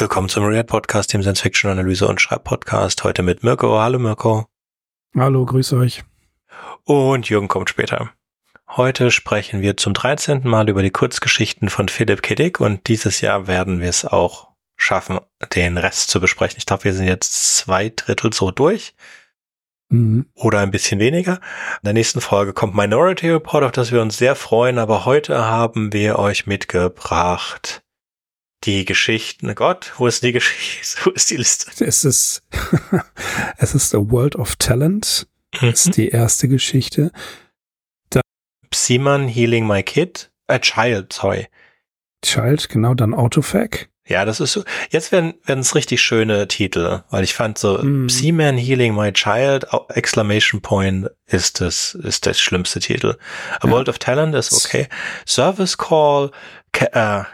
Willkommen zum Red Podcast, dem Science Fiction Analyse und Schreibpodcast. Heute mit Mirko. Hallo Mirko. Hallo, grüß euch. Und Jürgen kommt später. Heute sprechen wir zum 13. Mal über die Kurzgeschichten von Philipp K. Dick und dieses Jahr werden wir es auch schaffen, den Rest zu besprechen. Ich glaube, wir sind jetzt zwei Drittel so durch. Mhm. Oder ein bisschen weniger. In der nächsten Folge kommt Minority Report, auf das wir uns sehr freuen, aber heute haben wir euch mitgebracht die Geschichten. Gott, wo ist die Geschichte? Wo ist die Liste? Es ist, es ist A World of Talent. Mhm. ist die erste Geschichte. Da Psiman Healing My Kid. A Child, sorry. Child, genau, dann Autofac. Ja, das ist so. Jetzt werden werden es richtig schöne Titel, weil ich fand so mm. Seaman Healing My Child Exclamation Point ist das ist das schlimmste Titel. A ja. World of Talent ist okay. Service Call, äh,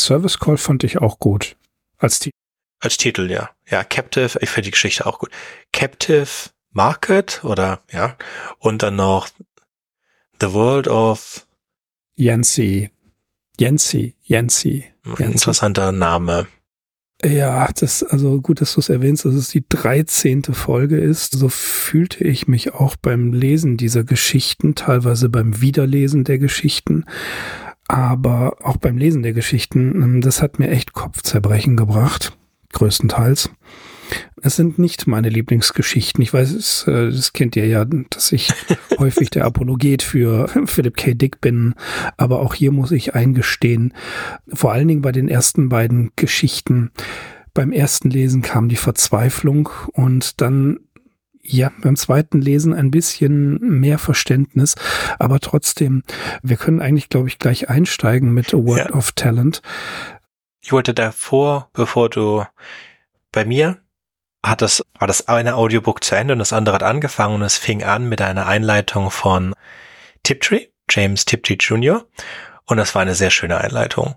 Service Call fand ich auch gut. Als Titel. Als Titel, ja. Ja, Captive, ich finde die Geschichte auch gut. Captive Market oder ja. Und dann noch The World of Yancy. Yancy, Yancy. Interessanter Name. Ja, das, also gut, dass du es erwähnst, dass es die dreizehnte Folge ist. So fühlte ich mich auch beim Lesen dieser Geschichten, teilweise beim Wiederlesen der Geschichten aber auch beim Lesen der Geschichten, ähm, das hat mir echt Kopfzerbrechen gebracht, größtenteils. Es sind nicht meine Lieblingsgeschichten. Ich weiß, es, äh, das kennt ihr ja, dass ich häufig der Apologet für Philip K. Dick bin. Aber auch hier muss ich eingestehen, vor allen Dingen bei den ersten beiden Geschichten. Beim ersten Lesen kam die Verzweiflung und dann ja, beim zweiten Lesen ein bisschen mehr Verständnis, aber trotzdem, wir können eigentlich, glaube ich, gleich einsteigen mit A Word ja. of Talent. Ich wollte davor, bevor du bei mir hat das, war das eine Audiobook zu Ende und das andere hat angefangen und es fing an mit einer Einleitung von Tiptree, James Tiptree Jr. Und das war eine sehr schöne Einleitung.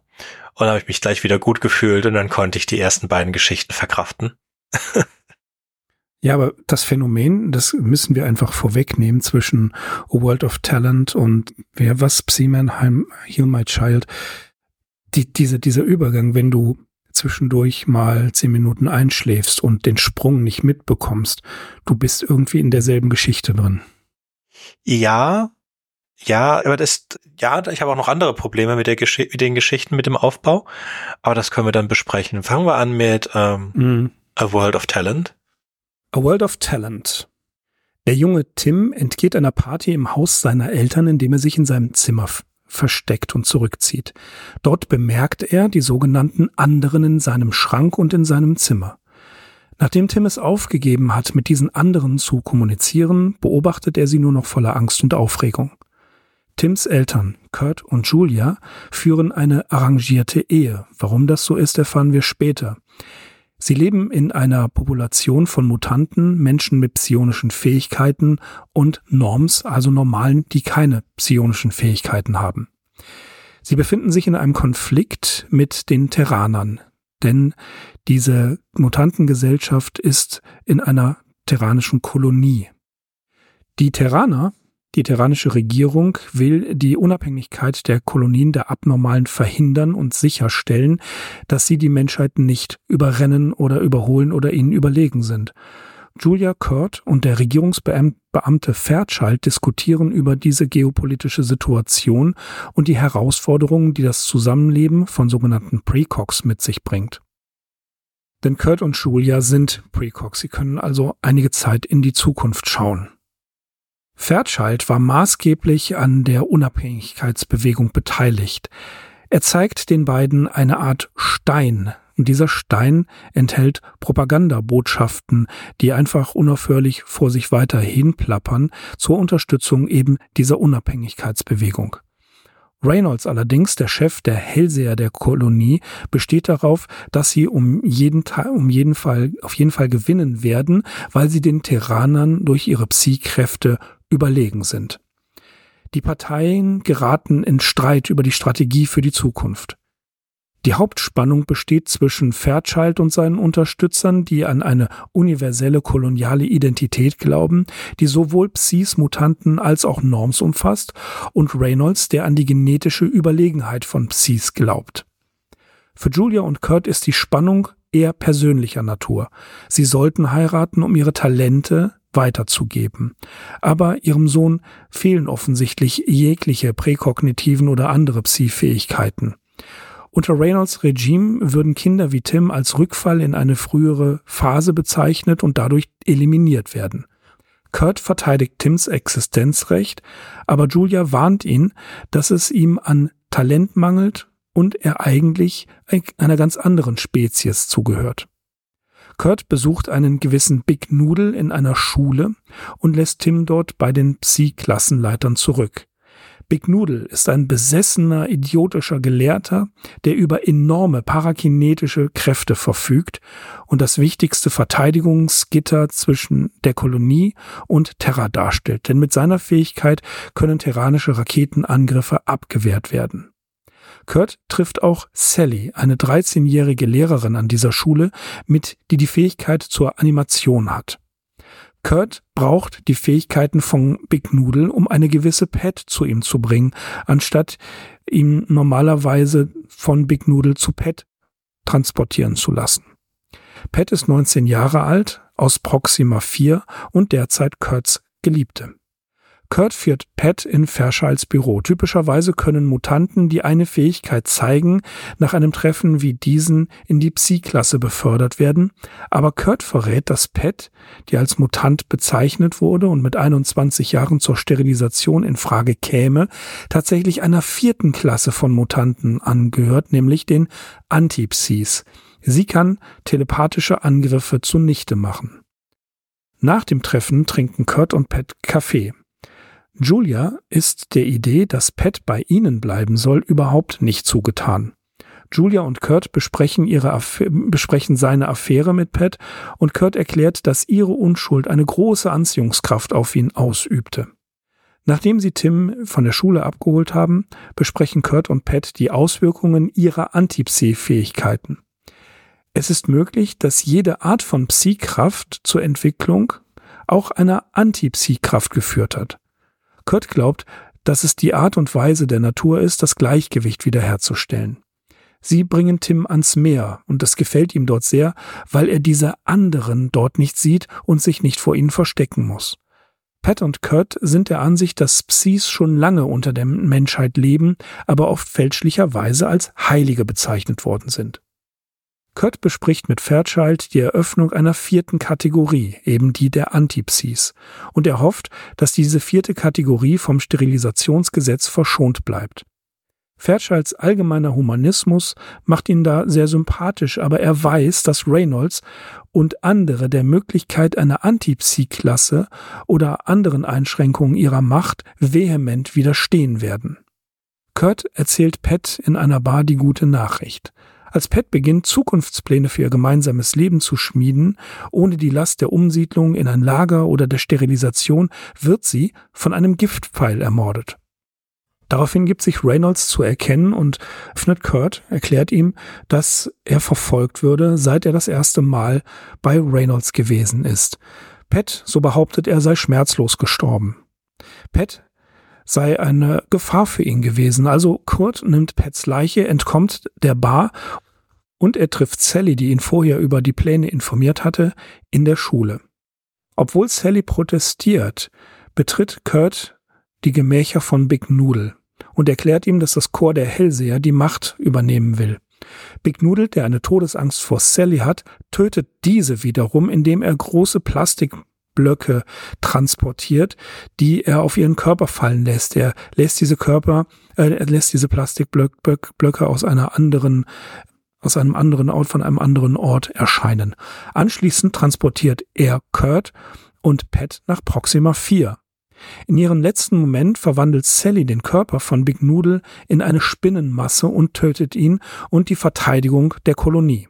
Und da habe ich mich gleich wieder gut gefühlt und dann konnte ich die ersten beiden Geschichten verkraften. Ja, aber das Phänomen, das müssen wir einfach vorwegnehmen zwischen A World of Talent und wer was, Psimanheim, Heal My Child. Die, diese, dieser Übergang, wenn du zwischendurch mal zehn Minuten einschläfst und den Sprung nicht mitbekommst, du bist irgendwie in derselben Geschichte drin. Ja, ja, aber das, ja, ich habe auch noch andere Probleme mit der Gesch mit den Geschichten, mit dem Aufbau, aber das können wir dann besprechen. Fangen wir an mit ähm, mm. A World of Talent. A World of Talent. Der junge Tim entgeht einer Party im Haus seiner Eltern, indem er sich in seinem Zimmer versteckt und zurückzieht. Dort bemerkt er die sogenannten anderen in seinem Schrank und in seinem Zimmer. Nachdem Tim es aufgegeben hat, mit diesen anderen zu kommunizieren, beobachtet er sie nur noch voller Angst und Aufregung. Tims Eltern, Kurt und Julia, führen eine arrangierte Ehe. Warum das so ist, erfahren wir später. Sie leben in einer Population von Mutanten, Menschen mit psionischen Fähigkeiten und Norms, also Normalen, die keine psionischen Fähigkeiten haben. Sie befinden sich in einem Konflikt mit den Terranern, denn diese Mutantengesellschaft ist in einer terranischen Kolonie. Die Terraner die terranische Regierung will die Unabhängigkeit der Kolonien der Abnormalen verhindern und sicherstellen, dass sie die Menschheit nicht überrennen oder überholen oder ihnen überlegen sind. Julia Kurt und der Regierungsbeamte Fairchild diskutieren über diese geopolitische Situation und die Herausforderungen, die das Zusammenleben von sogenannten Precox mit sich bringt. Denn Kurt und Julia sind Precox, sie können also einige Zeit in die Zukunft schauen. Fairchild war maßgeblich an der Unabhängigkeitsbewegung beteiligt. Er zeigt den beiden eine Art Stein, und dieser Stein enthält Propagandabotschaften, die einfach unaufhörlich vor sich weiter hinplappern zur Unterstützung eben dieser Unabhängigkeitsbewegung. Reynolds allerdings, der Chef der Hellseher der Kolonie, besteht darauf, dass sie um jeden, um jeden Fall, auf jeden Fall gewinnen werden, weil sie den Terranern durch ihre Psi-Kräfte überlegen sind. Die Parteien geraten in Streit über die Strategie für die Zukunft. Die Hauptspannung besteht zwischen Fairchild und seinen Unterstützern, die an eine universelle koloniale Identität glauben, die sowohl Psis, Mutanten als auch Norms umfasst, und Reynolds, der an die genetische Überlegenheit von Psis glaubt. Für Julia und Kurt ist die Spannung eher persönlicher Natur. Sie sollten heiraten, um ihre Talente weiterzugeben. Aber ihrem Sohn fehlen offensichtlich jegliche präkognitiven oder andere Psi-Fähigkeiten. Unter Reynolds Regime würden Kinder wie Tim als Rückfall in eine frühere Phase bezeichnet und dadurch eliminiert werden. Kurt verteidigt Tims Existenzrecht, aber Julia warnt ihn, dass es ihm an Talent mangelt und er eigentlich einer ganz anderen Spezies zugehört. Kurt besucht einen gewissen Big Noodle in einer Schule und lässt Tim dort bei den Psi-Klassenleitern zurück. Big Noodle ist ein besessener, idiotischer Gelehrter, der über enorme parakinetische Kräfte verfügt und das wichtigste Verteidigungsgitter zwischen der Kolonie und Terra darstellt, denn mit seiner Fähigkeit können terranische Raketenangriffe abgewehrt werden. Kurt trifft auch Sally, eine 13-jährige Lehrerin an dieser Schule, mit die die Fähigkeit zur Animation hat. Kurt braucht die Fähigkeiten von Big Noodle, um eine gewisse Pet zu ihm zu bringen, anstatt ihm normalerweise von Big Noodle zu Pet transportieren zu lassen. Pet ist 19 Jahre alt, aus Proxima 4 und derzeit Kurts Geliebte. Kurt führt Pat in Fairchilds Büro. Typischerweise können Mutanten, die eine Fähigkeit zeigen, nach einem Treffen wie diesen in die Psi-Klasse befördert werden. Aber Kurt verrät, dass Pat, die als Mutant bezeichnet wurde und mit 21 Jahren zur Sterilisation in Frage käme, tatsächlich einer vierten Klasse von Mutanten angehört, nämlich den Antipsies. Sie kann telepathische Angriffe zunichte machen. Nach dem Treffen trinken Kurt und Pat Kaffee. Julia ist der Idee, dass Pat bei ihnen bleiben soll, überhaupt nicht zugetan. Julia und Kurt besprechen, ihre besprechen seine Affäre mit Pat und Kurt erklärt, dass ihre Unschuld eine große Anziehungskraft auf ihn ausübte. Nachdem sie Tim von der Schule abgeholt haben, besprechen Kurt und Pat die Auswirkungen ihrer Antipsy-Fähigkeiten. Es ist möglich, dass jede Art von Psi-Kraft zur Entwicklung auch einer Antipsy-Kraft geführt hat. Kurt glaubt, dass es die Art und Weise der Natur ist, das Gleichgewicht wiederherzustellen. Sie bringen Tim ans Meer, und das gefällt ihm dort sehr, weil er diese anderen dort nicht sieht und sich nicht vor ihnen verstecken muss. Pat und Kurt sind der Ansicht, dass Psis schon lange unter der Menschheit leben, aber oft fälschlicherweise als Heilige bezeichnet worden sind. Kurt bespricht mit Fairchild die Eröffnung einer vierten Kategorie, eben die der Antipsies, und er hofft, dass diese vierte Kategorie vom Sterilisationsgesetz verschont bleibt. Fairchilds allgemeiner Humanismus macht ihn da sehr sympathisch, aber er weiß, dass Reynolds und andere der Möglichkeit einer Antipsie-Klasse oder anderen Einschränkungen ihrer Macht vehement widerstehen werden. Kurt erzählt Pat in einer Bar die gute Nachricht. Als Pat beginnt, Zukunftspläne für ihr gemeinsames Leben zu schmieden, ohne die Last der Umsiedlung in ein Lager oder der Sterilisation, wird sie von einem Giftpfeil ermordet. Daraufhin gibt sich Reynolds zu erkennen und öffnet Kurt, erklärt ihm, dass er verfolgt würde, seit er das erste Mal bei Reynolds gewesen ist. Pat, so behauptet er, sei schmerzlos gestorben. Pat sei eine Gefahr für ihn gewesen. Also Kurt nimmt Pets Leiche, entkommt der Bar und er trifft Sally, die ihn vorher über die Pläne informiert hatte, in der Schule. Obwohl Sally protestiert, betritt Kurt die Gemächer von Big Noodle und erklärt ihm, dass das Chor der Hellseher die Macht übernehmen will. Big Noodle, der eine Todesangst vor Sally hat, tötet diese wiederum, indem er große Plastik Blöcke transportiert, die er auf ihren Körper fallen lässt. Er lässt diese Körper, äh, er lässt diese Plastikblöcke aus einer anderen aus einem anderen Ort, von einem anderen Ort erscheinen. Anschließend transportiert er Kurt und Pat nach Proxima 4. In ihrem letzten Moment verwandelt Sally den Körper von Big Noodle in eine Spinnenmasse und tötet ihn und die Verteidigung der Kolonie.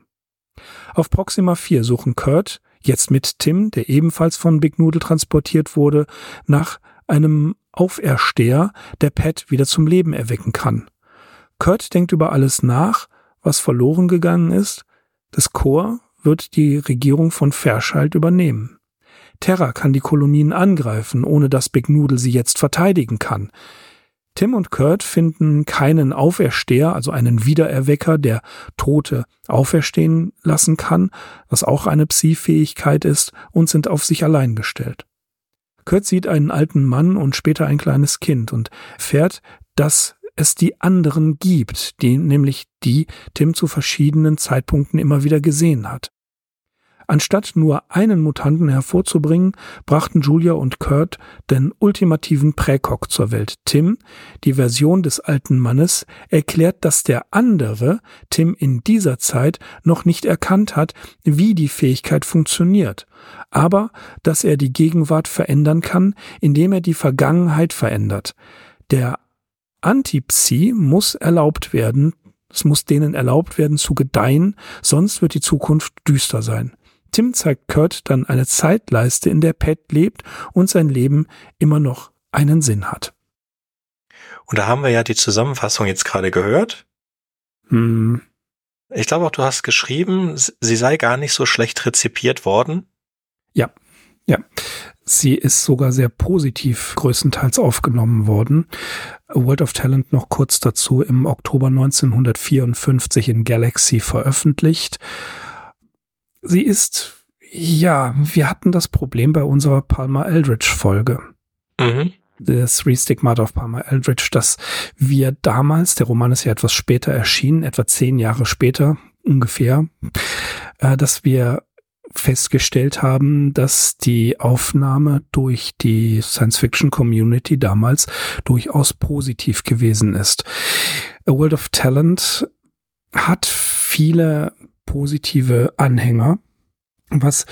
Auf Proxima 4 suchen Kurt, Jetzt mit Tim, der ebenfalls von Big Noodle transportiert wurde, nach einem Aufersteher, der Pat wieder zum Leben erwecken kann. Kurt denkt über alles nach, was verloren gegangen ist. Das Chor wird die Regierung von Fairchild übernehmen. Terra kann die Kolonien angreifen, ohne dass Big Noodle sie jetzt verteidigen kann. Tim und Kurt finden keinen Aufersteher, also einen Wiedererwecker, der Tote auferstehen lassen kann, was auch eine Psi-Fähigkeit ist, und sind auf sich allein gestellt. Kurt sieht einen alten Mann und später ein kleines Kind und fährt, dass es die anderen gibt, die nämlich die Tim zu verschiedenen Zeitpunkten immer wieder gesehen hat. Anstatt nur einen Mutanten hervorzubringen, brachten Julia und Kurt den ultimativen Präkok zur Welt. Tim, die Version des alten Mannes, erklärt, dass der andere Tim in dieser Zeit noch nicht erkannt hat, wie die Fähigkeit funktioniert, aber dass er die Gegenwart verändern kann, indem er die Vergangenheit verändert. Der Antipsi muss erlaubt werden, es muss denen erlaubt werden zu gedeihen, sonst wird die Zukunft düster sein. Tim zeigt Kurt dann eine Zeitleiste, in der Pat lebt und sein Leben immer noch einen Sinn hat. Und da haben wir ja die Zusammenfassung jetzt gerade gehört. Hm. Ich glaube auch, du hast geschrieben, sie sei gar nicht so schlecht rezipiert worden. Ja, ja. Sie ist sogar sehr positiv größtenteils aufgenommen worden. World of Talent noch kurz dazu im Oktober 1954 in Galaxy veröffentlicht. Sie ist, ja, wir hatten das Problem bei unserer Palmer Eldridge Folge. Mhm. Das Three Stigmata of Palmer Eldridge, dass wir damals, der Roman ist ja etwas später erschienen, etwa zehn Jahre später ungefähr, äh, dass wir festgestellt haben, dass die Aufnahme durch die Science-Fiction-Community damals durchaus positiv gewesen ist. A World of Talent hat viele positive Anhänger. Was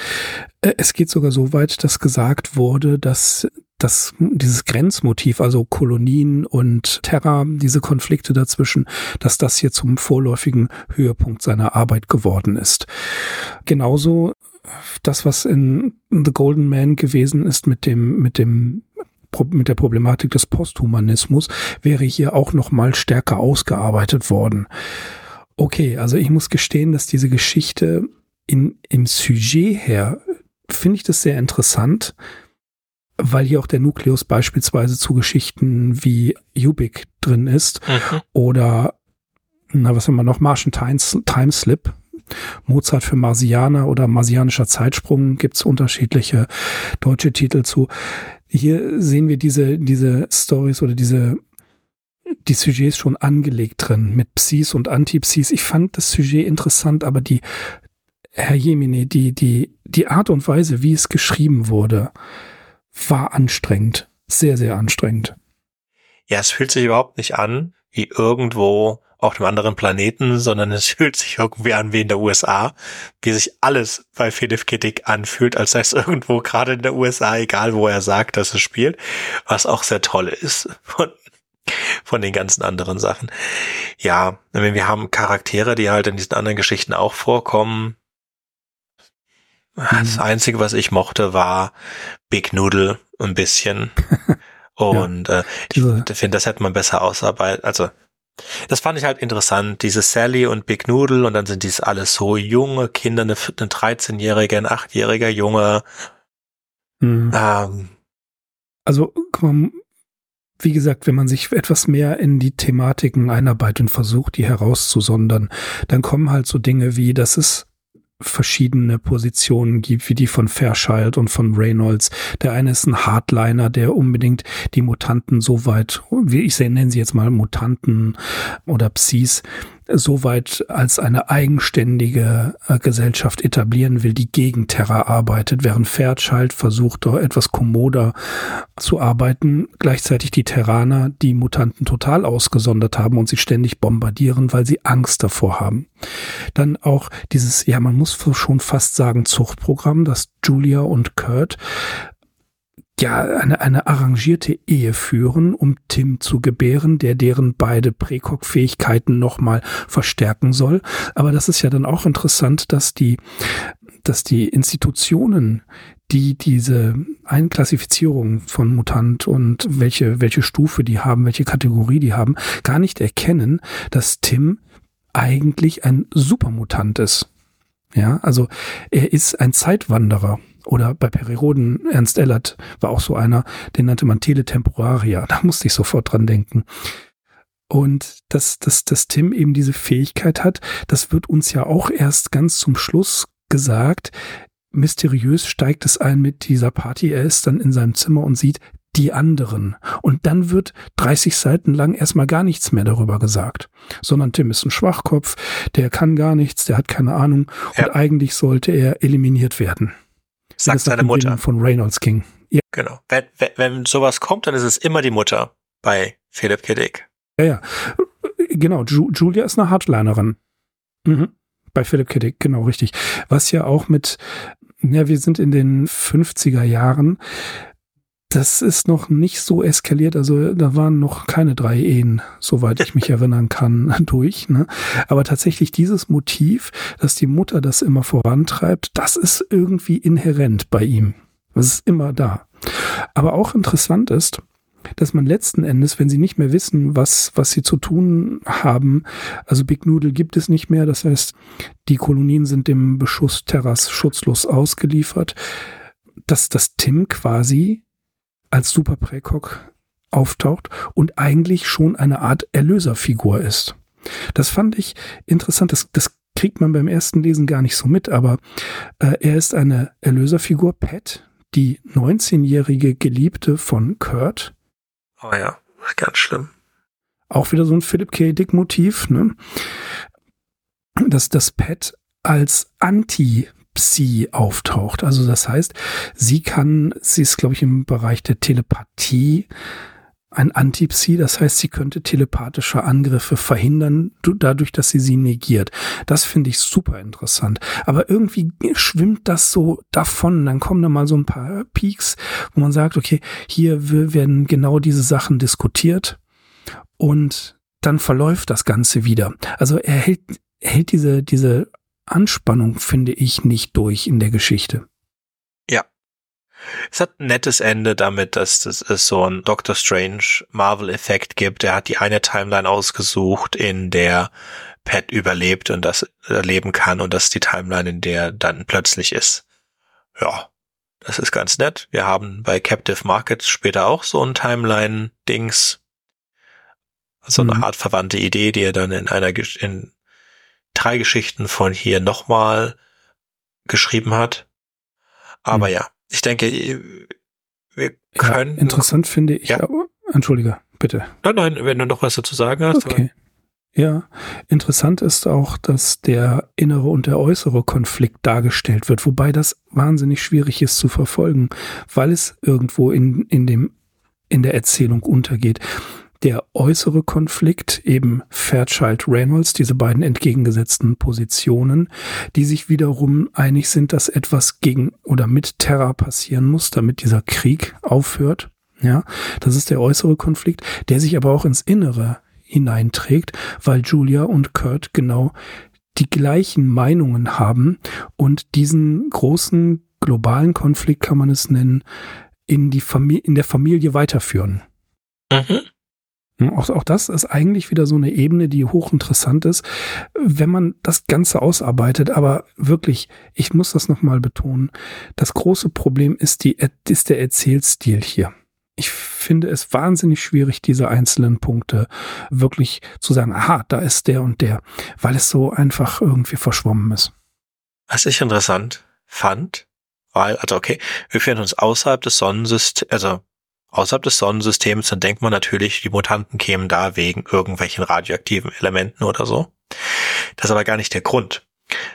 äh, es geht sogar so weit, dass gesagt wurde, dass dass dieses Grenzmotiv, also Kolonien und Terra, diese Konflikte dazwischen, dass das hier zum vorläufigen Höhepunkt seiner Arbeit geworden ist. Genauso das, was in The Golden Man gewesen ist mit dem, mit dem mit der Problematik des Posthumanismus wäre hier auch noch mal stärker ausgearbeitet worden. Okay, also ich muss gestehen, dass diese Geschichte in, im Sujet her finde ich das sehr interessant, weil hier auch der Nukleus beispielsweise zu Geschichten wie Ubik drin ist mhm. oder na, was haben wir noch? Martian Time, Slip. Mozart für Marsianer oder Marsianischer Zeitsprung gibt's unterschiedliche deutsche Titel zu. Hier sehen wir diese, diese Stories oder diese die Sujets schon angelegt drin mit Psis und Antipsis. Ich fand das Sujet interessant, aber die, Herr Jemine, die, die, die Art und Weise, wie es geschrieben wurde, war anstrengend. Sehr, sehr anstrengend. Ja, es fühlt sich überhaupt nicht an wie irgendwo auf einem anderen Planeten, sondern es fühlt sich irgendwie an wie in der USA, wie sich alles bei Philip Kittig anfühlt, als sei es irgendwo gerade in der USA, egal wo er sagt, dass es spielt, was auch sehr toll ist von, von den ganzen anderen Sachen. Ja, wir haben Charaktere, die halt in diesen anderen Geschichten auch vorkommen. Das mhm. Einzige, was ich mochte, war Big Noodle ein bisschen. Und ja, äh, ich finde, das hätte man besser ausarbeitet. Also das fand ich halt interessant, diese Sally und Big Noodle und dann sind dies alles so junge Kinder, eine, eine 13-jährige, ein 8-jähriger Junge. Mhm. Ähm, also, wie gesagt, wenn man sich etwas mehr in die Thematiken einarbeitet und versucht, die herauszusondern, dann kommen halt so Dinge wie, dass es verschiedene Positionen gibt, wie die von Fairchild und von Reynolds. Der eine ist ein Hardliner, der unbedingt die Mutanten so weit, wie ich sie nennen sie jetzt mal Mutanten oder Psis, soweit als eine eigenständige äh, Gesellschaft etablieren will, die gegen Terra arbeitet, während Fairchild versucht, da etwas kommoder zu arbeiten, gleichzeitig die Terraner die Mutanten total ausgesondert haben und sie ständig bombardieren, weil sie Angst davor haben. Dann auch dieses, ja, man muss schon fast sagen, Zuchtprogramm, das Julia und Kurt ja, eine, eine arrangierte Ehe führen, um Tim zu gebären, der deren beide Präkok-Fähigkeiten nochmal verstärken soll. Aber das ist ja dann auch interessant, dass die, dass die Institutionen, die diese Einklassifizierung von Mutant und welche, welche Stufe die haben, welche Kategorie die haben, gar nicht erkennen, dass Tim eigentlich ein Supermutant ist. Ja, also er ist ein Zeitwanderer Oder bei Periroden, Ernst Ellert war auch so einer, den nannte man Teletemporaria. Da musste ich sofort dran denken. Und dass, dass, dass Tim eben diese Fähigkeit hat, das wird uns ja auch erst ganz zum Schluss gesagt. Mysteriös steigt es ein mit dieser Party. Er ist dann in seinem Zimmer und sieht die anderen. Und dann wird 30 Seiten lang erstmal gar nichts mehr darüber gesagt, sondern Tim ist ein Schwachkopf, der kann gar nichts, der hat keine Ahnung ja. und eigentlich sollte er eliminiert werden. Sagt seine Mutter. Von Reynolds King. Ja. Genau. Wenn, wenn, wenn sowas kommt, dann ist es immer die Mutter bei Philip K. Dick. Ja, ja. Genau. Ju Julia ist eine Hardlinerin. Mhm. Bei Philip K. Dick, genau, richtig. Was ja auch mit, ja, wir sind in den 50er Jahren das ist noch nicht so eskaliert. Also da waren noch keine drei Ehen, soweit ich mich erinnern kann, durch. Ne? Aber tatsächlich dieses Motiv, dass die Mutter das immer vorantreibt, das ist irgendwie inhärent bei ihm. Das ist immer da. Aber auch interessant ist, dass man letzten Endes, wenn sie nicht mehr wissen, was, was sie zu tun haben, also Big Noodle gibt es nicht mehr, das heißt, die Kolonien sind dem Beschuss Terras schutzlos ausgeliefert, dass das Tim quasi als Super Präkok auftaucht und eigentlich schon eine Art Erlöserfigur ist. Das fand ich interessant. Das, das kriegt man beim ersten Lesen gar nicht so mit, aber äh, er ist eine Erlöserfigur, Pat, die 19-jährige Geliebte von Kurt. Oh ja, ganz schlimm. Auch wieder so ein Philip K. Dick-Motiv, ne? Dass das Pat als Anti Psi auftaucht. Also das heißt, sie kann, sie ist, glaube ich, im Bereich der Telepathie ein Antipsi, das heißt, sie könnte telepathische Angriffe verhindern, dadurch, dass sie sie negiert. Das finde ich super interessant. Aber irgendwie schwimmt das so davon. Dann kommen da mal so ein paar Peaks, wo man sagt, okay, hier werden genau diese Sachen diskutiert und dann verläuft das Ganze wieder. Also er hält, hält diese, diese Anspannung finde ich nicht durch in der Geschichte. Ja. Es hat ein nettes Ende damit, dass das es so ein Doctor Strange Marvel-Effekt gibt. Er hat die eine Timeline ausgesucht, in der Pat überlebt und das erleben kann und das ist die Timeline, in der dann plötzlich ist. Ja, das ist ganz nett. Wir haben bei Captive Markets später auch so ein Timeline-Dings. So eine mhm. Art verwandte Idee, die er dann in einer in drei Geschichten von hier nochmal geschrieben hat. Aber hm. ja, ich denke, wir können. Ja, interessant finde ich. Ja. Entschuldige, bitte. Nein, nein, wenn du noch was dazu sagen hast. Okay. Ja, interessant ist auch, dass der innere und der äußere Konflikt dargestellt wird, wobei das wahnsinnig schwierig ist zu verfolgen, weil es irgendwo in, in dem, in der Erzählung untergeht der äußere Konflikt, eben Fairchild Reynolds, diese beiden entgegengesetzten Positionen, die sich wiederum einig sind, dass etwas gegen oder mit Terra passieren muss, damit dieser Krieg aufhört. Ja, das ist der äußere Konflikt, der sich aber auch ins Innere hineinträgt, weil Julia und Kurt genau die gleichen Meinungen haben und diesen großen globalen Konflikt kann man es nennen, in die Familie, in der Familie weiterführen. Mhm. Auch, auch das ist eigentlich wieder so eine Ebene, die hochinteressant ist, wenn man das Ganze ausarbeitet. Aber wirklich, ich muss das nochmal betonen, das große Problem ist, die, ist der Erzählstil hier. Ich finde es wahnsinnig schwierig, diese einzelnen Punkte wirklich zu sagen, aha, da ist der und der, weil es so einfach irgendwie verschwommen ist. Was ich interessant fand, weil, also okay, wir befinden uns außerhalb des Sonnensystems, also außerhalb des Sonnensystems, dann denkt man natürlich, die Mutanten kämen da wegen irgendwelchen radioaktiven Elementen oder so. Das ist aber gar nicht der Grund,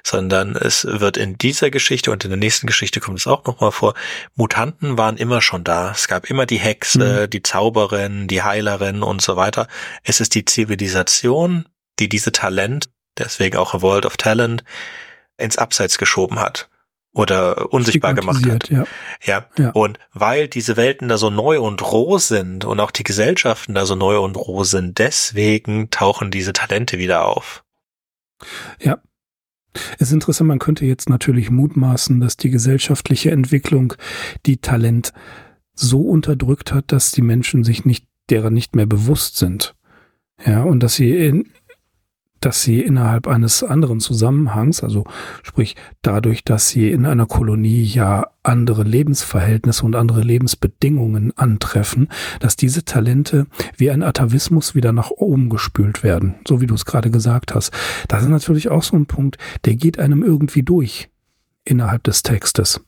sondern es wird in dieser Geschichte und in der nächsten Geschichte kommt es auch nochmal vor, Mutanten waren immer schon da. Es gab immer die Hexe, mhm. die Zauberin, die Heilerin und so weiter. Es ist die Zivilisation, die diese Talent, deswegen auch a World of Talent, ins Abseits geschoben hat oder unsichtbar gemacht hat. Ja. ja. Ja. Und weil diese Welten da so neu und roh sind und auch die Gesellschaften da so neu und roh sind, deswegen tauchen diese Talente wieder auf. Ja. Es ist interessant, man könnte jetzt natürlich mutmaßen, dass die gesellschaftliche Entwicklung die Talent so unterdrückt hat, dass die Menschen sich nicht derer nicht mehr bewusst sind. Ja, und dass sie in, dass sie innerhalb eines anderen Zusammenhangs, also sprich dadurch, dass sie in einer Kolonie ja andere Lebensverhältnisse und andere Lebensbedingungen antreffen, dass diese Talente wie ein Atavismus wieder nach oben gespült werden, so wie du es gerade gesagt hast. Das ist natürlich auch so ein Punkt, der geht einem irgendwie durch innerhalb des Textes.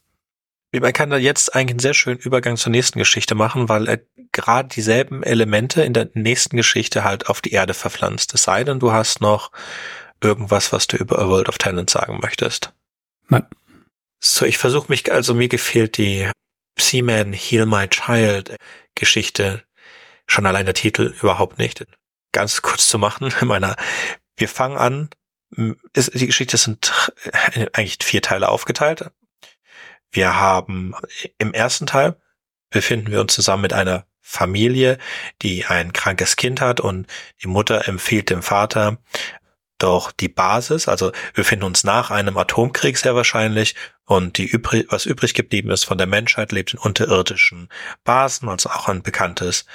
Man kann da jetzt eigentlich einen sehr schönen Übergang zur nächsten Geschichte machen, weil er gerade dieselben Elemente in der nächsten Geschichte halt auf die Erde verpflanzt. Es sei denn, du hast noch irgendwas, was du über A World of Talent sagen möchtest. Nein. So, ich versuche mich, also mir gefehlt die Seaman Heal My Child Geschichte. Schon allein der Titel überhaupt nicht. Ganz kurz zu machen, in meiner, wir fangen an, ist, die Geschichte sind eigentlich vier Teile aufgeteilt. Wir haben im ersten Teil befinden wir uns zusammen mit einer Familie, die ein krankes Kind hat und die Mutter empfiehlt dem Vater doch die Basis, also wir befinden uns nach einem Atomkrieg sehr wahrscheinlich und die übrig, was übrig geblieben ist von der Menschheit lebt in unterirdischen Basen, also auch ein bekanntes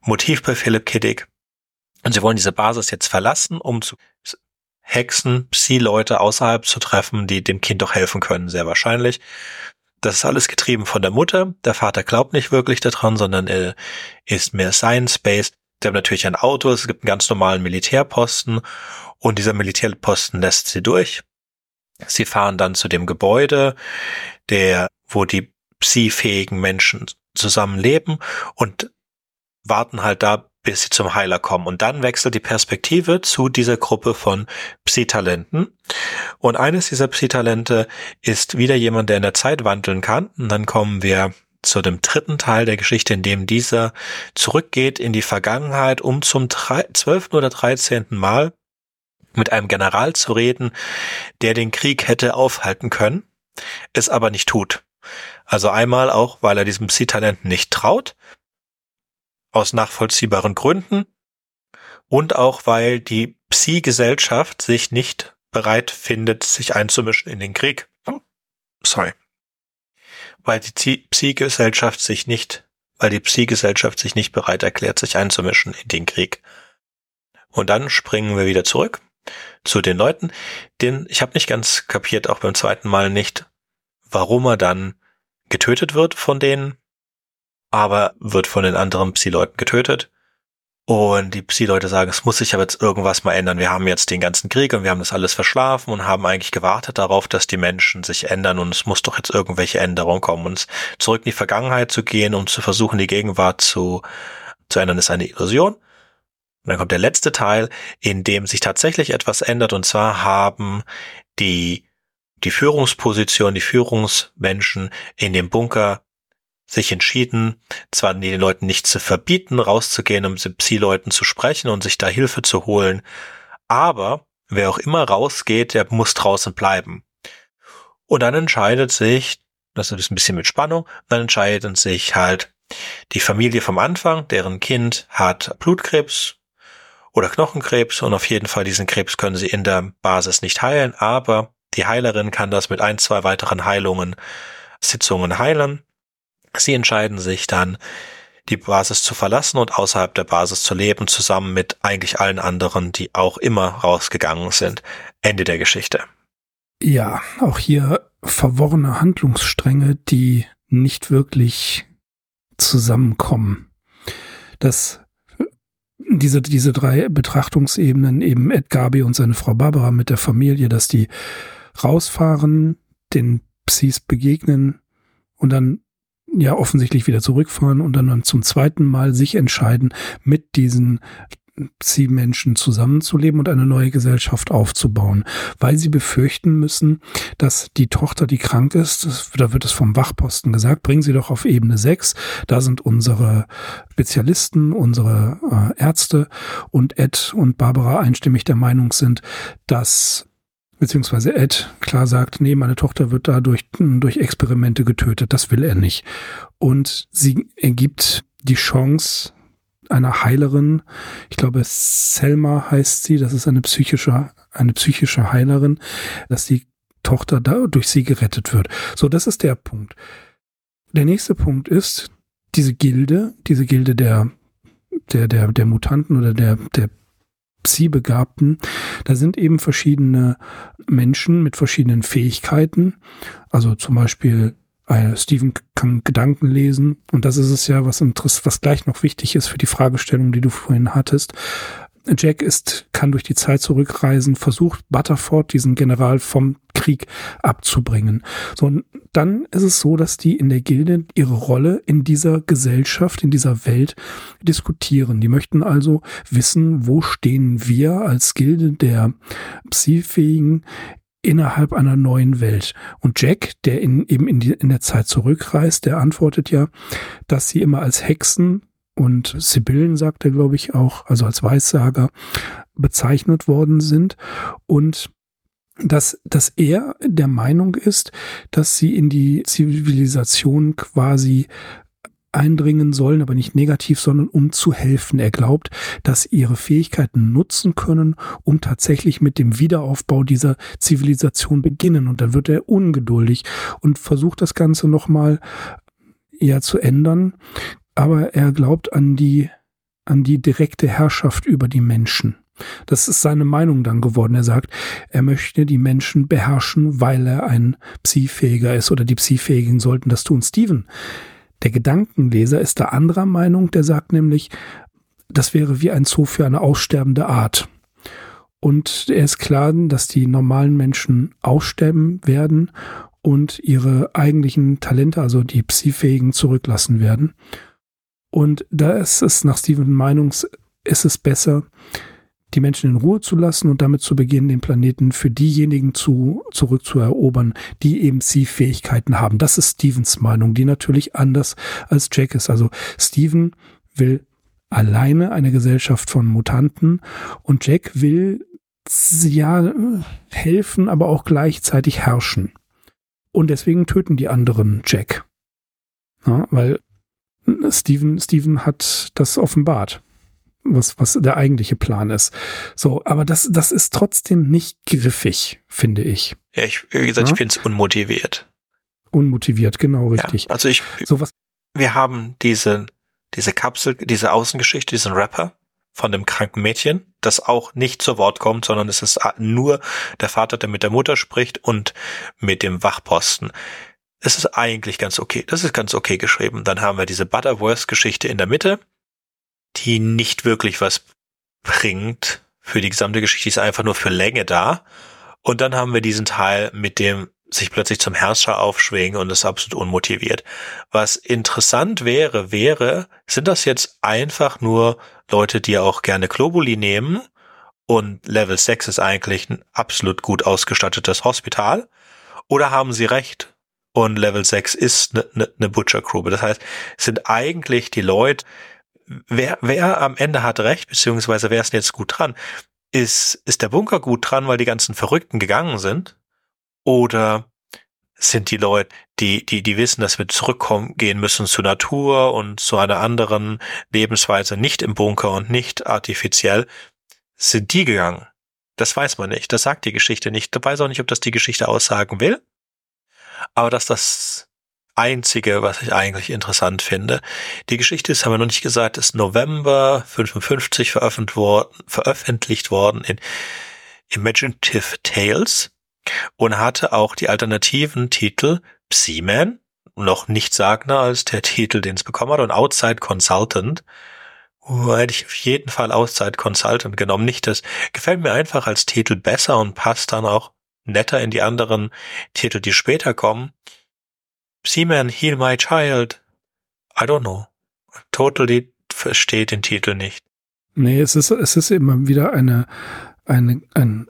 Motiv bei Philip Kiddick. Und sie wollen diese Basis jetzt verlassen, um zu Hexen, Psi-Leute außerhalb zu treffen, die dem Kind doch helfen können, sehr wahrscheinlich. Das ist alles getrieben von der Mutter. Der Vater glaubt nicht wirklich daran, sondern er ist mehr Science-based. Der hat natürlich ein Auto, es gibt einen ganz normalen Militärposten und dieser Militärposten lässt sie durch. Sie fahren dann zu dem Gebäude, der, wo die psi-fähigen Menschen zusammenleben und warten halt da, bis sie zum Heiler kommen. Und dann wechselt die Perspektive zu dieser Gruppe von Psi-Talenten. Und eines dieser Psi-Talente ist wieder jemand, der in der Zeit wandeln kann. Und dann kommen wir zu dem dritten Teil der Geschichte, in dem dieser zurückgeht in die Vergangenheit, um zum zwölften oder dreizehnten Mal mit einem General zu reden, der den Krieg hätte aufhalten können, es aber nicht tut. Also einmal auch, weil er diesem Psi-Talenten nicht traut aus nachvollziehbaren Gründen und auch weil die Psi-Gesellschaft sich nicht bereit findet, sich einzumischen in den Krieg. Sorry. Weil die Psi-Gesellschaft sich nicht, weil die Psi-Gesellschaft sich nicht bereit erklärt, sich einzumischen in den Krieg. Und dann springen wir wieder zurück zu den Leuten, denn ich habe nicht ganz kapiert, auch beim zweiten Mal nicht, warum er dann getötet wird von denen aber wird von den anderen Psi-Leuten getötet. Und die Psi-Leute sagen, es muss sich aber jetzt irgendwas mal ändern. Wir haben jetzt den ganzen Krieg und wir haben das alles verschlafen und haben eigentlich gewartet darauf, dass die Menschen sich ändern und es muss doch jetzt irgendwelche Änderungen kommen. Uns zurück in die Vergangenheit zu gehen und zu versuchen, die Gegenwart zu, zu ändern, ist eine Illusion. Und dann kommt der letzte Teil, in dem sich tatsächlich etwas ändert und zwar haben die, die Führungsposition, die Führungsmenschen in dem Bunker sich entschieden, zwar den Leuten nicht zu verbieten, rauszugehen, um mit Psi-Leuten zu sprechen und sich da Hilfe zu holen, aber wer auch immer rausgeht, der muss draußen bleiben. Und dann entscheidet sich, das ist ein bisschen mit Spannung, dann entscheidet sich halt die Familie vom Anfang, deren Kind hat Blutkrebs oder Knochenkrebs und auf jeden Fall diesen Krebs können sie in der Basis nicht heilen, aber die Heilerin kann das mit ein, zwei weiteren Heilungen, Sitzungen heilen Sie entscheiden sich dann, die Basis zu verlassen und außerhalb der Basis zu leben, zusammen mit eigentlich allen anderen, die auch immer rausgegangen sind. Ende der Geschichte. Ja, auch hier verworrene Handlungsstränge, die nicht wirklich zusammenkommen. Das, diese, diese drei Betrachtungsebenen, eben Ed Gabi und seine Frau Barbara mit der Familie, dass die rausfahren, den Psis begegnen und dann ja offensichtlich wieder zurückfahren und dann zum zweiten Mal sich entscheiden, mit diesen Ziehmenschen zusammenzuleben und eine neue Gesellschaft aufzubauen, weil sie befürchten müssen, dass die Tochter, die krank ist, das, da wird es vom Wachposten gesagt, bringen sie doch auf Ebene 6, da sind unsere Spezialisten, unsere äh, Ärzte und Ed und Barbara einstimmig der Meinung sind, dass beziehungsweise Ed klar sagt, nee, meine Tochter wird da durch, durch Experimente getötet, das will er nicht. Und sie ergibt die Chance einer Heilerin, ich glaube Selma heißt sie, das ist eine psychische, eine psychische Heilerin, dass die Tochter da durch sie gerettet wird. So, das ist der Punkt. Der nächste Punkt ist, diese Gilde, diese Gilde der, der, der, der Mutanten oder der, der Psi-Begabten, da sind eben verschiedene Menschen mit verschiedenen Fähigkeiten. Also zum Beispiel äh, Steven kann Gedanken lesen und das ist es ja, was, was gleich noch wichtig ist für die Fragestellung, die du vorhin hattest. Jack ist, kann durch die Zeit zurückreisen, versucht Butterford, diesen General, vom Krieg abzubringen. So, und dann ist es so, dass die in der Gilde ihre Rolle in dieser Gesellschaft, in dieser Welt diskutieren. Die möchten also wissen, wo stehen wir als Gilde der Psi-Fähigen innerhalb einer neuen Welt. Und Jack, der in, eben in, die, in der Zeit zurückreist, der antwortet ja, dass sie immer als Hexen und Sibyllen, sagt er, glaube ich, auch, also als Weissager bezeichnet worden sind und dass, dass er der Meinung ist, dass sie in die Zivilisation quasi eindringen sollen, aber nicht negativ, sondern um zu helfen. Er glaubt, dass ihre Fähigkeiten nutzen können, um tatsächlich mit dem Wiederaufbau dieser Zivilisation beginnen. Und dann wird er ungeduldig und versucht das Ganze nochmal ja zu ändern aber er glaubt an die, an die direkte Herrschaft über die Menschen. Das ist seine Meinung dann geworden. Er sagt, er möchte die Menschen beherrschen, weil er ein Psi-Fähiger ist oder die Psi-Fähigen sollten das tun. Steven, der Gedankenleser, ist da anderer Meinung. Der sagt nämlich, das wäre wie ein Zoo für eine aussterbende Art. Und er ist klar, dass die normalen Menschen aussterben werden und ihre eigentlichen Talente, also die Psi-Fähigen, zurücklassen werden. Und da ist es nach Steven Meinungs, ist es besser, die Menschen in Ruhe zu lassen und damit zu beginnen, den Planeten für diejenigen zu, zurückzuerobern, die eben Sie-Fähigkeiten haben. Das ist Stevens Meinung, die natürlich anders als Jack ist. Also Steven will alleine eine Gesellschaft von Mutanten und Jack will ja helfen, aber auch gleichzeitig herrschen. Und deswegen töten die anderen Jack. Ja, weil Steven, Steven hat das offenbart, was, was der eigentliche Plan ist. So, aber das, das ist trotzdem nicht griffig, finde ich. Ja, ich, wie gesagt, ja? ich finde es unmotiviert. Unmotiviert, genau, richtig. Ja, also ich, so was. wir haben diese, diese Kapsel, diese Außengeschichte, diesen Rapper von dem kranken Mädchen, das auch nicht zu Wort kommt, sondern es ist nur der Vater, der mit der Mutter spricht und mit dem Wachposten es ist eigentlich ganz okay. Das ist ganz okay geschrieben. Dann haben wir diese Butterworth-Geschichte in der Mitte, die nicht wirklich was bringt für die gesamte Geschichte, die ist einfach nur für Länge da. Und dann haben wir diesen Teil mit dem sich plötzlich zum Herrscher aufschwingen und ist absolut unmotiviert. Was interessant wäre, wäre, sind das jetzt einfach nur Leute, die auch gerne Globuli nehmen und Level 6 ist eigentlich ein absolut gut ausgestattetes Hospital? Oder haben sie recht? Und Level 6 ist eine ne, ne Butcher Crew. Das heißt, sind eigentlich die Leute, wer, wer am Ende hat recht, beziehungsweise wer ist denn jetzt gut dran? Ist, ist der Bunker gut dran, weil die ganzen Verrückten gegangen sind? Oder sind die Leute, die, die, die wissen, dass wir zurückkommen, gehen müssen zur Natur und zu einer anderen Lebensweise, nicht im Bunker und nicht artifiziell, sind die gegangen? Das weiß man nicht. Das sagt die Geschichte nicht. Ich weiß auch nicht, ob das die Geschichte aussagen will. Aber das ist das Einzige, was ich eigentlich interessant finde. Die Geschichte ist, haben wir noch nicht gesagt, ist November 55 veröffentlicht worden, veröffentlicht worden in Imaginative Tales und hatte auch die alternativen Titel Psyman, noch nicht sagender als der Titel, den es bekommen hat, und Outside Consultant. Uh, hätte ich auf jeden Fall Outside Consultant genommen. Nicht das gefällt mir einfach als Titel besser und passt dann auch netter in die anderen Titel, die später kommen. Seaman, Heal My Child. I don't know. Totally versteht den Titel nicht. Nee, es ist, es ist immer wieder eine, eine, ein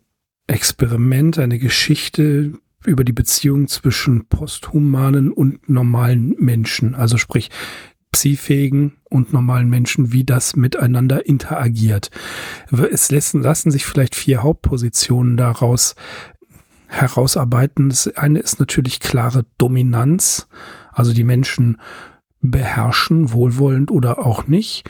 Experiment, eine Geschichte über die Beziehung zwischen posthumanen und normalen Menschen. Also sprich, psi und normalen Menschen, wie das miteinander interagiert. Es lassen, lassen sich vielleicht vier Hauptpositionen daraus herausarbeiten. Das eine ist natürlich klare Dominanz, also die Menschen beherrschen, wohlwollend oder auch nicht.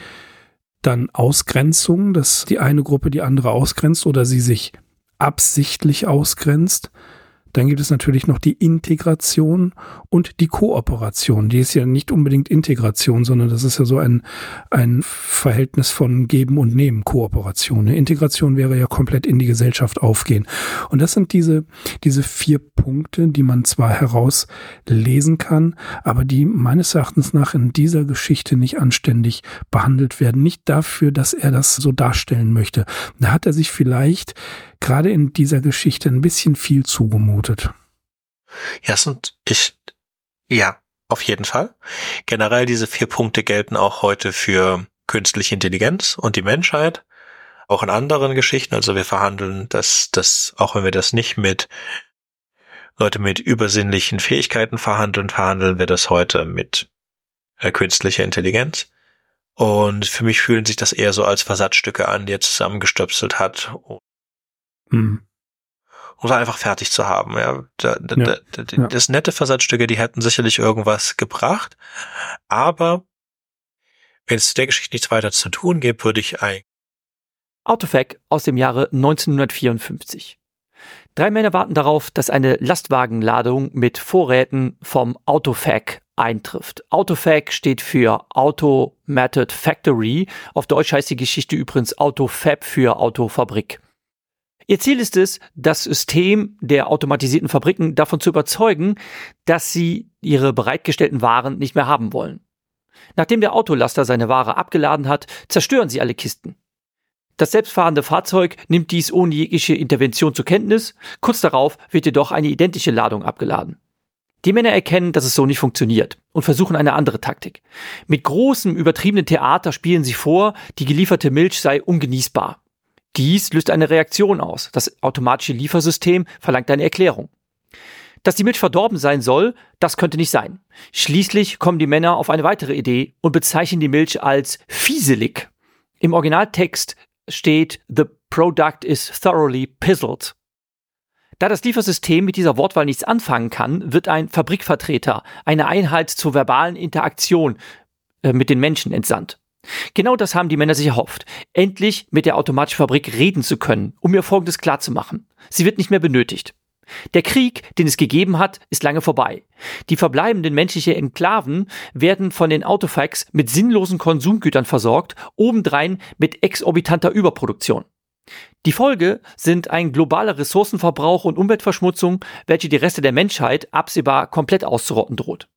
Dann Ausgrenzung, dass die eine Gruppe die andere ausgrenzt oder sie sich absichtlich ausgrenzt. Dann gibt es natürlich noch die Integration und die Kooperation. Die ist ja nicht unbedingt Integration, sondern das ist ja so ein, ein Verhältnis von Geben und Nehmen, Kooperation. Eine Integration wäre ja komplett in die Gesellschaft aufgehen. Und das sind diese, diese vier Punkte, die man zwar herauslesen kann, aber die meines Erachtens nach in dieser Geschichte nicht anständig behandelt werden. Nicht dafür, dass er das so darstellen möchte. Da hat er sich vielleicht gerade in dieser Geschichte ein bisschen viel zugemutet. Ja, sind ich, ja, auf jeden Fall. Generell diese vier Punkte gelten auch heute für künstliche Intelligenz und die Menschheit. Auch in anderen Geschichten. Also wir verhandeln das, das, auch wenn wir das nicht mit Leute mit übersinnlichen Fähigkeiten verhandeln, verhandeln wir das heute mit äh, künstlicher Intelligenz. Und für mich fühlen sich das eher so als Versatzstücke an, die er zusammengestöpselt hat, hm. um es einfach fertig zu haben. Ja, da, da, ja. Da, ja. Das nette Versatzstücke, die hätten sicherlich irgendwas gebracht, aber wenn es zu der Geschichte nichts weiter zu tun gibt, würde ich ein Autofac aus dem Jahre 1954. Drei Männer warten darauf, dass eine Lastwagenladung mit Vorräten vom Autofac eintrifft. Autofac steht für Automated Factory. Auf Deutsch heißt die Geschichte übrigens Autofab für Autofabrik. Ihr Ziel ist es, das System der automatisierten Fabriken davon zu überzeugen, dass sie ihre bereitgestellten Waren nicht mehr haben wollen. Nachdem der Autolaster seine Ware abgeladen hat, zerstören sie alle Kisten. Das selbstfahrende Fahrzeug nimmt dies ohne jegliche Intervention zur Kenntnis, kurz darauf wird jedoch eine identische Ladung abgeladen. Die Männer erkennen, dass es so nicht funktioniert und versuchen eine andere Taktik. Mit großem übertriebenen Theater spielen sie vor, die gelieferte Milch sei ungenießbar. Dies löst eine Reaktion aus. Das automatische Liefersystem verlangt eine Erklärung. Dass die Milch verdorben sein soll, das könnte nicht sein. Schließlich kommen die Männer auf eine weitere Idee und bezeichnen die Milch als fieselig. Im Originaltext steht The product is thoroughly pizzled. Da das Liefersystem mit dieser Wortwahl nichts anfangen kann, wird ein Fabrikvertreter, eine Einheit zur verbalen Interaktion äh, mit den Menschen entsandt. Genau das haben die Männer sich erhofft. Endlich mit der automatischen Fabrik reden zu können, um ihr Folgendes klarzumachen. Sie wird nicht mehr benötigt. Der Krieg, den es gegeben hat, ist lange vorbei. Die verbleibenden menschlichen Enklaven werden von den Autofax mit sinnlosen Konsumgütern versorgt, obendrein mit exorbitanter Überproduktion. Die Folge sind ein globaler Ressourcenverbrauch und Umweltverschmutzung, welche die Reste der Menschheit absehbar komplett auszurotten droht.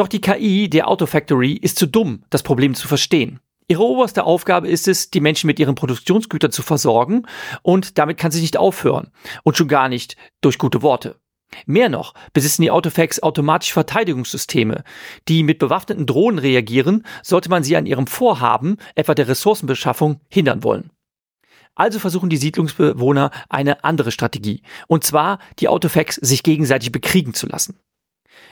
Doch die KI der Autofactory ist zu dumm, das Problem zu verstehen. Ihre oberste Aufgabe ist es, die Menschen mit ihren Produktionsgütern zu versorgen und damit kann sie nicht aufhören und schon gar nicht durch gute Worte. Mehr noch besitzen die Autofacts automatische Verteidigungssysteme, die mit bewaffneten Drohnen reagieren, sollte man sie an ihrem Vorhaben, etwa der Ressourcenbeschaffung, hindern wollen. Also versuchen die Siedlungsbewohner eine andere Strategie, und zwar die Autofacts sich gegenseitig bekriegen zu lassen.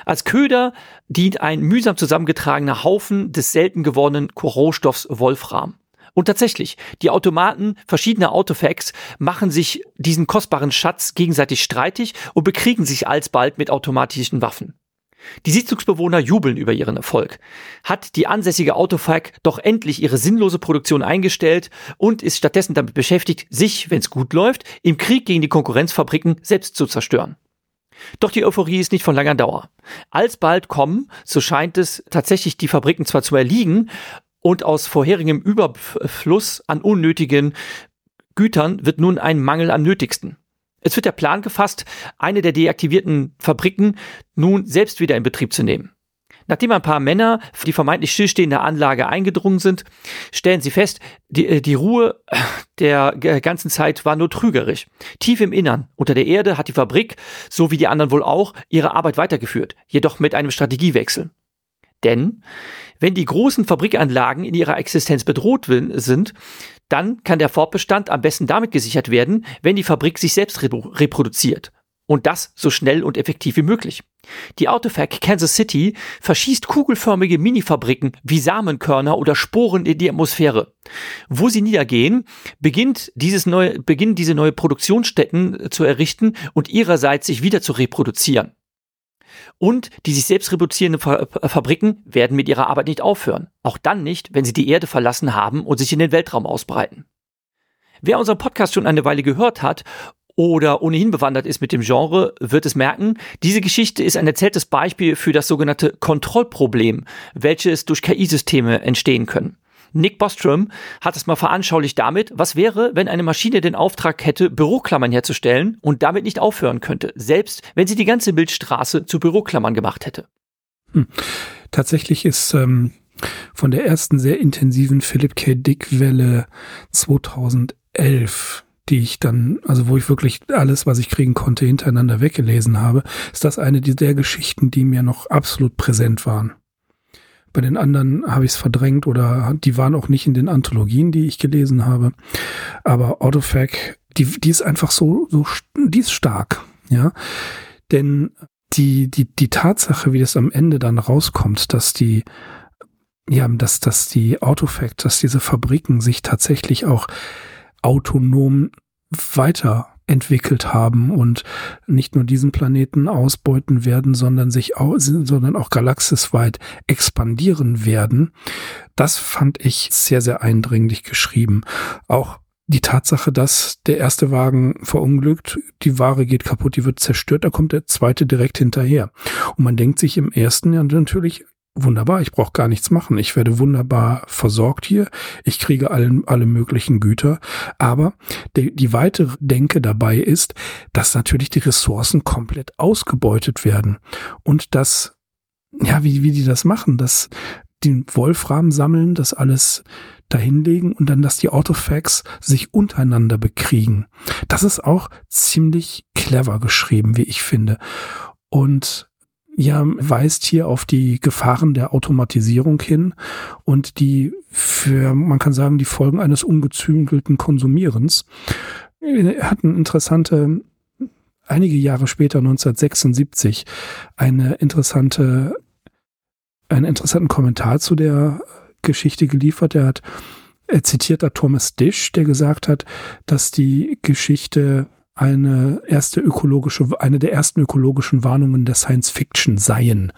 Als Köder dient ein mühsam zusammengetragener Haufen des selten gewordenen Rohstoffs Wolfram. Und tatsächlich, die Automaten verschiedener Autofacts machen sich diesen kostbaren Schatz gegenseitig streitig und bekriegen sich alsbald mit automatischen Waffen. Die Siedlungsbewohner jubeln über ihren Erfolg. Hat die ansässige Autofac doch endlich ihre sinnlose Produktion eingestellt und ist stattdessen damit beschäftigt, sich, wenn es gut läuft, im Krieg gegen die Konkurrenzfabriken selbst zu zerstören. Doch die Euphorie ist nicht von langer Dauer. Alsbald kommen, so scheint es, tatsächlich die Fabriken zwar zu erliegen und aus vorherigem Überfluss an unnötigen Gütern wird nun ein Mangel am nötigsten. Es wird der Plan gefasst, eine der deaktivierten Fabriken nun selbst wieder in Betrieb zu nehmen. Nachdem ein paar Männer für die vermeintlich stillstehende Anlage eingedrungen sind, stellen sie fest, die, äh, die Ruhe der ganzen Zeit war nur trügerisch. Tief im Innern, unter der Erde, hat die Fabrik, so wie die anderen wohl auch, ihre Arbeit weitergeführt, jedoch mit einem Strategiewechsel. Denn wenn die großen Fabrikanlagen in ihrer Existenz bedroht sind, dann kann der Fortbestand am besten damit gesichert werden, wenn die Fabrik sich selbst reproduziert. Und das so schnell und effektiv wie möglich. Die Autofac Kansas City verschießt kugelförmige Minifabriken wie Samenkörner oder Sporen in die Atmosphäre. Wo sie niedergehen, beginnt dieses neue, beginnen diese neue Produktionsstätten zu errichten und ihrerseits sich wieder zu reproduzieren. Und die sich selbst reproduzierenden Fabriken werden mit ihrer Arbeit nicht aufhören. Auch dann nicht, wenn sie die Erde verlassen haben und sich in den Weltraum ausbreiten. Wer unseren Podcast schon eine Weile gehört hat oder ohnehin bewandert ist mit dem Genre, wird es merken, diese Geschichte ist ein erzähltes Beispiel für das sogenannte Kontrollproblem, welches durch KI-Systeme entstehen können. Nick Bostrom hat es mal veranschaulicht damit, was wäre, wenn eine Maschine den Auftrag hätte, Büroklammern herzustellen und damit nicht aufhören könnte, selbst wenn sie die ganze Bildstraße zu Büroklammern gemacht hätte. Hm. Tatsächlich ist ähm, von der ersten sehr intensiven Philip K. Dick-Welle 2011 die ich dann, also wo ich wirklich alles, was ich kriegen konnte, hintereinander weggelesen habe, ist das eine der Geschichten, die mir noch absolut präsent waren. Bei den anderen habe ich es verdrängt oder die waren auch nicht in den Anthologien, die ich gelesen habe. Aber Autofac, die, die ist einfach so, so, die ist stark, ja. Denn die, die, die Tatsache, wie das am Ende dann rauskommt, dass die, ja, dass, dass die Autofact, dass diese Fabriken sich tatsächlich auch autonom weiterentwickelt haben und nicht nur diesen Planeten ausbeuten werden, sondern sich auch, sondern auch galaxisweit expandieren werden. Das fand ich sehr, sehr eindringlich geschrieben. Auch die Tatsache, dass der erste Wagen verunglückt, die Ware geht kaputt, die wird zerstört, da kommt der zweite direkt hinterher. Und man denkt sich im ersten ja natürlich, wunderbar, ich brauche gar nichts machen. Ich werde wunderbar versorgt hier. Ich kriege allen, alle möglichen Güter. Aber die, die weitere Denke dabei ist, dass natürlich die Ressourcen komplett ausgebeutet werden. Und dass, ja, wie, wie die das machen, dass den Wolfram sammeln, das alles dahinlegen und dann, dass die Autofacts sich untereinander bekriegen. Das ist auch ziemlich clever geschrieben, wie ich finde. Und ja, weist hier auf die Gefahren der Automatisierung hin und die für, man kann sagen, die Folgen eines ungezügelten Konsumierens. Er hat eine interessante, einige Jahre später, 1976, eine interessante, einen interessanten Kommentar zu der Geschichte geliefert. Er hat, er zitiert da Thomas Dish, der gesagt hat, dass die Geschichte eine erste ökologische, eine der ersten ökologischen Warnungen der Science Fiction seien.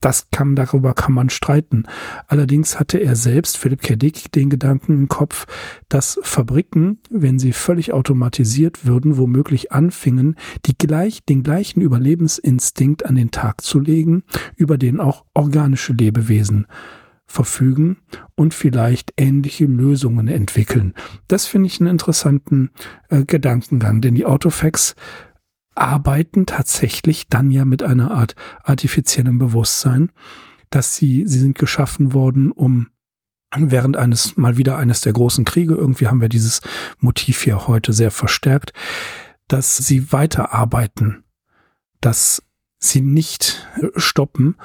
Das kann, darüber kann man streiten. Allerdings hatte er selbst, Philipp K. Dick, den Gedanken im Kopf, dass Fabriken, wenn sie völlig automatisiert würden, womöglich anfingen, die gleich, den gleichen Überlebensinstinkt an den Tag zu legen, über den auch organische Lebewesen verfügen und vielleicht ähnliche Lösungen entwickeln. Das finde ich einen interessanten äh, Gedankengang, denn die Autofacts arbeiten tatsächlich dann ja mit einer Art artifiziellem Bewusstsein, dass sie, sie sind geschaffen worden, um während eines, mal wieder eines der großen Kriege, irgendwie haben wir dieses Motiv hier heute sehr verstärkt, dass sie weiterarbeiten, dass sie nicht stoppen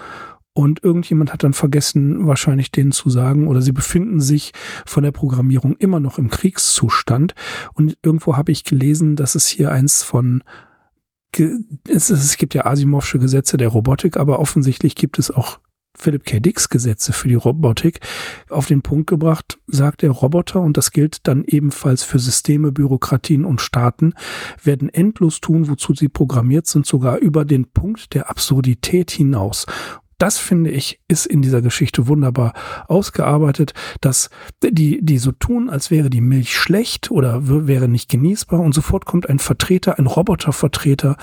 und irgendjemand hat dann vergessen, wahrscheinlich denen zu sagen, oder sie befinden sich von der Programmierung immer noch im Kriegszustand. Und irgendwo habe ich gelesen, dass es hier eins von es, gibt ja Asimovsche Gesetze der Robotik, aber offensichtlich gibt es auch Philip K. Dicks Gesetze für die Robotik auf den Punkt gebracht, sagt der Roboter, und das gilt dann ebenfalls für Systeme, Bürokratien und Staaten, werden endlos tun, wozu sie programmiert sind, sogar über den Punkt der Absurdität hinaus das finde ich, ist in dieser Geschichte wunderbar ausgearbeitet, dass die, die so tun, als wäre die Milch schlecht oder wäre nicht genießbar und sofort kommt ein Vertreter, ein Robotervertreter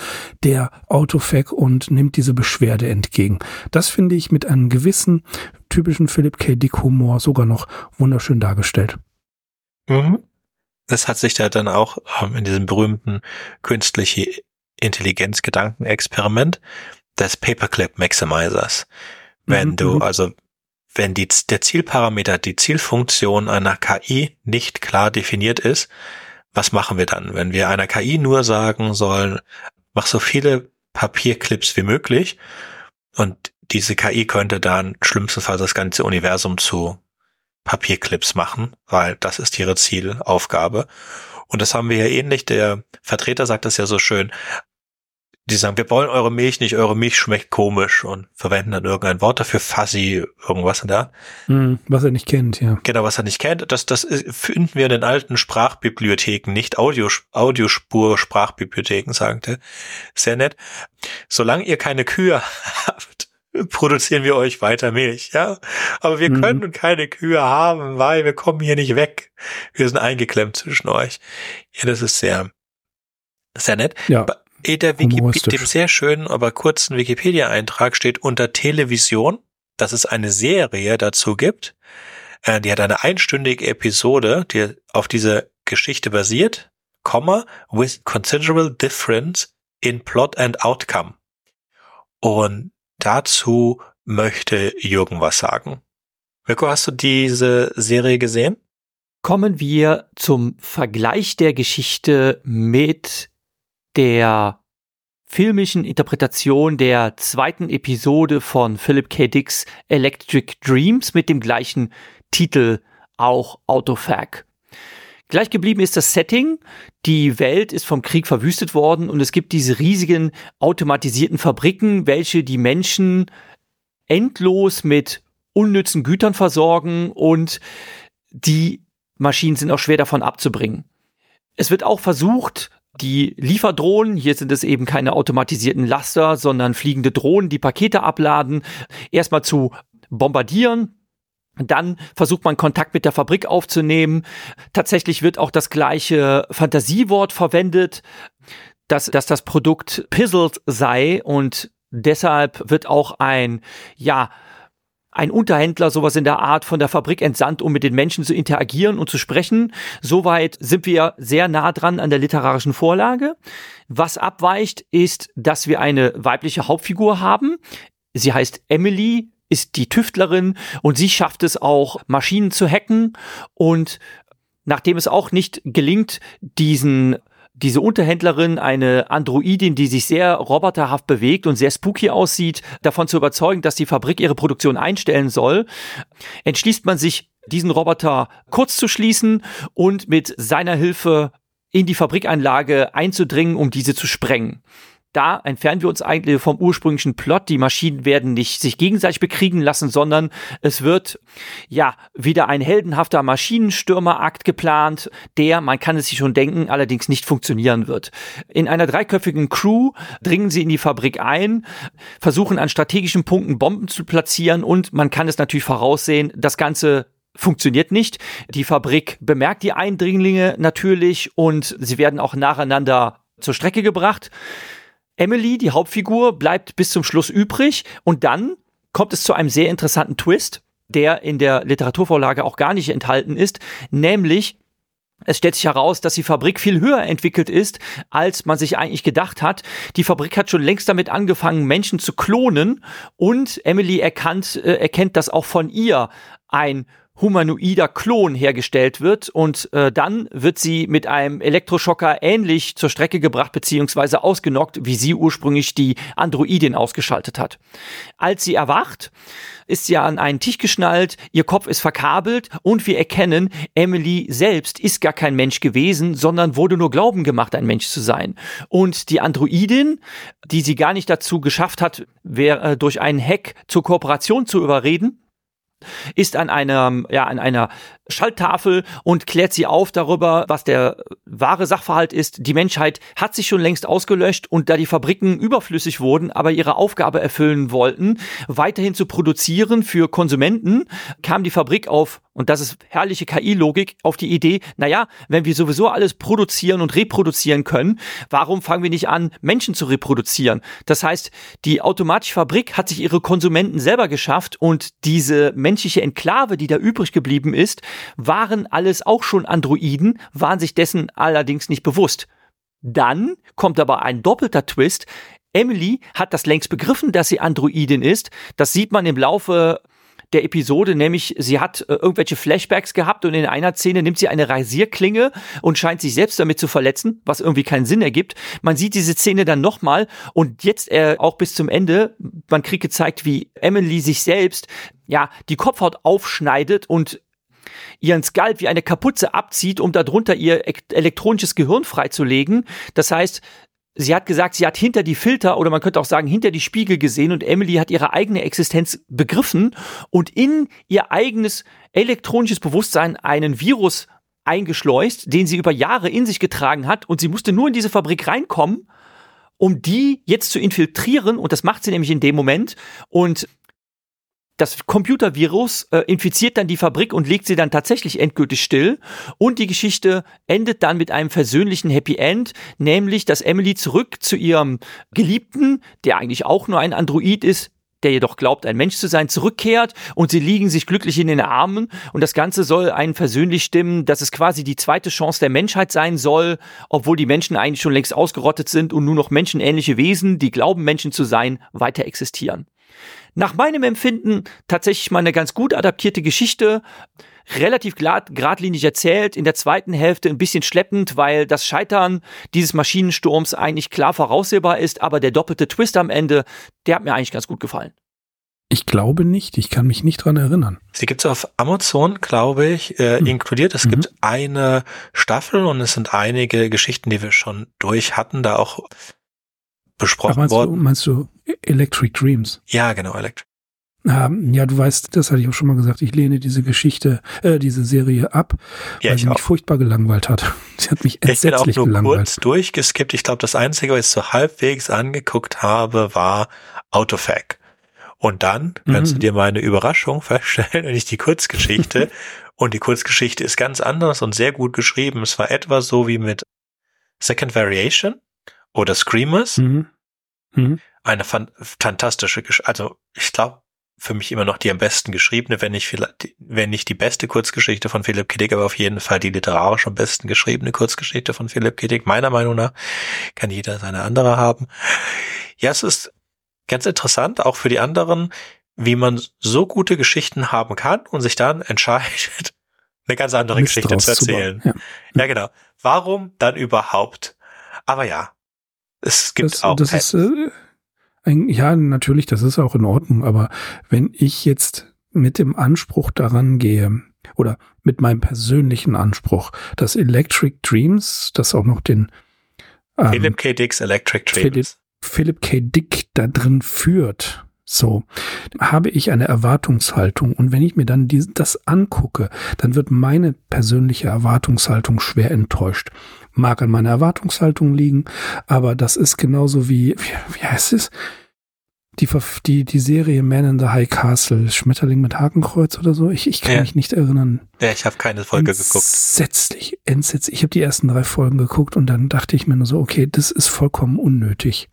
der Autofac und nimmt diese Beschwerde entgegen. Das finde ich mit einem gewissen typischen Philip K. Dick Humor sogar noch wunderschön dargestellt. Mhm. Das hat sich da dann auch ähm, in diesem berühmten künstliche Intelligenz-Gedankenexperiment des Paperclip Maximizers. Wenn mhm. du mhm. also wenn die, der Zielparameter, die Zielfunktion einer KI nicht klar definiert ist, was machen wir dann? Wenn wir einer KI nur sagen sollen, mach so viele Papierclips wie möglich und diese KI könnte dann schlimmstenfalls das ganze Universum zu Papierclips machen, weil das ist ihre Zielaufgabe. Und das haben wir ja ähnlich. Der Vertreter sagt das ja so schön die sagen, wir wollen eure Milch nicht, eure Milch schmeckt komisch und verwenden dann irgendein Wort dafür, fuzzy, irgendwas da. Mm, was er nicht kennt, ja. Genau, was er nicht kennt. Das, das finden wir in den alten Sprachbibliotheken, nicht Audio, Audiospur-Sprachbibliotheken, sagte. Sehr nett. Solange ihr keine Kühe habt, produzieren wir euch weiter Milch, ja. Aber wir mhm. können keine Kühe haben, weil wir kommen hier nicht weg. Wir sind eingeklemmt zwischen euch. Ja, das ist sehr, Sehr nett. Ja. In der Wikipedia, dem sehr schönen, aber kurzen Wikipedia-Eintrag steht unter Television, dass es eine Serie dazu gibt. Äh, die hat eine einstündige Episode, die auf dieser Geschichte basiert, Komma, with considerable difference in plot and outcome. Und dazu möchte Jürgen was sagen. Mirko, hast du diese Serie gesehen? Kommen wir zum Vergleich der Geschichte mit der filmischen Interpretation der zweiten Episode von Philip K. Dicks Electric Dreams mit dem gleichen Titel, auch Autofag. Gleich geblieben ist das Setting. Die Welt ist vom Krieg verwüstet worden und es gibt diese riesigen automatisierten Fabriken, welche die Menschen endlos mit unnützen Gütern versorgen und die Maschinen sind auch schwer davon abzubringen. Es wird auch versucht, die Lieferdrohnen, hier sind es eben keine automatisierten Laster, sondern fliegende Drohnen, die Pakete abladen, erstmal zu bombardieren, dann versucht man Kontakt mit der Fabrik aufzunehmen. Tatsächlich wird auch das gleiche Fantasiewort verwendet, dass, dass das Produkt pizzled sei und deshalb wird auch ein, ja, ein Unterhändler, sowas in der Art, von der Fabrik entsandt, um mit den Menschen zu interagieren und zu sprechen. Soweit sind wir sehr nah dran an der literarischen Vorlage. Was abweicht, ist, dass wir eine weibliche Hauptfigur haben. Sie heißt Emily, ist die Tüftlerin und sie schafft es auch, Maschinen zu hacken und nachdem es auch nicht gelingt, diesen diese Unterhändlerin, eine Androidin, die sich sehr roboterhaft bewegt und sehr spooky aussieht, davon zu überzeugen, dass die Fabrik ihre Produktion einstellen soll, entschließt man sich, diesen Roboter kurz zu schließen und mit seiner Hilfe in die Fabrikanlage einzudringen, um diese zu sprengen da entfernen wir uns eigentlich vom ursprünglichen Plot. Die Maschinen werden nicht sich gegenseitig bekriegen lassen, sondern es wird ja wieder ein heldenhafter Maschinenstürmerakt geplant, der, man kann es sich schon denken, allerdings nicht funktionieren wird. In einer dreiköpfigen Crew dringen sie in die Fabrik ein, versuchen an strategischen Punkten Bomben zu platzieren und man kann es natürlich voraussehen, das Ganze funktioniert nicht. Die Fabrik bemerkt die Eindringlinge natürlich und sie werden auch nacheinander zur Strecke gebracht. Emily, die Hauptfigur, bleibt bis zum Schluss übrig und dann kommt es zu einem sehr interessanten Twist, der in der Literaturvorlage auch gar nicht enthalten ist, nämlich es stellt sich heraus, dass die Fabrik viel höher entwickelt ist, als man sich eigentlich gedacht hat. Die Fabrik hat schon längst damit angefangen, Menschen zu klonen und Emily erkannt, äh, erkennt, dass auch von ihr ein humanoider Klon hergestellt wird und äh, dann wird sie mit einem Elektroschocker ähnlich zur Strecke gebracht beziehungsweise ausgenockt, wie sie ursprünglich die Androidin ausgeschaltet hat. Als sie erwacht, ist sie an einen Tisch geschnallt, ihr Kopf ist verkabelt und wir erkennen, Emily selbst ist gar kein Mensch gewesen, sondern wurde nur glauben gemacht, ein Mensch zu sein. Und die Androidin, die sie gar nicht dazu geschafft hat, wer, äh, durch einen Hack zur Kooperation zu überreden, ist an einer, ja, an einer Schalttafel und klärt sie auf darüber, was der wahre Sachverhalt ist. Die Menschheit hat sich schon längst ausgelöscht und da die Fabriken überflüssig wurden, aber ihre Aufgabe erfüllen wollten, weiterhin zu produzieren für Konsumenten, kam die Fabrik auf, und das ist herrliche KI-Logik, auf die Idee, naja, wenn wir sowieso alles produzieren und reproduzieren können, warum fangen wir nicht an, Menschen zu reproduzieren? Das heißt, die automatische Fabrik hat sich ihre Konsumenten selber geschafft und diese menschliche Enklave, die da übrig geblieben ist, waren alles auch schon Androiden, waren sich dessen allerdings nicht bewusst. Dann kommt aber ein doppelter Twist. Emily hat das längst begriffen, dass sie Androidin ist. Das sieht man im Laufe der Episode, nämlich sie hat äh, irgendwelche Flashbacks gehabt und in einer Szene nimmt sie eine Rasierklinge und scheint sich selbst damit zu verletzen, was irgendwie keinen Sinn ergibt. Man sieht diese Szene dann nochmal und jetzt äh, auch bis zum Ende, man kriegt gezeigt, wie Emily sich selbst ja die Kopfhaut aufschneidet und ihren Skalp wie eine Kapuze abzieht, um darunter ihr elektronisches Gehirn freizulegen. Das heißt, sie hat gesagt, sie hat hinter die Filter oder man könnte auch sagen, hinter die Spiegel gesehen und Emily hat ihre eigene Existenz begriffen und in ihr eigenes elektronisches Bewusstsein einen Virus eingeschleust, den sie über Jahre in sich getragen hat und sie musste nur in diese Fabrik reinkommen, um die jetzt zu infiltrieren und das macht sie nämlich in dem Moment und das Computervirus äh, infiziert dann die Fabrik und legt sie dann tatsächlich endgültig still. Und die Geschichte endet dann mit einem versöhnlichen Happy End, nämlich, dass Emily zurück zu ihrem Geliebten, der eigentlich auch nur ein Android ist, der jedoch glaubt, ein Mensch zu sein, zurückkehrt und sie liegen sich glücklich in den Armen. Und das Ganze soll einen versöhnlich stimmen, dass es quasi die zweite Chance der Menschheit sein soll, obwohl die Menschen eigentlich schon längst ausgerottet sind und nur noch menschenähnliche Wesen, die glauben, Menschen zu sein, weiter existieren. Nach meinem Empfinden tatsächlich mal eine ganz gut adaptierte Geschichte, relativ grad, geradlinig erzählt, in der zweiten Hälfte ein bisschen schleppend, weil das Scheitern dieses Maschinensturms eigentlich klar voraussehbar ist, aber der doppelte Twist am Ende, der hat mir eigentlich ganz gut gefallen. Ich glaube nicht, ich kann mich nicht dran erinnern. Sie gibt es auf Amazon, glaube ich, äh, hm. inkludiert. Es mhm. gibt eine Staffel und es sind einige Geschichten, die wir schon durch hatten, da auch besprochen Ach, meinst worden. Du, meinst du Electric Dreams? Ja, genau, Electric. Ähm, ja, du weißt, das hatte ich auch schon mal gesagt, ich lehne diese Geschichte, äh, diese Serie ab, ja, weil sie auch. mich furchtbar gelangweilt hat. Sie hat mich entsetzlich ich bin auch nur gelangweilt. kurz durchgeskippt. Ich glaube, das Einzige, was ich so halbwegs angeguckt habe, war Autofac. Und dann kannst mhm. du dir meine Überraschung feststellen, wenn ich die Kurzgeschichte. und die Kurzgeschichte ist ganz anders und sehr gut geschrieben. Es war etwa so wie mit Second Variation oder Screamers. Mhm. Mhm. Eine fan fantastische, Gesch also ich glaube, für mich immer noch die am besten geschriebene, wenn nicht vielleicht, wenn nicht die beste Kurzgeschichte von Philipp Kittig, aber auf jeden Fall die literarisch am besten geschriebene Kurzgeschichte von Philipp Kittig. Meiner Meinung nach kann jeder seine andere haben. Ja, es ist ganz interessant, auch für die anderen, wie man so gute Geschichten haben kann und sich dann entscheidet, eine ganz andere Mist Geschichte zu erzählen. Ja. ja, genau. Warum dann überhaupt? Aber ja, es gibt das, auch. Das ist, äh, ein, ja, natürlich, das ist auch in Ordnung, aber wenn ich jetzt mit dem Anspruch daran gehe, oder mit meinem persönlichen Anspruch, dass Electric Dreams, das auch noch den ähm, Philip K. Dicks Electric Dreams. Philip, Philip K. Dick da drin führt, so habe ich eine Erwartungshaltung und wenn ich mir dann die, das angucke, dann wird meine persönliche Erwartungshaltung schwer enttäuscht. Mag an meiner Erwartungshaltung liegen, aber das ist genauso wie, wie, wie heißt es? Die, die, die Serie Man in the High Castle, Schmetterling mit Hakenkreuz oder so. Ich, ich kann ja. mich nicht erinnern. Ja, ich habe keine Folge entsetzlich, geguckt. Entsetzlich, entsetzlich. Ich habe die ersten drei Folgen geguckt und dann dachte ich mir nur so, okay, das ist vollkommen unnötig.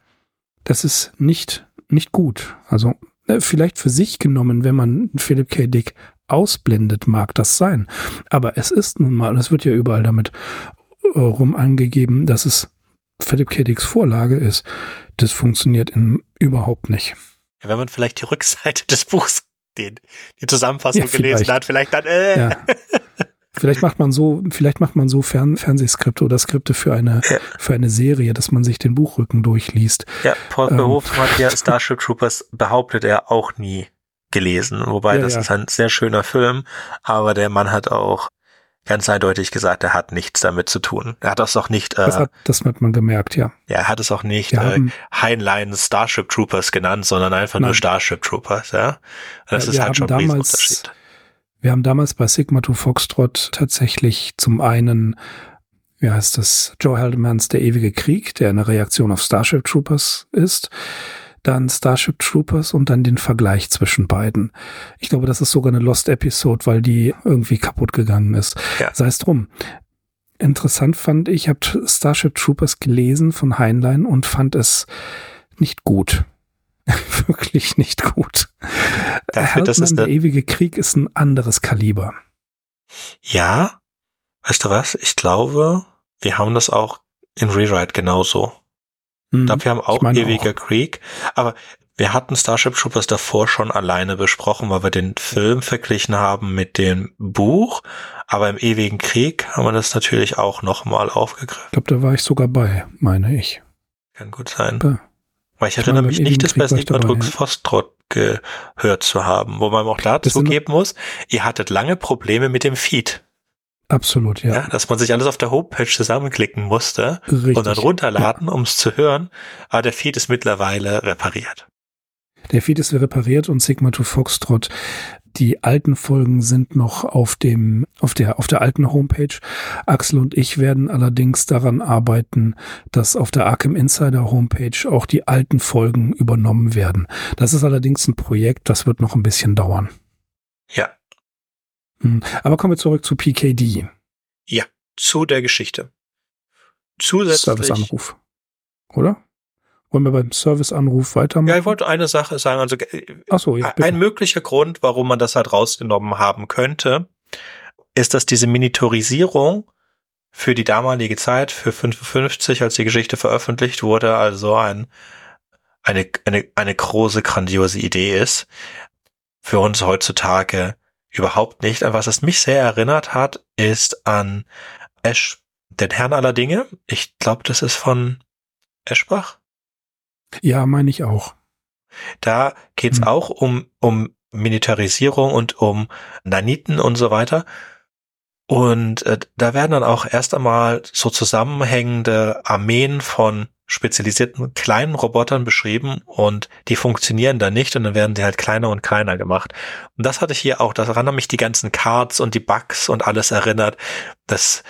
Das ist nicht, nicht gut. Also äh, vielleicht für sich genommen, wenn man Philip K. Dick ausblendet, mag das sein. Aber es ist nun mal, es wird ja überall damit rum angegeben, dass es Philip K. Dicks Vorlage ist. Das funktioniert in, überhaupt nicht. Ja, wenn man vielleicht die Rückseite des Buchs, den, die Zusammenfassung ja, gelesen hat, vielleicht dann, äh. Ja. Vielleicht macht man so, vielleicht macht man so Fern Fernsehskripte oder Skripte für eine, ja. für eine Serie, dass man sich den Buchrücken durchliest. Ja, Paul ähm. hat ja Starship Troopers behauptet er auch nie gelesen, wobei ja, das ja. ist ein sehr schöner Film, aber der Mann hat auch ganz eindeutig gesagt, er hat nichts damit zu tun. Er hat das auch nicht. Äh, das, hat, das hat man gemerkt, ja. Ja, er hat es auch nicht äh, Heinlein Starship Troopers genannt, sondern einfach Nein. nur Starship Troopers, ja. Das ja, ist halt schon ein Riesenunterschied. Wir haben damals bei Sigma 2 Foxtrot tatsächlich zum einen, wie heißt das, Joe Haldeman's Der ewige Krieg, der eine Reaktion auf Starship Troopers ist dann Starship Troopers und dann den Vergleich zwischen beiden. Ich glaube, das ist sogar eine Lost Episode, weil die irgendwie kaputt gegangen ist. Ja. Sei es drum. Interessant fand ich, habe Starship Troopers gelesen von Heinlein und fand es nicht gut. Wirklich nicht gut. Dafür, das ist der ewige Krieg ist ein anderes Kaliber. Ja, weißt du was? Ich glaube, wir haben das auch in Rewrite genauso. Mhm. Ich glaube, wir haben auch Ewiger auch. Krieg, aber wir hatten Starship Troopers davor schon alleine besprochen, weil wir den Film verglichen haben mit dem Buch. Aber im Ewigen Krieg haben wir das natürlich auch nochmal aufgegriffen. Ich glaube, da war ich sogar bei, meine ich. Kann gut sein. Da. Weil ich, ich erinnere mich nicht, das bei Sigmund Rux Fostrott gehört zu haben. Wo man auch dazu geben muss, ihr hattet lange Probleme mit dem Feed. Absolut, ja. ja. Dass man sich alles auf der Homepage zusammenklicken musste Richtig. und dann runterladen, ja. um es zu hören. Aber der Feed ist mittlerweile repariert. Der Feed ist repariert und Sigma to Foxtrot, die alten Folgen sind noch auf dem, auf der, auf der alten Homepage. Axel und ich werden allerdings daran arbeiten, dass auf der Arkham Insider Homepage auch die alten Folgen übernommen werden. Das ist allerdings ein Projekt, das wird noch ein bisschen dauern. Ja. Hm. Aber kommen wir zurück zu PKD. Ja, zu der Geschichte. Zusätzlich. Serviceanruf. Oder? Wollen wir beim Serviceanruf weitermachen? Ja, ich wollte eine Sache sagen. Also Ach so, ja, ein möglicher Grund, warum man das halt rausgenommen haben könnte, ist, dass diese Minitorisierung für die damalige Zeit, für 55, als die Geschichte veröffentlicht wurde, also ein, eine, eine, eine große, grandiose Idee ist. Für uns heutzutage überhaupt nicht. An was es mich sehr erinnert hat, ist an Esch, den Herrn aller Dinge. Ich glaube, das ist von Eschbach. Ja, meine ich auch. Da geht's hm. auch um, um Militarisierung und um Naniten und so weiter. Und äh, da werden dann auch erst einmal so zusammenhängende Armeen von spezialisierten kleinen Robotern beschrieben und die funktionieren dann nicht und dann werden sie halt kleiner und kleiner gemacht. Und das hatte ich hier auch, daran haben mich die ganzen Cards und die Bugs und alles erinnert, dass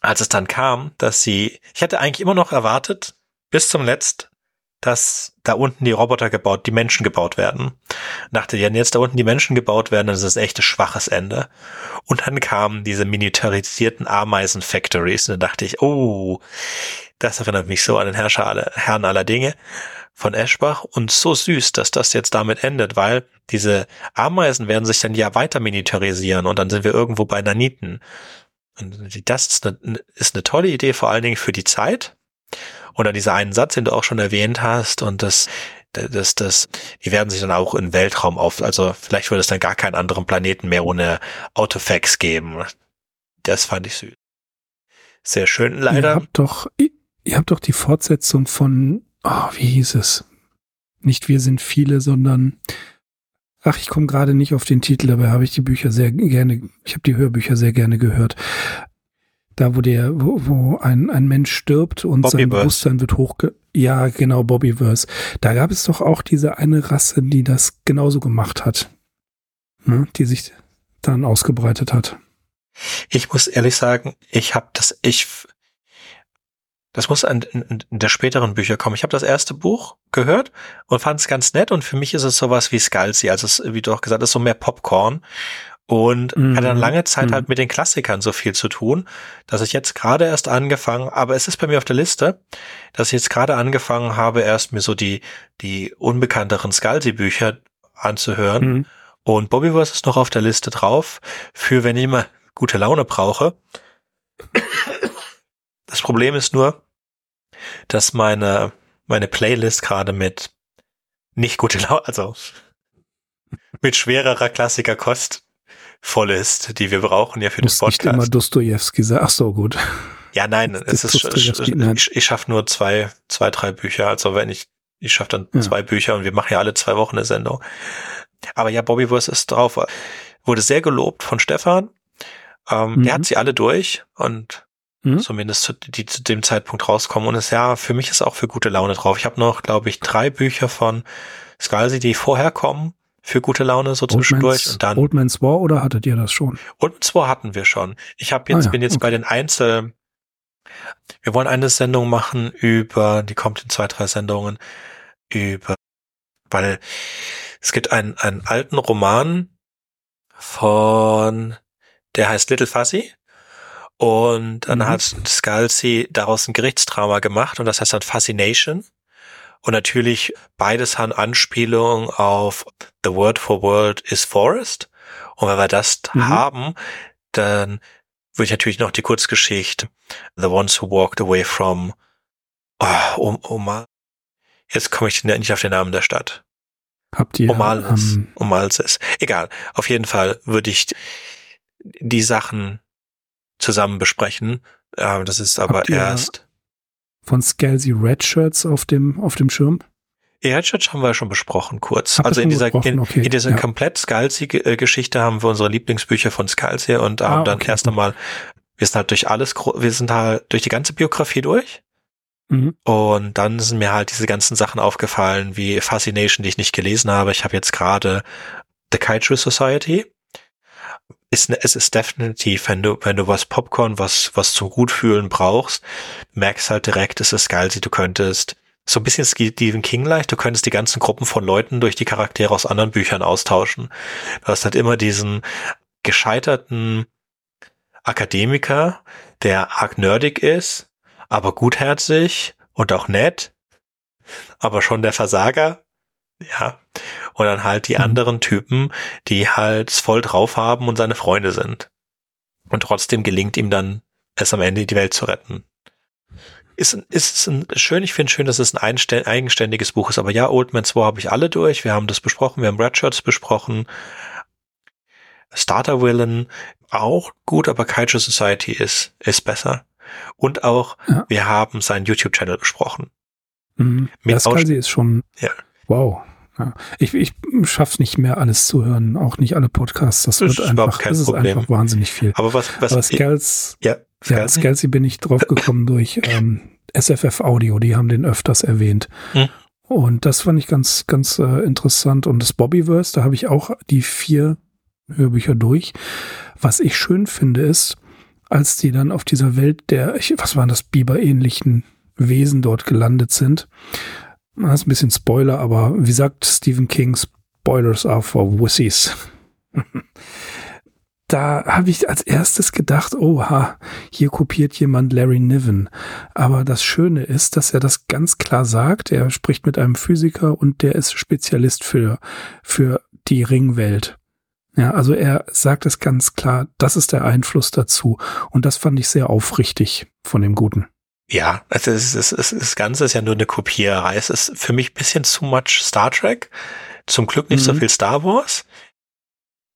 als es dann kam, dass sie, ich hatte eigentlich immer noch erwartet, bis zum Letzt, dass da unten die Roboter gebaut, die Menschen gebaut werden. Dachte, wenn jetzt da unten die Menschen gebaut werden, dann ist das echt ein schwaches Ende. Und dann kamen diese militarisierten Ameisen-Factories und dann dachte ich, oh, das erinnert mich so an den Herrscher aller, Herrn aller Dinge von Eschbach und so süß, dass das jetzt damit endet, weil diese Ameisen werden sich dann ja weiter militarisieren und dann sind wir irgendwo bei Naniten. Und das ist eine, ist eine tolle Idee, vor allen Dingen für die Zeit. Dann dieser einen Satz, den du auch schon erwähnt hast, und das, das, das, die werden sich dann auch im Weltraum auf, also vielleicht würde es dann gar keinen anderen Planeten mehr ohne Autofax geben. Das fand ich süß. Sehr schön, leider. Ihr habt doch, ihr habt doch die Fortsetzung von, oh, wie hieß es? Nicht wir sind viele, sondern Ach, ich komme gerade nicht auf den Titel, dabei habe ich die Bücher sehr gerne, ich habe die Hörbücher sehr gerne gehört da wo der, wo, wo ein, ein Mensch stirbt und Bobby sein Bewusstsein wird hochge... Ja, genau, Bobbyverse. Da gab es doch auch diese eine Rasse, die das genauso gemacht hat. Ne? Die sich dann ausgebreitet hat. Ich muss ehrlich sagen, ich habe das, ich, das muss in, in, in der späteren Bücher kommen. Ich habe das erste Buch gehört und fand es ganz nett und für mich ist es sowas wie Scalzi, also es, wie du auch gesagt hast, so mehr Popcorn und mhm. hatte dann lange Zeit mhm. halt mit den Klassikern so viel zu tun, dass ich jetzt gerade erst angefangen, aber es ist bei mir auf der Liste, dass ich jetzt gerade angefangen habe, erst mir so die, die unbekannteren Scalzi-Bücher anzuhören. Mhm. Und Bobbyverse ist noch auf der Liste drauf, für wenn ich mal gute Laune brauche. Das Problem ist nur, dass meine, meine Playlist gerade mit nicht gute Laune, also mit schwererer Klassikerkost voll ist, die wir brauchen ja für den Podcast. Nicht immer Dostoevsky sagen. Ach so, gut. Ja, nein, es ist, ich, ich schaffe nur zwei, zwei, drei Bücher. Also wenn ich, ich schaffe dann ja. zwei Bücher und wir machen ja alle zwei Wochen eine Sendung. Aber ja, Bobby Wurst ist drauf. Wurde sehr gelobt von Stefan. Ähm, mhm. Der hat sie alle durch und mhm. zumindest zu, die zu dem Zeitpunkt rauskommen. Und es ja, für mich ist auch für gute Laune drauf. Ich habe noch, glaube ich, drei Bücher von Scalzi, die vorher kommen für gute Laune so zwischendurch. und dann Old Man's War oder hattet ihr das schon? Old Man's War hatten wir schon. Ich habe jetzt, ah, ja. bin jetzt okay. bei den Einzel, wir wollen eine Sendung machen über, die kommt in zwei, drei Sendungen, über, weil es gibt einen, einen alten Roman von, der heißt Little Fuzzy. Und dann mhm. hat Scalzi daraus ein Gerichtsdrama gemacht und das heißt dann Fascination. Und natürlich beides haben Anspielung auf The Word for World is Forest. Und wenn wir das mhm. haben, dann würde ich natürlich noch die Kurzgeschichte The Ones Who Walked Away from oh, um, Jetzt komme ich nicht auf den Namen der Stadt. Habt ihr Omales, um, Omalses. Egal. Auf jeden Fall würde ich die Sachen zusammen besprechen. Das ist aber erst von Scalzi Redshirts auf dem, auf dem Schirm? Redshirts haben wir schon besprochen, kurz. Hab also in dieser, in, okay. in, dieser ja. komplett Scalzi-Geschichte haben wir unsere Lieblingsbücher von Scalzi und haben ah, dann okay. erst einmal, wir sind halt durch alles, wir sind halt durch die ganze Biografie durch. Mhm. Und dann sind mir halt diese ganzen Sachen aufgefallen, wie Fascination, die ich nicht gelesen habe. Ich habe jetzt gerade The Kaiju Society. Ist, ne, es ist definitiv, wenn du, wenn du was Popcorn, was, was zum Gutfühlen brauchst, merkst halt direkt, es ist geil, du könntest so ein bisschen Stephen King-leicht, du könntest die ganzen Gruppen von Leuten durch die Charaktere aus anderen Büchern austauschen. Du hast halt immer diesen gescheiterten Akademiker, der arg nerdig ist, aber gutherzig und auch nett, aber schon der Versager. Ja. Und dann halt die mhm. anderen Typen, die halt voll drauf haben und seine Freunde sind. Und trotzdem gelingt ihm dann, es am Ende die Welt zu retten. Ist, ist ein, schön, ich finde schön, dass es ein eigenständiges Buch ist. Aber ja, Old Man 2 habe ich alle durch. Wir haben das besprochen, wir haben Redshirts besprochen. Starter Villain auch gut, aber Kaiju Society ist, ist besser. Und auch, ja. wir haben seinen YouTube-Channel besprochen. Mhm. Das Kalsi ist schon, ja. Wow. Ja. Ich, ich schaff's nicht mehr alles zu hören, auch nicht alle Podcasts. Das, das wird einfach, das ist Problem. einfach wahnsinnig viel. Aber was, was Aber Scals, ja, ja, Scalzi bin ich drauf gekommen durch ähm, SFF Audio, die haben den öfters erwähnt. Hm. Und das fand ich ganz, ganz äh, interessant. Und das Bobbyverse, da habe ich auch die vier Hörbücher durch. Was ich schön finde, ist, als die dann auf dieser Welt der, was waren das, Biber-ähnlichen Wesen dort gelandet sind. Das ist ein bisschen Spoiler, aber wie sagt Stephen King, Spoilers are for wussies. da habe ich als erstes gedacht, oha, hier kopiert jemand Larry Niven. Aber das Schöne ist, dass er das ganz klar sagt. Er spricht mit einem Physiker und der ist Spezialist für, für die Ringwelt. Ja, also er sagt es ganz klar, das ist der Einfluss dazu. Und das fand ich sehr aufrichtig von dem Guten. Ja, also es ist, es ist, das Ganze ist ja nur eine Kopiererei. Es ist für mich bisschen zu much Star Trek. Zum Glück nicht mhm. so viel Star Wars.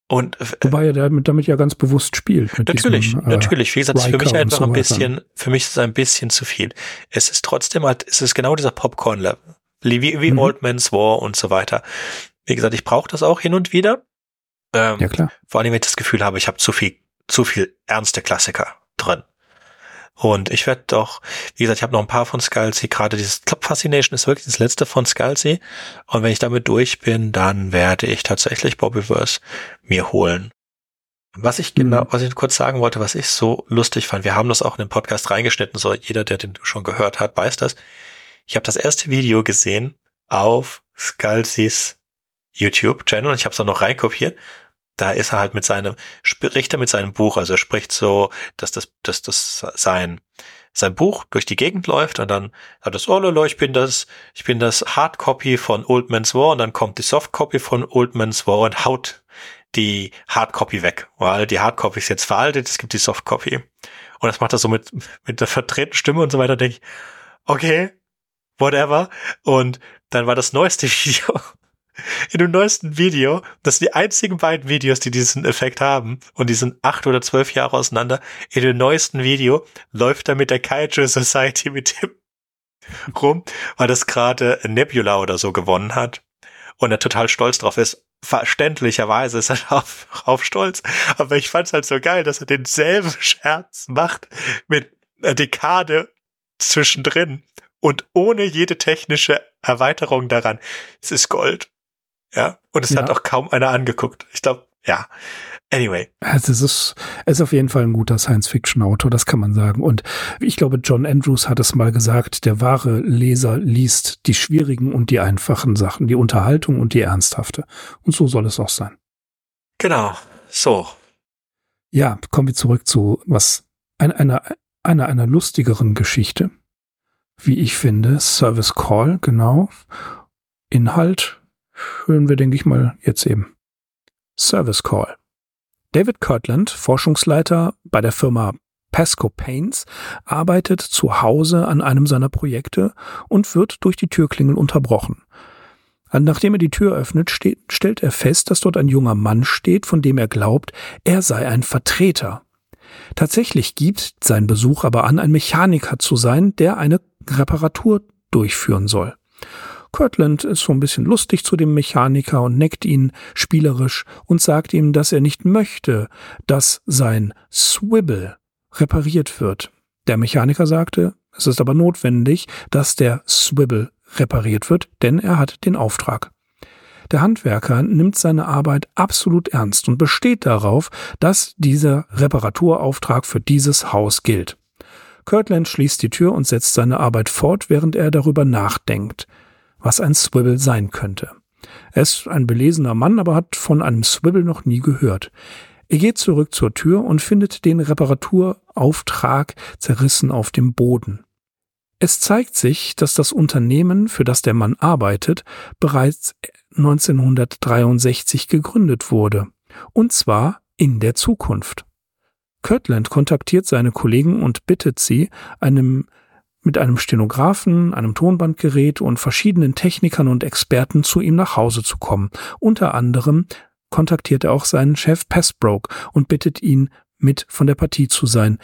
Und, äh, Wobei er damit, damit ja ganz bewusst spielt. natürlich, diesem, äh, natürlich. Wie gesagt, Riker für mich einfach so ein bisschen, für mich ist es ein bisschen zu viel. Es ist trotzdem halt, es ist genau dieser Popcorn-Level. Wie, wie mhm. Old Man's War und so weiter. Wie gesagt, ich brauche das auch hin und wieder. Ähm, ja, klar. Vor allem, wenn ich das Gefühl habe, ich habe zu viel, zu viel ernste Klassiker drin. Und ich werde doch, wie gesagt, ich habe noch ein paar von Scalzi, gerade dieses Club Fascination ist wirklich das letzte von Scalzi. Und wenn ich damit durch bin, dann werde ich tatsächlich Bobbyverse mir holen. Was ich genau, mhm. was ich kurz sagen wollte, was ich so lustig fand, wir haben das auch in den Podcast reingeschnitten, so jeder, der den schon gehört hat, weiß das. Ich habe das erste Video gesehen auf Scalzis YouTube-Channel und ich habe es auch noch reinkopiert. Da ist er halt mit seinem, spricht er mit seinem Buch, also er spricht so, dass das, dass das sein, sein Buch durch die Gegend läuft und dann hat das, oh lolo, ich bin das, ich bin das Hardcopy von Old Man's War und dann kommt die Softcopy von Old Man's War und haut die Hardcopy weg, weil die Hardcopy ist jetzt veraltet, es gibt die Softcopy. Und das macht er so mit, mit der verdrehten Stimme und so weiter, denke ich, okay, whatever. Und dann war das neueste Video in dem neuesten Video, das sind die einzigen beiden Videos, die diesen Effekt haben, und die sind acht oder zwölf Jahre auseinander, in dem neuesten Video läuft er mit der Kaiju Society mit dem rum, weil das gerade Nebula oder so gewonnen hat und er total stolz drauf ist. Verständlicherweise ist er auf, auf stolz, aber ich fand's halt so geil, dass er denselben Scherz macht mit einer Dekade zwischendrin und ohne jede technische Erweiterung daran. Es ist Gold. Ja, und es ja. hat auch kaum einer angeguckt. Ich glaube, ja. Anyway. Also es ist, es ist auf jeden Fall ein guter Science-Fiction-Autor, das kann man sagen. Und ich glaube, John Andrews hat es mal gesagt, der wahre Leser liest die schwierigen und die einfachen Sachen, die Unterhaltung und die ernsthafte. Und so soll es auch sein. Genau. So. Ja, kommen wir zurück zu was, einer, einer, einer, einer lustigeren Geschichte. Wie ich finde, Service Call, genau. Inhalt, hören wir, denke ich mal, jetzt eben. Service Call. David Kirtland, Forschungsleiter bei der Firma Pasco Paints, arbeitet zu Hause an einem seiner Projekte und wird durch die Türklingel unterbrochen. Nachdem er die Tür öffnet, steht, stellt er fest, dass dort ein junger Mann steht, von dem er glaubt, er sei ein Vertreter. Tatsächlich gibt sein Besuch aber an, ein Mechaniker zu sein, der eine Reparatur durchführen soll. Kirtland ist so ein bisschen lustig zu dem Mechaniker und neckt ihn spielerisch und sagt ihm, dass er nicht möchte, dass sein Swibble repariert wird. Der Mechaniker sagte, es ist aber notwendig, dass der Swibble repariert wird, denn er hat den Auftrag. Der Handwerker nimmt seine Arbeit absolut ernst und besteht darauf, dass dieser Reparaturauftrag für dieses Haus gilt. Kirtland schließt die Tür und setzt seine Arbeit fort, während er darüber nachdenkt, was ein Swivel sein könnte. Er ist ein belesener Mann, aber hat von einem Swivel noch nie gehört. Er geht zurück zur Tür und findet den Reparaturauftrag zerrissen auf dem Boden. Es zeigt sich, dass das Unternehmen, für das der Mann arbeitet, bereits 1963 gegründet wurde. Und zwar in der Zukunft. Kirtland kontaktiert seine Kollegen und bittet sie, einem mit einem Stenografen, einem Tonbandgerät und verschiedenen Technikern und Experten zu ihm nach Hause zu kommen. Unter anderem kontaktiert er auch seinen Chef Pestbroke und bittet ihn, mit von der Partie zu sein.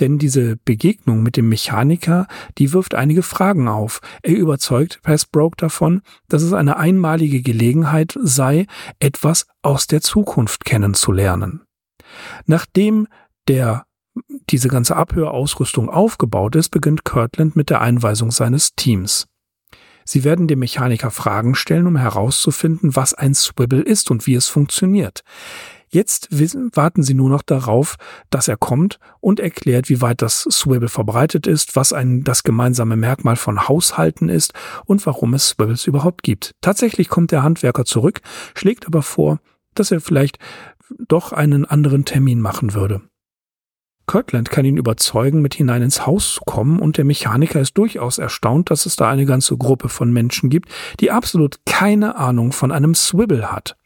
Denn diese Begegnung mit dem Mechaniker, die wirft einige Fragen auf. Er überzeugt Pestbroke davon, dass es eine einmalige Gelegenheit sei, etwas aus der Zukunft kennenzulernen. Nachdem der diese ganze Abhörausrüstung aufgebaut ist, beginnt Kirtland mit der Einweisung seines Teams. Sie werden dem Mechaniker Fragen stellen, um herauszufinden, was ein Swivel ist und wie es funktioniert. Jetzt warten sie nur noch darauf, dass er kommt und erklärt, wie weit das Swivel verbreitet ist, was ein, das gemeinsame Merkmal von Haushalten ist und warum es Swivels überhaupt gibt. Tatsächlich kommt der Handwerker zurück, schlägt aber vor, dass er vielleicht doch einen anderen Termin machen würde. Kirtland kann ihn überzeugen, mit hinein ins Haus zu kommen, und der Mechaniker ist durchaus erstaunt, dass es da eine ganze Gruppe von Menschen gibt, die absolut keine Ahnung von einem Swivel hat.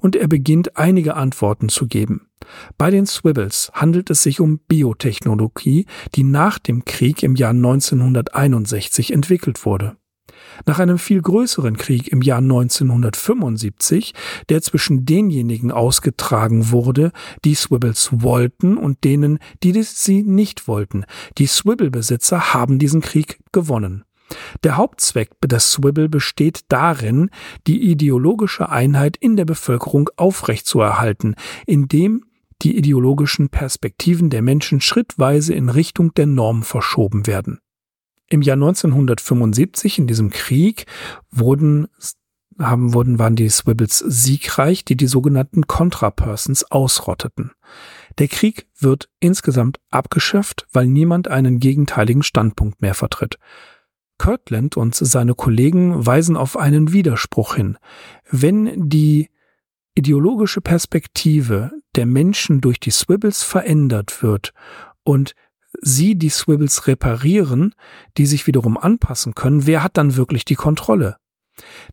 Und er beginnt einige Antworten zu geben. Bei den Swivels handelt es sich um Biotechnologie, die nach dem Krieg im Jahr 1961 entwickelt wurde. Nach einem viel größeren Krieg im Jahr 1975, der zwischen denjenigen ausgetragen wurde, die Swibbles wollten und denen, die sie nicht wollten. Die Swibble-Besitzer haben diesen Krieg gewonnen. Der Hauptzweck des Swibble besteht darin, die ideologische Einheit in der Bevölkerung aufrechtzuerhalten, indem die ideologischen Perspektiven der Menschen schrittweise in Richtung der Norm verschoben werden. Im Jahr 1975 in diesem Krieg wurden haben wurden waren die Swibbles siegreich, die die sogenannten Contra-Persons ausrotteten. Der Krieg wird insgesamt abgeschafft, weil niemand einen gegenteiligen Standpunkt mehr vertritt. Kirtland und seine Kollegen weisen auf einen Widerspruch hin. Wenn die ideologische Perspektive der Menschen durch die Swibbles verändert wird und sie die Swivels reparieren, die sich wiederum anpassen können, wer hat dann wirklich die Kontrolle?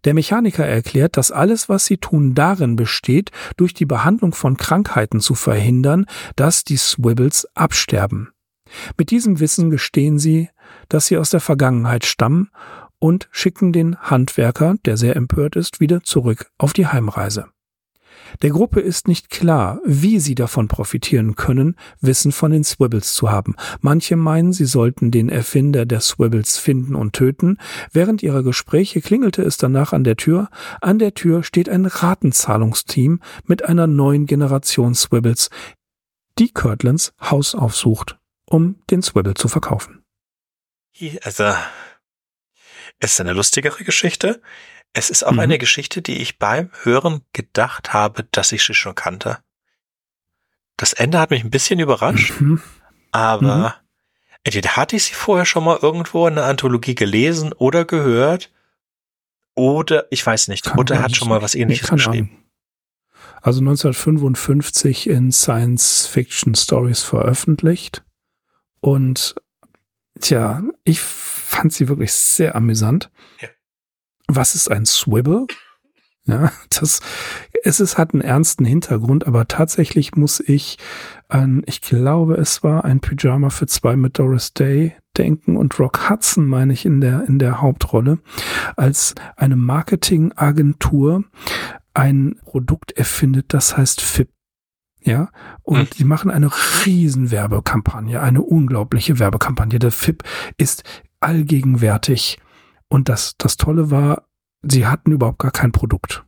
Der Mechaniker erklärt, dass alles, was sie tun, darin besteht, durch die Behandlung von Krankheiten zu verhindern, dass die Swivels absterben. Mit diesem Wissen gestehen sie, dass sie aus der Vergangenheit stammen und schicken den Handwerker, der sehr empört ist, wieder zurück auf die Heimreise. Der Gruppe ist nicht klar, wie sie davon profitieren können, Wissen von den Swibbles zu haben. Manche meinen, sie sollten den Erfinder der Swibbles finden und töten. Während ihrer Gespräche klingelte es danach an der Tür. An der Tür steht ein Ratenzahlungsteam mit einer neuen Generation Swibbles, die Kirtlands Haus aufsucht, um den Swibble zu verkaufen. Also, ist eine lustigere Geschichte. Es ist auch mhm. eine Geschichte, die ich beim Hören gedacht habe, dass ich sie schon kannte. Das Ende hat mich ein bisschen überrascht, mhm. aber mhm. entweder hatte ich sie vorher schon mal irgendwo in der Anthologie gelesen oder gehört, oder ich weiß nicht, kann oder hat schon mal was ähnliches nee, geschrieben. Also 1955 in Science Fiction Stories veröffentlicht. Und tja, ich fand sie wirklich sehr amüsant. Ja was ist ein Swivel? Ja, das, es ist, hat einen ernsten Hintergrund, aber tatsächlich muss ich an, ich glaube, es war ein Pyjama für zwei mit Doris Day denken und Rock Hudson, meine ich, in der, in der Hauptrolle, als eine Marketingagentur ein Produkt erfindet, das heißt FIP. Ja, und hm. die machen eine riesen Werbekampagne, eine unglaubliche Werbekampagne. Der FIP ist allgegenwärtig und das, das Tolle war, sie hatten überhaupt gar kein Produkt.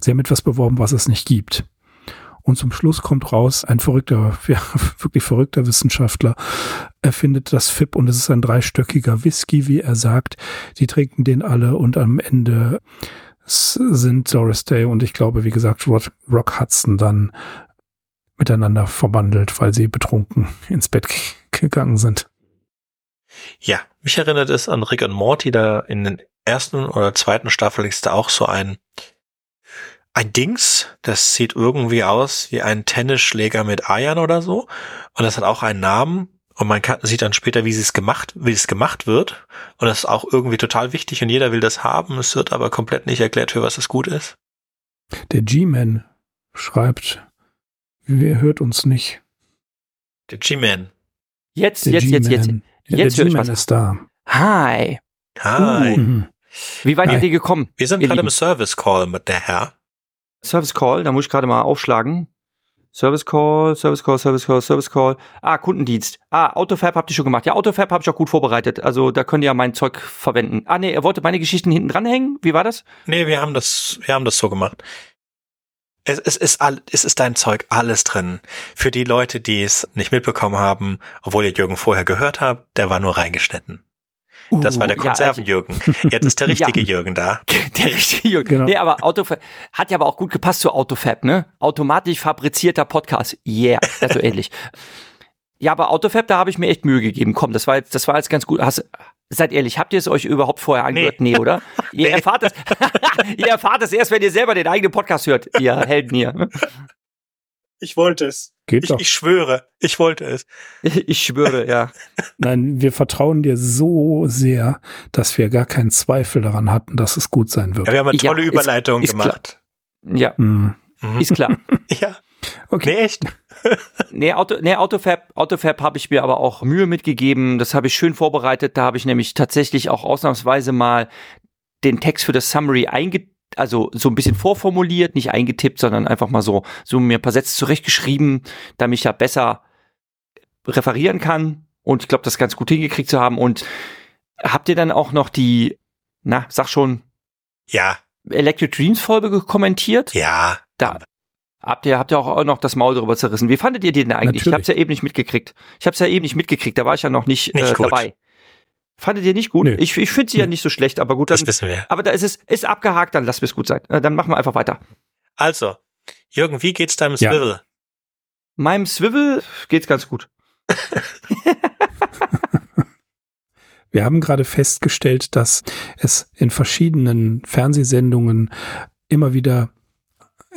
Sie haben etwas beworben, was es nicht gibt. Und zum Schluss kommt raus, ein verrückter, ja, wirklich verrückter Wissenschaftler erfindet das FIP und es ist ein dreistöckiger Whisky, wie er sagt. Sie trinken den alle und am Ende sind Doris Day und ich glaube, wie gesagt, Rock, Hudson dann miteinander verbandelt, weil sie betrunken ins Bett gegangen sind. Ja, mich erinnert es an Rick und Morty, da in den ersten oder zweiten Staffel ist da auch so ein ein Dings, das sieht irgendwie aus wie ein Tennisschläger mit Eiern oder so. Und das hat auch einen Namen. Und man kann, sieht dann später, wie es gemacht, wie es gemacht wird. Und das ist auch irgendwie total wichtig und jeder will das haben. Es wird aber komplett nicht erklärt, für was es gut ist. Der G-Man schreibt, wer hört uns nicht? Der G-Man. Jetzt, jetzt, jetzt, jetzt, jetzt. Der G-Man ist da. Hi. Hi. Uh. Wie weit seid ihr gekommen? Wir sind gerade im Service Call mit der Herr. Service Call, da muss ich gerade mal aufschlagen. Service Call, Service Call, Service Call, Service Call. Ah, Kundendienst. Ah, Autofab habt ihr schon gemacht. Ja, Autofab habe ich auch gut vorbereitet. Also da könnt ihr ja mein Zeug verwenden. Ah, nee, ihr wolltet meine Geschichten hinten dranhängen? Wie war das? Nee, wir haben das, wir haben das so gemacht. Es, es, ist all, es ist dein Zeug alles drin. Für die Leute, die es nicht mitbekommen haben, obwohl ihr Jürgen vorher gehört habt, der war nur reingeschnitten. Das war der Konservenjürgen. Ja, also, Jetzt ist der richtige ja, Jürgen da. Der richtige Jürgen. Genau. Nee, aber Autofab hat ja aber auch gut gepasst zu Autofab, ne? Automatisch fabrizierter Podcast. Yeah, also ähnlich. Ja, aber Autofab, da habe ich mir echt Mühe gegeben. Komm, das war jetzt, das war jetzt ganz gut. Hast, seid ehrlich, habt ihr es euch überhaupt vorher angehört? Nee, nee oder? Ihr erfahrt es, ihr erfahrt es erst, wenn ihr selber den eigenen Podcast hört, ihr Helden hier. Ich wollte es. Geht ich, doch. ich schwöre, ich wollte es. Ich schwöre, ja. Nein, wir vertrauen dir so sehr, dass wir gar keinen Zweifel daran hatten, dass es gut sein wird. Ja, wir haben eine tolle ja, Überleitung ist, ist gemacht. Klar. Ja, mhm. ist klar. ja. Okay. Nee, echt? Nee, Auto, nee, Autofab, Autofab habe ich mir aber auch Mühe mitgegeben. Das habe ich schön vorbereitet. Da habe ich nämlich tatsächlich auch ausnahmsweise mal den Text für das Summary eingetragen also so ein bisschen vorformuliert, nicht eingetippt, sondern einfach mal so, so mir ein paar Sätze zurechtgeschrieben, damit ich ja besser referieren kann. Und ich glaube, das ganz gut hingekriegt zu haben. Und habt ihr dann auch noch die, na, sag schon. Ja. Electric Dreams Folge kommentiert? Ja. Da habt ihr, habt ihr auch noch das Maul darüber zerrissen. Wie fandet ihr den eigentlich? Natürlich. Ich hab's ja eben nicht mitgekriegt. Ich hab's ja eben nicht mitgekriegt, da war ich ja noch nicht, nicht äh, dabei. Fandet ihr nicht gut? Nee. Ich, ich finde sie nee. ja nicht so schlecht, aber gut. Dann, das wissen wir. Aber da ist es ist abgehakt, dann lass es gut sein. Äh, dann machen wir einfach weiter. Also, Jürgen, wie geht's deinem ja. Swivel? Meinem Swivel geht's ganz gut. Wir haben gerade festgestellt, dass es in verschiedenen Fernsehsendungen immer wieder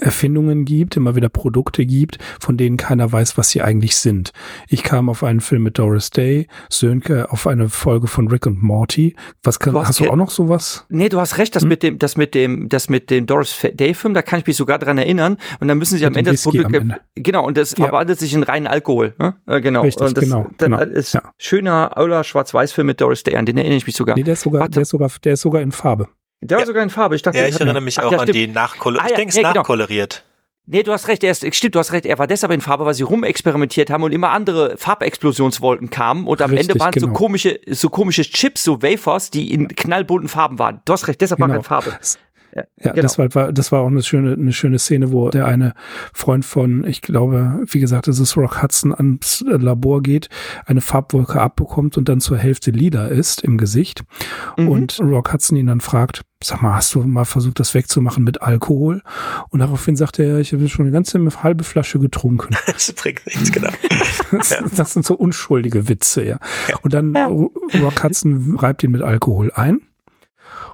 Erfindungen gibt, immer wieder Produkte gibt, von denen keiner weiß, was sie eigentlich sind. Ich kam auf einen Film mit Doris Day, Sönke auf eine Folge von Rick und Morty. Was kann, du hast, hast du auch noch sowas? Nee, du hast recht, das hm? mit dem, das mit dem, das mit dem Doris Day Film, da kann ich mich sogar dran erinnern. Und dann müssen sie am Ende das Produkt, Ende. genau, und das ja. verwandelt sich in reinen Alkohol. Ne? Äh, genau. Richtig, und das, genau. Dann genau. ist ja. schöner, Euler Schwarz-Weiß-Film mit Doris Day, an den erinnere ich mich sogar. Nee, der ist sogar, der ist sogar, der ist sogar in Farbe. Der war sogar in Farbe. Ich dachte, ja, ich erinnere mich auch an die nachkoloriert. Ah, ja, ich denke, es ja, nachkoloriert. Nee, du hast recht, er ist, stimmt, du hast recht, er war deshalb in Farbe, weil sie rumexperimentiert haben und immer andere Farbexplosionswolken kamen und am Richtig, Ende waren genau. so komische, so komische Chips, so Wafers, die in knallbunten Farben waren. Du hast recht, deshalb genau. war er in Farbe. Ja, ja genau. das, war, das war auch eine schöne, eine schöne Szene, wo der eine Freund von, ich glaube, wie gesagt, es ist Rock Hudson ans Labor geht, eine Farbwolke abbekommt und dann zur Hälfte lila ist im Gesicht. Mhm. Und Rock Hudson ihn dann fragt, sag mal, hast du mal versucht, das wegzumachen mit Alkohol? Und daraufhin sagt er, ich habe schon eine ganze halbe Flasche getrunken. das bringt nichts, genau. das, ja. das, sind so unschuldige Witze, ja. ja. Und dann ja. Rock Hudson reibt ihn mit Alkohol ein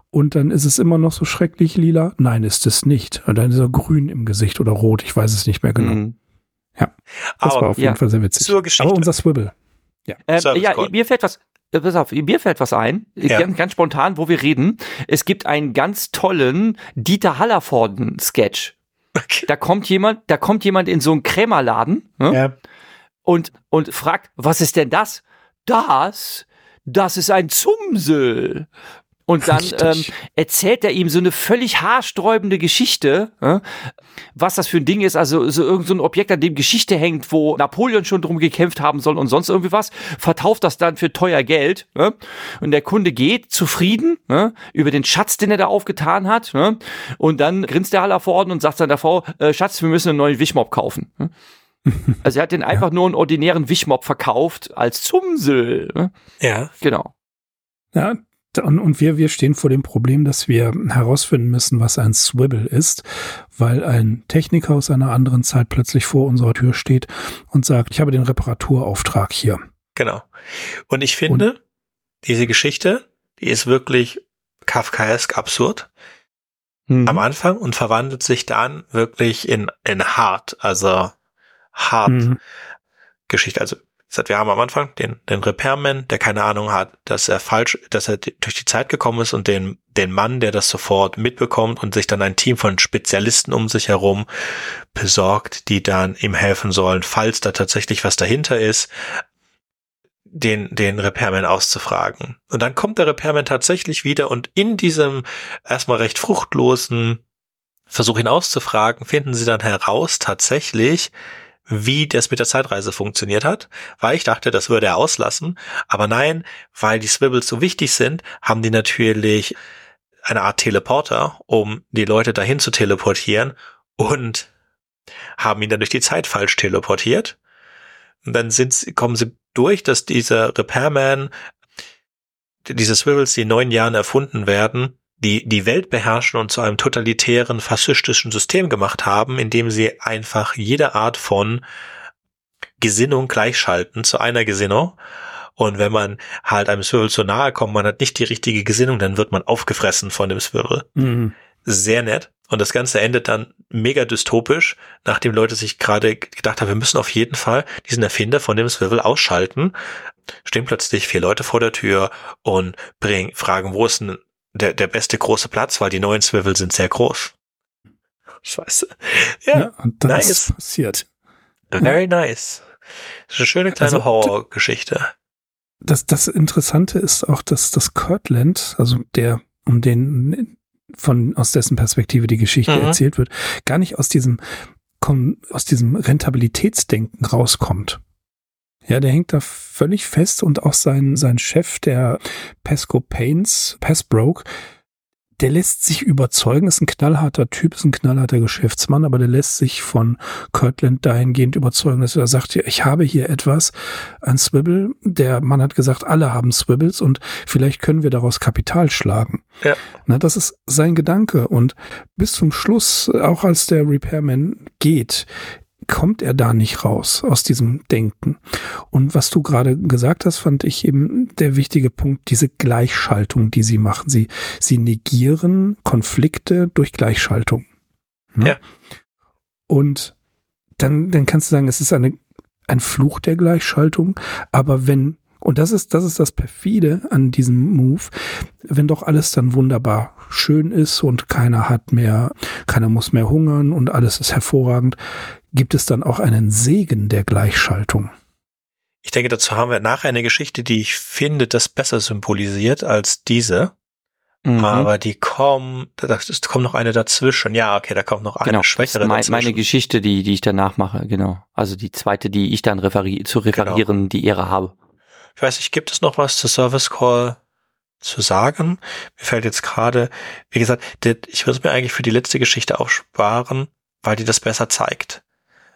und dann ist es immer noch so schrecklich lila. Nein, ist es nicht. Und dann ist er grün im Gesicht oder rot. Ich weiß es nicht mehr genau. Mhm. Ja, das Aber, war auf jeden Fall sehr witzig. Zur Geschichte. Aber unser Swivel. Ja, ähm, ja mir fällt was. Äh, pass auf, mir fällt was ein, ja. ganz, ganz spontan, wo wir reden. Es gibt einen ganz tollen Dieter Hallervorden-Sketch. Okay. Da kommt jemand, da kommt jemand in so einen Krämerladen ne? ja. und, und fragt, was ist denn das? Das, das ist ein Zumsel. Und dann ähm, erzählt er ihm so eine völlig haarsträubende Geschichte, äh, was das für ein Ding ist. Also so irgend so ein Objekt, an dem Geschichte hängt, wo Napoleon schon drum gekämpft haben soll und sonst irgendwie was, vertauft das dann für teuer Geld. Äh, und der Kunde geht zufrieden äh, über den Schatz, den er da aufgetan hat. Und dann grinst der Haller vor und sagt seiner Frau, äh, Schatz, wir müssen einen neuen Wischmob kaufen. Also er hat den einfach ja. nur einen ordinären Wischmob verkauft als Zumsel. Ja. Genau. Ja, und, und wir, wir stehen vor dem Problem, dass wir herausfinden müssen, was ein Swivel ist, weil ein Techniker aus einer anderen Zeit plötzlich vor unserer Tür steht und sagt, ich habe den Reparaturauftrag hier. Genau. Und ich finde, und, diese Geschichte, die ist wirklich Kafkaesk absurd mhm. am Anfang und verwandelt sich dann wirklich in, in hart, also hart mhm. Geschichte. Also wir haben am Anfang den, den Repairman, der keine Ahnung hat, dass er falsch, dass er durch die Zeit gekommen ist und den, den Mann, der das sofort mitbekommt und sich dann ein Team von Spezialisten um sich herum besorgt, die dann ihm helfen sollen, falls da tatsächlich was dahinter ist, den, den Repairman auszufragen. Und dann kommt der Repairman tatsächlich wieder und in diesem erstmal recht fruchtlosen Versuch ihn auszufragen, finden sie dann heraus tatsächlich, wie das mit der Zeitreise funktioniert hat, weil ich dachte, das würde er auslassen. Aber nein, weil die Swivels so wichtig sind, haben die natürlich eine Art Teleporter, um die Leute dahin zu teleportieren und haben ihn dann durch die Zeit falsch teleportiert. Und dann sind, kommen sie durch, dass dieser Repairman, diese Swivels, die in neun Jahren erfunden werden, die die Welt beherrschen und zu einem totalitären faschistischen System gemacht haben, indem sie einfach jede Art von Gesinnung gleichschalten zu einer Gesinnung. Und wenn man halt einem Swivel zu nahe kommt, man hat nicht die richtige Gesinnung, dann wird man aufgefressen von dem Swivel. Mhm. Sehr nett. Und das Ganze endet dann mega dystopisch, nachdem Leute sich gerade gedacht haben, wir müssen auf jeden Fall diesen Erfinder von dem Swivel ausschalten. Stehen plötzlich vier Leute vor der Tür und bringen, fragen, wo ist denn der, der beste große Platz, weil die neuen Swivel sind sehr groß. Scheiße. Ja, ja und dann nice. ist passiert. Very ja. nice. Das ist eine schöne kleine also, Horrorgeschichte. Das, das Interessante ist auch, dass das Kirtland, also der, um den, von, aus dessen Perspektive die Geschichte mhm. erzählt wird, gar nicht aus diesem, aus diesem Rentabilitätsdenken rauskommt. Ja, der hängt da völlig fest und auch sein, sein Chef, der Pesco Pains, Pestbroke, der lässt sich überzeugen, ist ein knallharter Typ, ist ein knallharter Geschäftsmann, aber der lässt sich von Kirtland dahingehend überzeugen, dass er sagt, ja, ich habe hier etwas, ein Swivel. Der Mann hat gesagt, alle haben Swivels und vielleicht können wir daraus Kapital schlagen. Ja. Na, das ist sein Gedanke und bis zum Schluss, auch als der Repairman geht, kommt er da nicht raus aus diesem Denken. Und was du gerade gesagt hast, fand ich eben der wichtige Punkt, diese Gleichschaltung, die sie machen. Sie, sie negieren Konflikte durch Gleichschaltung. Ne? Ja. Und dann, dann kannst du sagen, es ist eine, ein Fluch der Gleichschaltung. Aber wenn und das ist, das ist das perfide an diesem Move. Wenn doch alles dann wunderbar schön ist und keiner hat mehr, keiner muss mehr hungern und alles ist hervorragend, gibt es dann auch einen Segen der Gleichschaltung. Ich denke, dazu haben wir nachher eine Geschichte, die ich finde, das besser symbolisiert als diese. Mhm. Aber die kommen, da kommt noch eine dazwischen. Ja, okay, da kommt noch eine genau, schwächere mein, dazwischen. Meine Geschichte, die, die ich danach mache, genau. Also die zweite, die ich dann referi zu genau. referieren, genau. die Ehre habe. Ich weiß nicht, gibt es noch was zu Service Call zu sagen? Mir fällt jetzt gerade, wie gesagt, ich würde es mir eigentlich für die letzte Geschichte aufsparen, weil die das besser zeigt.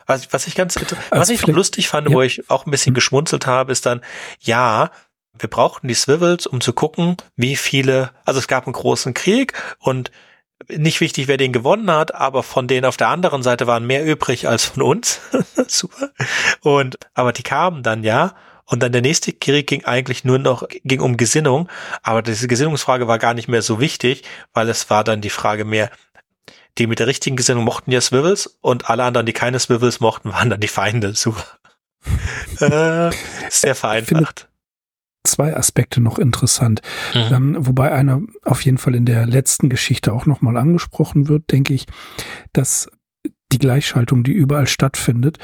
Was, was ich ganz, was ich lustig fand, ja. wo ich auch ein bisschen geschmunzelt habe, ist dann, ja, wir brauchten die Swivels, um zu gucken, wie viele, also es gab einen großen Krieg und nicht wichtig, wer den gewonnen hat, aber von denen auf der anderen Seite waren mehr übrig als von uns. Super. Und, aber die kamen dann ja. Und dann der nächste Krieg ging eigentlich nur noch, ging um Gesinnung. Aber diese Gesinnungsfrage war gar nicht mehr so wichtig, weil es war dann die Frage mehr, die mit der richtigen Gesinnung mochten ja Swivels und alle anderen, die keine Swivels mochten, waren dann die Feinde. Super. äh, sehr vereinfacht. Zwei Aspekte noch interessant, mhm. ähm, wobei einer auf jeden Fall in der letzten Geschichte auch nochmal angesprochen wird, denke ich, dass die Gleichschaltung, die überall stattfindet,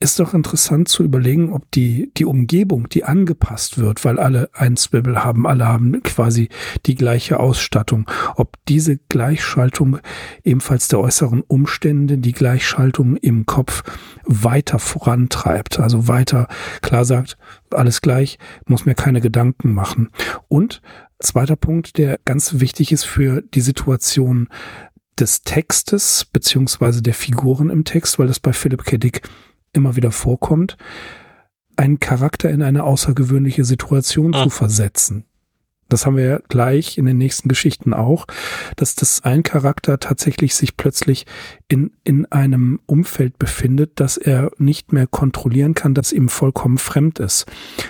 ist doch interessant zu überlegen, ob die, die Umgebung, die angepasst wird, weil alle ein Swivel haben, alle haben quasi die gleiche Ausstattung, ob diese Gleichschaltung ebenfalls der äußeren Umstände, die Gleichschaltung im Kopf weiter vorantreibt, also weiter klar sagt, alles gleich, muss mir keine Gedanken machen. Und zweiter Punkt, der ganz wichtig ist für die Situation des Textes beziehungsweise der Figuren im Text, weil das bei Philip K. Dick immer wieder vorkommt, einen Charakter in eine außergewöhnliche Situation ah. zu versetzen. Das haben wir ja gleich in den nächsten Geschichten auch, dass das ein Charakter tatsächlich sich plötzlich in, in einem Umfeld befindet, das er nicht mehr kontrollieren kann, das ihm vollkommen fremd ist.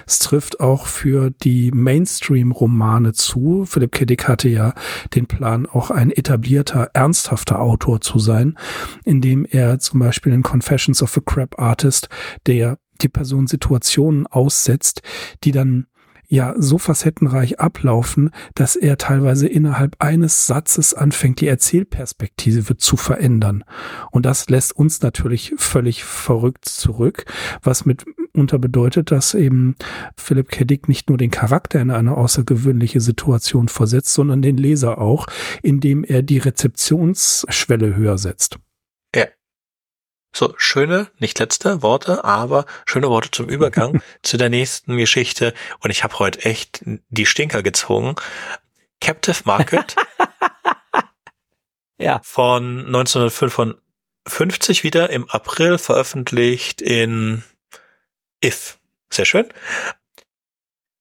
Es trifft auch für die Mainstream-Romane zu. Philipp K. Dick hatte ja den Plan, auch ein etablierter, ernsthafter Autor zu sein, indem er zum Beispiel in Confessions of a Crap Artist, der die Person Situationen aussetzt, die dann ja so facettenreich ablaufen, dass er teilweise innerhalb eines Satzes anfängt, die Erzählperspektive zu verändern. Und das lässt uns natürlich völlig verrückt zurück, was mitunter bedeutet, dass eben Philipp K. Dick nicht nur den Charakter in eine außergewöhnliche Situation versetzt, sondern den Leser auch, indem er die Rezeptionsschwelle höher setzt. So, schöne, nicht letzte Worte, aber schöne Worte zum Übergang zu der nächsten Geschichte. Und ich habe heute echt die Stinker gezogen. Captive Market. ja. Von 1955 wieder im April veröffentlicht in If. Sehr schön.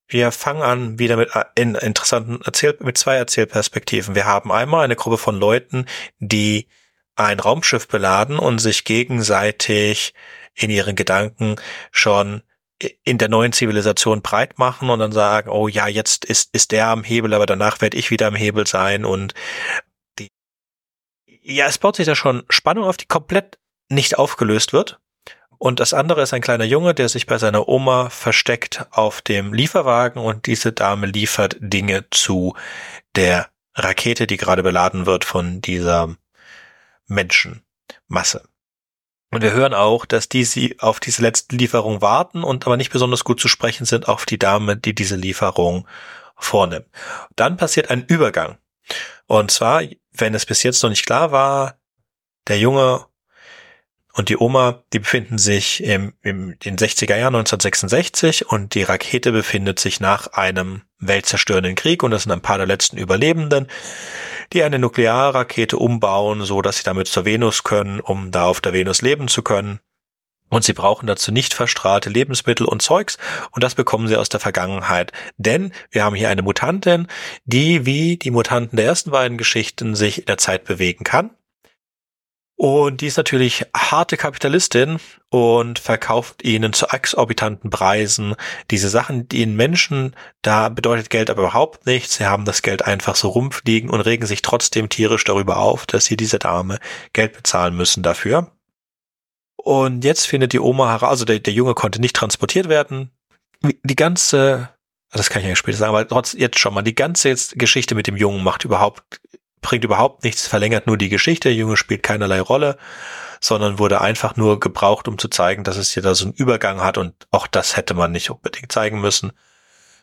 Wir fangen an wieder mit in interessanten Erzähl mit zwei Erzählperspektiven. Wir haben einmal eine Gruppe von Leuten, die ein Raumschiff beladen und sich gegenseitig in ihren Gedanken schon in der neuen Zivilisation breit machen und dann sagen, oh ja, jetzt ist, ist der am Hebel, aber danach werde ich wieder am Hebel sein und die, ja, es baut sich da schon Spannung auf, die komplett nicht aufgelöst wird. Und das andere ist ein kleiner Junge, der sich bei seiner Oma versteckt auf dem Lieferwagen und diese Dame liefert Dinge zu der Rakete, die gerade beladen wird von dieser Menschenmasse. Und wir hören auch, dass die sie auf diese letzte Lieferung warten und aber nicht besonders gut zu sprechen sind auf die Dame, die diese Lieferung vornimmt. Dann passiert ein Übergang. Und zwar, wenn es bis jetzt noch nicht klar war, der Junge und die Oma, die befinden sich im, im den 60er Jahren 1966 und die Rakete befindet sich nach einem weltzerstörenden Krieg und das sind ein paar der letzten Überlebenden die eine Nuklearrakete umbauen, so dass sie damit zur Venus können, um da auf der Venus leben zu können. Und sie brauchen dazu nicht verstrahlte Lebensmittel und Zeugs und das bekommen sie aus der Vergangenheit. Denn wir haben hier eine Mutantin, die wie die Mutanten der ersten beiden Geschichten sich in der Zeit bewegen kann. Und die ist natürlich harte Kapitalistin und verkauft ihnen zu exorbitanten Preisen diese Sachen, die ihnen Menschen, da bedeutet Geld aber überhaupt nichts. Sie haben das Geld einfach so rumfliegen und regen sich trotzdem tierisch darüber auf, dass sie diese Dame Geld bezahlen müssen dafür. Und jetzt findet die Oma heraus, also der, der Junge konnte nicht transportiert werden. Die ganze, das kann ich ja später sagen, aber trotz jetzt schon mal, die ganze jetzt Geschichte mit dem Jungen macht überhaupt bringt überhaupt nichts, verlängert nur die Geschichte. Der Junge spielt keinerlei Rolle, sondern wurde einfach nur gebraucht, um zu zeigen, dass es hier da so einen Übergang hat und auch das hätte man nicht unbedingt zeigen müssen.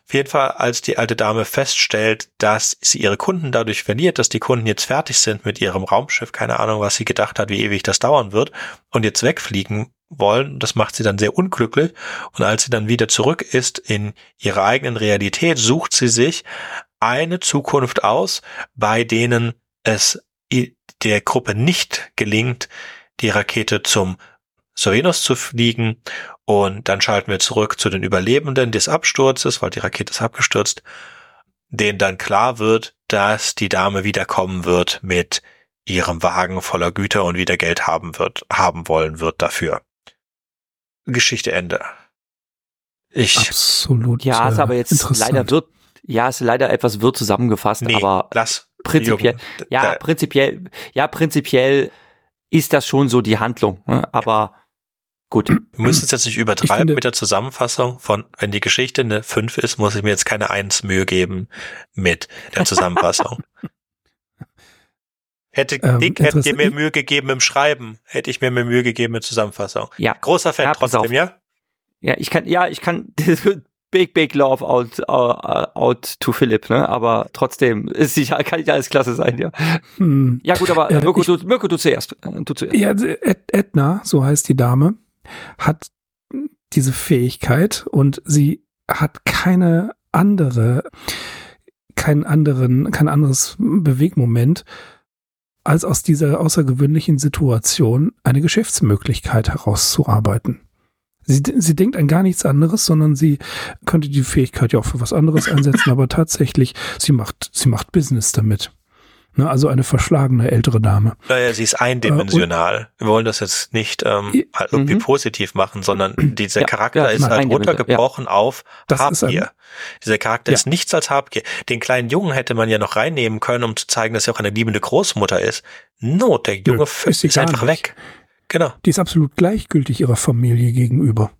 Auf jeden Fall, als die alte Dame feststellt, dass sie ihre Kunden dadurch verliert, dass die Kunden jetzt fertig sind mit ihrem Raumschiff, keine Ahnung, was sie gedacht hat, wie ewig das dauern wird, und jetzt wegfliegen wollen, das macht sie dann sehr unglücklich. Und als sie dann wieder zurück ist in ihrer eigenen Realität, sucht sie sich eine Zukunft aus, bei denen es der Gruppe nicht gelingt, die Rakete zum zur Venus zu fliegen und dann schalten wir zurück zu den Überlebenden des Absturzes, weil die Rakete ist abgestürzt, denen dann klar wird, dass die Dame wiederkommen wird mit ihrem Wagen voller Güter und wieder Geld haben wird, haben wollen wird dafür. Geschichte Ende. Ich absolut. Ja, ist aber jetzt leider wird ja, ist leider etwas wirr zusammengefasst, nee, aber lass, prinzipiell, Jürgen, ja, da, prinzipiell, ja, prinzipiell ist das schon so die Handlung, ne? aber gut. Wir müssen es jetzt nicht übertreiben mit der Zusammenfassung von, wenn die Geschichte eine 5 ist, muss ich mir jetzt keine 1 Mühe geben mit der Zusammenfassung. Hätte ähm, Dick hätte dir mehr Mühe gegeben im Schreiben, hätte ich mir mehr Mühe gegeben mit Zusammenfassung. Ja. Großer Fan ja, trotzdem, ja? Ja, ich kann, ja, ich kann, big, big love out, uh, out to Philipp, ne? Aber trotzdem ist sicher, kann nicht alles klasse sein, ja. Hm. Ja, gut, aber ja, Mirko, ich, du, Mirko, du zuerst. Du zuerst. Ja, Edna, so heißt die Dame, hat diese Fähigkeit und sie hat keine andere, keinen anderen, kein anderes Bewegmoment, als aus dieser außergewöhnlichen Situation eine Geschäftsmöglichkeit herauszuarbeiten. Sie, sie denkt an gar nichts anderes, sondern sie könnte die Fähigkeit ja auch für was anderes einsetzen, aber tatsächlich, sie macht, sie macht Business damit. Ne, also eine verschlagene ältere Dame. Naja, sie ist eindimensional. Äh, Wir wollen das jetzt nicht ähm, irgendwie mhm. positiv machen, sondern dieser ja, Charakter ja, ist halt runtergebrochen ja. auf das Habgier. Dieser Charakter ist nichts als Habgier. Den kleinen Jungen hätte man ja noch reinnehmen können, um zu zeigen, dass er auch eine liebende Großmutter ist. No, der Junge Nö, ist, ist einfach nicht. weg. Genau. Die ist absolut gleichgültig ihrer Familie gegenüber.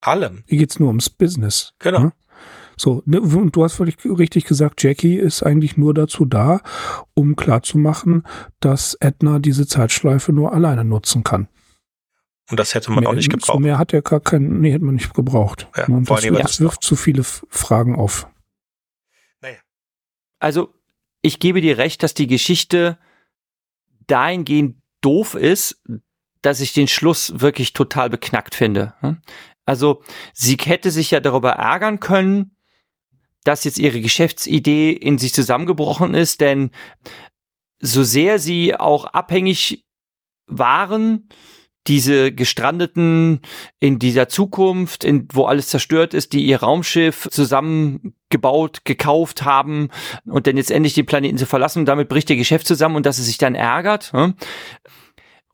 Allem. Hier geht's nur ums Business. Genau. Ne? So, ne, und du hast völlig richtig gesagt, Jackie ist eigentlich nur dazu da, um klarzumachen, dass Edna diese Zeitschleife nur alleine nutzen kann. Und das hätte man mehr, auch nicht gebraucht. Mehr hat er gar keinen, nee, hätte man nicht gebraucht. Ja, und das, das wirft zu viele Fragen auf. Naja. Also, ich gebe dir recht, dass die Geschichte dahingehend doof ist, dass ich den Schluss wirklich total beknackt finde. Hm? Also sie hätte sich ja darüber ärgern können, dass jetzt ihre Geschäftsidee in sich zusammengebrochen ist, denn so sehr sie auch abhängig waren, diese Gestrandeten in dieser Zukunft, in, wo alles zerstört ist, die ihr Raumschiff zusammengebaut, gekauft haben und dann jetzt endlich den Planeten zu verlassen und damit bricht ihr Geschäft zusammen und dass sie sich dann ärgert.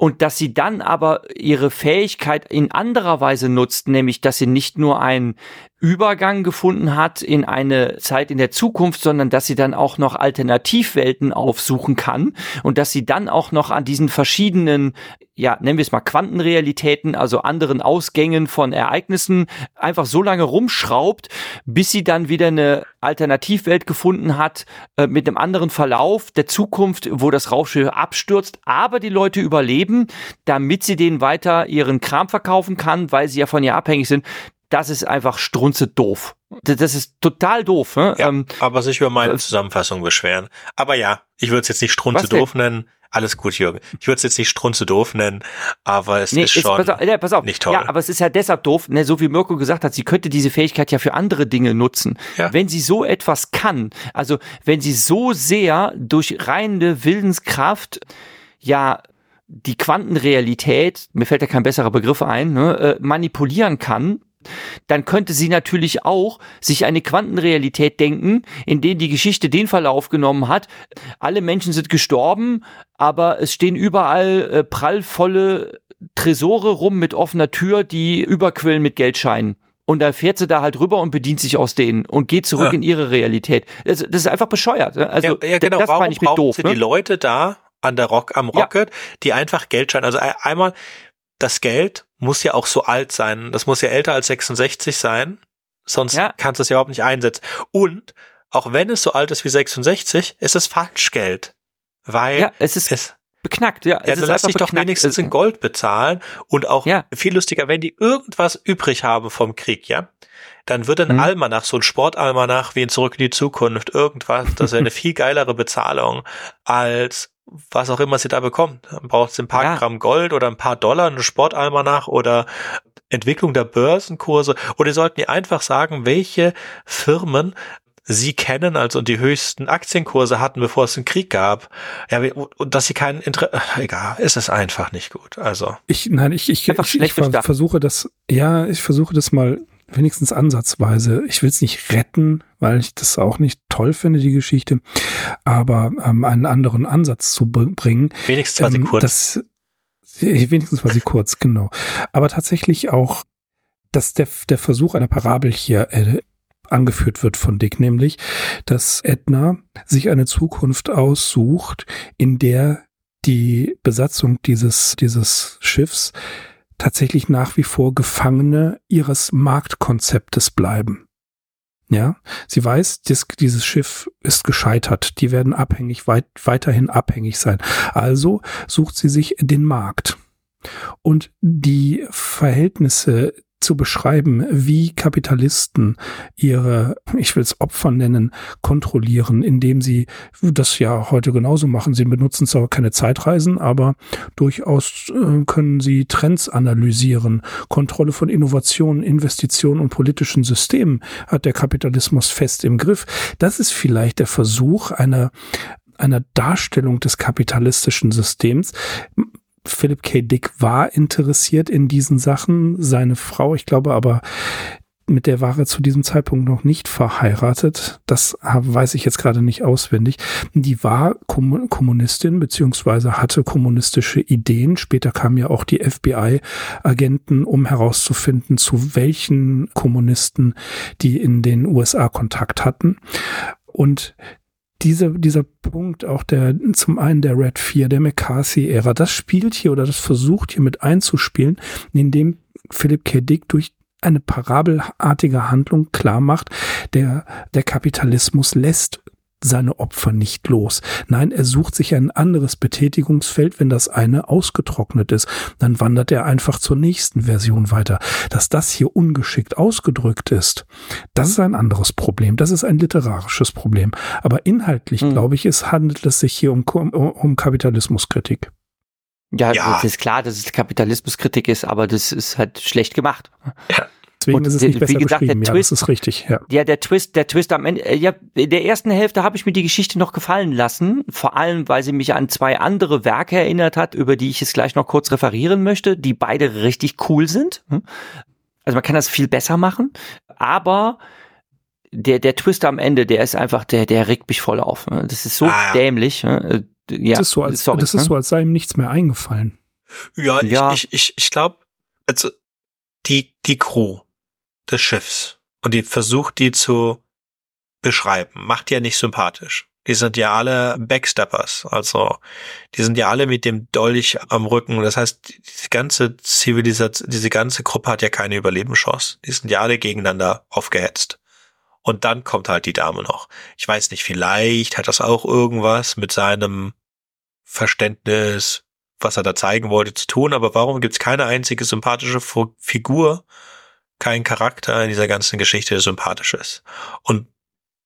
Und dass sie dann aber ihre Fähigkeit in anderer Weise nutzt, nämlich dass sie nicht nur einen Übergang gefunden hat in eine Zeit in der Zukunft, sondern dass sie dann auch noch Alternativwelten aufsuchen kann und dass sie dann auch noch an diesen verschiedenen, ja, nennen wir es mal Quantenrealitäten, also anderen Ausgängen von Ereignissen einfach so lange rumschraubt, bis sie dann wieder eine Alternativwelt gefunden hat äh, mit einem anderen Verlauf der Zukunft, wo das Raumschiff abstürzt, aber die Leute überleben, damit sie denen weiter ihren Kram verkaufen kann, weil sie ja von ihr abhängig sind das ist einfach strunze doof. Das ist total doof. Ne? Ja, ähm, aber sich über meine Zusammenfassung beschweren. Aber ja, ich würde es jetzt nicht strunze doof nennen. Alles gut, Jürgen. Ich würde es jetzt nicht strunze doof nennen, aber es nee, ist schon ist, pass auf, ja, pass auf. nicht toll. Ja, aber es ist ja deshalb doof, ne, so wie Mirko gesagt hat, sie könnte diese Fähigkeit ja für andere Dinge nutzen. Ja. Wenn sie so etwas kann, also wenn sie so sehr durch reine Willenskraft ja die Quantenrealität, mir fällt ja kein besserer Begriff ein, ne, äh, manipulieren kann, dann könnte sie natürlich auch sich eine Quantenrealität denken, in der die Geschichte den Verlauf genommen hat. Alle Menschen sind gestorben, aber es stehen überall äh, prallvolle Tresore rum mit offener Tür, die überquillen mit Geldscheinen. Und dann fährt sie da halt rüber und bedient sich aus denen und geht zurück ja. in ihre Realität. Das, das, ist einfach bescheuert. Ne? Also, ja, ja genau. das Warum ich mit doof. Sie ne? die Leute da an der Rock, am Rocket, ja. die einfach Geldscheine, also einmal das Geld muss ja auch so alt sein. Das muss ja älter als 66 sein. Sonst ja. kannst du es ja überhaupt nicht einsetzen. Und auch wenn es so alt ist wie 66, ist es Falschgeld. Weil ja, es ist es, beknackt, ja. Ja, dann lass dich doch wenigstens in Gold bezahlen und auch ja. viel lustiger, wenn die irgendwas übrig haben vom Krieg, ja, dann wird ein mhm. Almanach, so ein Sportalmanach wie in Zurück in die Zukunft, irgendwas, das wäre eine viel geilere Bezahlung als was auch immer sie da bekommt. Dann braucht sie ein paar ja. Gramm Gold oder ein paar Dollar, eine Sportalmanach oder Entwicklung der Börsenkurse. Oder sollten die einfach sagen, welche Firmen sie kennen, also die höchsten Aktienkurse hatten, bevor es einen Krieg gab. Ja, und dass sie keinen Interesse, egal, ist es einfach nicht gut. Also. Ich, nein, ich, ich, ich, ich versuche das, ja, ich versuche das mal wenigstens ansatzweise. Ich will es nicht retten, weil ich das auch nicht toll finde, die Geschichte, aber ähm, einen anderen Ansatz zu bringen. Wenigstens war sie ähm, kurz. Das, wenigstens war sie kurz, genau. Aber tatsächlich auch, dass der, der Versuch einer Parabel hier äh, angeführt wird von Dick, nämlich, dass Edna sich eine Zukunft aussucht, in der die Besatzung dieses, dieses Schiffs tatsächlich nach wie vor Gefangene ihres Marktkonzeptes bleiben. Ja, sie weiß, dies, dieses Schiff ist gescheitert. Die werden abhängig, weit, weiterhin abhängig sein. Also sucht sie sich den Markt. Und die Verhältnisse zu beschreiben, wie Kapitalisten ihre, ich will es Opfer nennen, kontrollieren, indem sie das ja heute genauso machen. Sie benutzen zwar keine Zeitreisen, aber durchaus äh, können sie Trends analysieren. Kontrolle von Innovationen, Investitionen und politischen Systemen hat der Kapitalismus fest im Griff. Das ist vielleicht der Versuch einer einer Darstellung des kapitalistischen Systems Philip K. Dick war interessiert in diesen Sachen. Seine Frau, ich glaube aber, mit der war er zu diesem Zeitpunkt noch nicht verheiratet. Das weiß ich jetzt gerade nicht auswendig. Die war Kommunistin beziehungsweise hatte kommunistische Ideen. Später kamen ja auch die FBI-Agenten, um herauszufinden, zu welchen Kommunisten die in den USA Kontakt hatten. Und diese, dieser Punkt, auch der, zum einen der Red 4, der McCarthy-Ära, das spielt hier oder das versucht hier mit einzuspielen, indem Philip K. Dick durch eine parabelartige Handlung klar macht, der, der Kapitalismus lässt seine Opfer nicht los. Nein, er sucht sich ein anderes Betätigungsfeld, wenn das eine ausgetrocknet ist. Dann wandert er einfach zur nächsten Version weiter. Dass das hier ungeschickt ausgedrückt ist, das ist ein anderes Problem. Das ist ein literarisches Problem. Aber inhaltlich, hm. glaube ich, es handelt es sich hier um, um, um Kapitalismuskritik. Ja, ja, das ist klar, dass es Kapitalismuskritik ist, aber das ist halt schlecht gemacht. Ja. Deswegen und ist es nicht besser wie gesagt, der ja, Twist, das ist richtig. Ja. ja, der Twist, der Twist am Ende. Äh, ja, in der ersten Hälfte habe ich mir die Geschichte noch gefallen lassen, vor allem, weil sie mich an zwei andere Werke erinnert hat, über die ich jetzt gleich noch kurz referieren möchte, die beide richtig cool sind. Hm? Also man kann das viel besser machen, aber der der Twist am Ende, der ist einfach, der der regt mich voll auf. Ne? Das ist so ah, dämlich. Ne? ja, das ist so, als, sorry, das ist ne? so, als sei ihm nichts mehr eingefallen. Ja, ja. ich, ich, ich glaube, also die, die Crew des Schiffs und die versucht, die zu beschreiben, macht ja nicht sympathisch. Die sind ja alle Backsteppers, also die sind ja alle mit dem Dolch am Rücken. Das heißt, diese ganze Zivilisation, diese ganze Gruppe hat ja keine Überlebenschance. Die sind ja alle gegeneinander aufgehetzt. Und dann kommt halt die Dame noch. Ich weiß nicht, vielleicht hat das auch irgendwas mit seinem Verständnis, was er da zeigen wollte, zu tun, aber warum gibt es keine einzige sympathische Figur, kein Charakter in dieser ganzen Geschichte, sympathisch ist? Und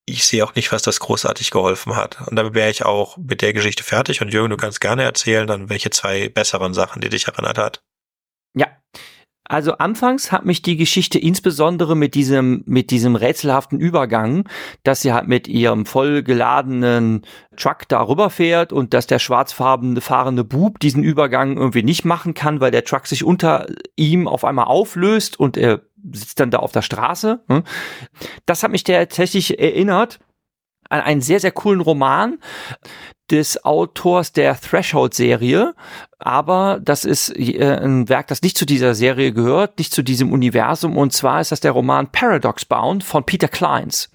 ich sehe auch nicht, was das großartig geholfen hat. Und damit wäre ich auch mit der Geschichte fertig. Und Jürgen, du kannst gerne erzählen, dann welche zwei besseren Sachen, die dich erinnert hat. Ja, also anfangs hat mich die Geschichte insbesondere mit diesem, mit diesem rätselhaften Übergang, dass sie halt mit ihrem vollgeladenen Truck da rüberfährt und dass der schwarzfarbene fahrende Bub diesen Übergang irgendwie nicht machen kann, weil der Truck sich unter ihm auf einmal auflöst und er sitzt dann da auf der Straße. Hm? Das hat mich tatsächlich erinnert an einen sehr, sehr coolen Roman des Autors der Threshold-Serie, aber das ist äh, ein Werk, das nicht zu dieser Serie gehört, nicht zu diesem Universum, und zwar ist das der Roman Paradox Bound von Peter Kleins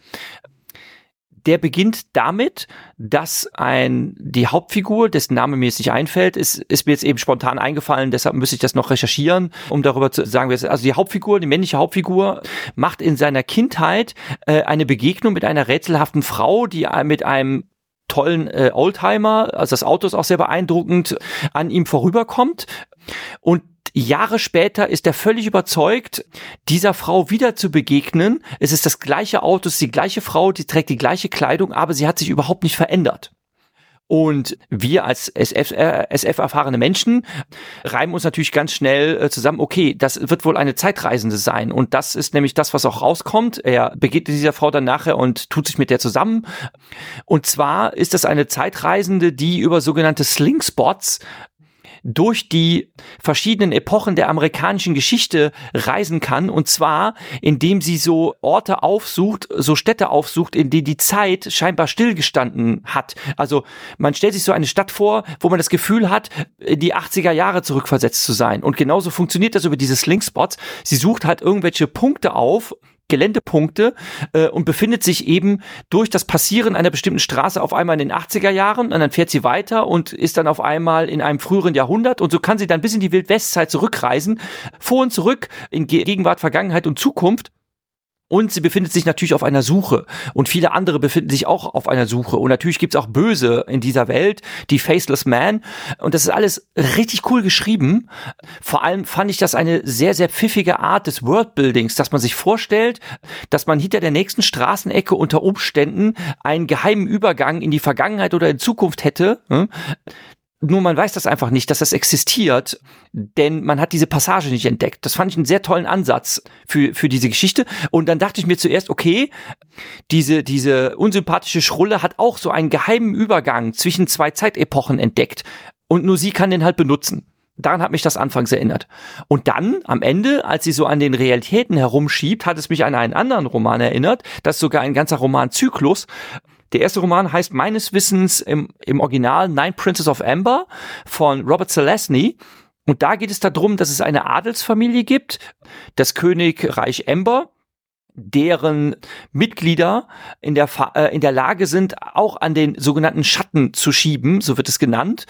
der beginnt damit, dass ein, die Hauptfigur, dessen Name mir jetzt nicht einfällt, ist, ist mir jetzt eben spontan eingefallen, deshalb müsste ich das noch recherchieren, um darüber zu sagen, also die Hauptfigur, die männliche Hauptfigur, macht in seiner Kindheit äh, eine Begegnung mit einer rätselhaften Frau, die mit einem tollen äh, Oldtimer, also das Auto ist auch sehr beeindruckend, an ihm vorüberkommt. Und Jahre später ist er völlig überzeugt, dieser Frau wieder zu begegnen. Es ist das gleiche Auto, es ist die gleiche Frau, die trägt die gleiche Kleidung, aber sie hat sich überhaupt nicht verändert. Und wir als SF, äh, SF Menschen reiben uns natürlich ganz schnell äh, zusammen, okay, das wird wohl eine Zeitreisende sein. Und das ist nämlich das, was auch rauskommt. Er begegnet dieser Frau dann nachher und tut sich mit der zusammen. Und zwar ist das eine Zeitreisende, die über sogenannte Slingspots durch die verschiedenen Epochen der amerikanischen Geschichte reisen kann. Und zwar, indem sie so Orte aufsucht, so Städte aufsucht, in denen die Zeit scheinbar stillgestanden hat. Also man stellt sich so eine Stadt vor, wo man das Gefühl hat, die 80er Jahre zurückversetzt zu sein. Und genauso funktioniert das über diese Slingspots. Sie sucht halt irgendwelche Punkte auf, Geländepunkte äh, und befindet sich eben durch das Passieren einer bestimmten Straße auf einmal in den 80er Jahren und dann fährt sie weiter und ist dann auf einmal in einem früheren Jahrhundert und so kann sie dann bis in die Wildwestzeit zurückreisen, vor und zurück in Gegenwart, Vergangenheit und Zukunft und sie befindet sich natürlich auf einer Suche. Und viele andere befinden sich auch auf einer Suche. Und natürlich gibt's auch Böse in dieser Welt, die Faceless Man. Und das ist alles richtig cool geschrieben. Vor allem fand ich das eine sehr, sehr pfiffige Art des Worldbuildings, dass man sich vorstellt, dass man hinter der nächsten Straßenecke unter Umständen einen geheimen Übergang in die Vergangenheit oder in Zukunft hätte. Nur man weiß das einfach nicht, dass das existiert, denn man hat diese Passage nicht entdeckt. Das fand ich einen sehr tollen Ansatz für, für diese Geschichte. Und dann dachte ich mir zuerst, okay, diese, diese unsympathische Schrulle hat auch so einen geheimen Übergang zwischen zwei Zeitepochen entdeckt. Und nur sie kann den halt benutzen. Daran hat mich das anfangs erinnert. Und dann, am Ende, als sie so an den Realitäten herumschiebt, hat es mich an einen anderen Roman erinnert. Das ist sogar ein ganzer Romanzyklus. Der erste Roman heißt meines Wissens im, im Original Nine Princes of Amber von Robert Zelazny. Und da geht es darum, dass es eine Adelsfamilie gibt, das Königreich Amber, deren Mitglieder in der, äh, in der Lage sind, auch an den sogenannten Schatten zu schieben, so wird es genannt,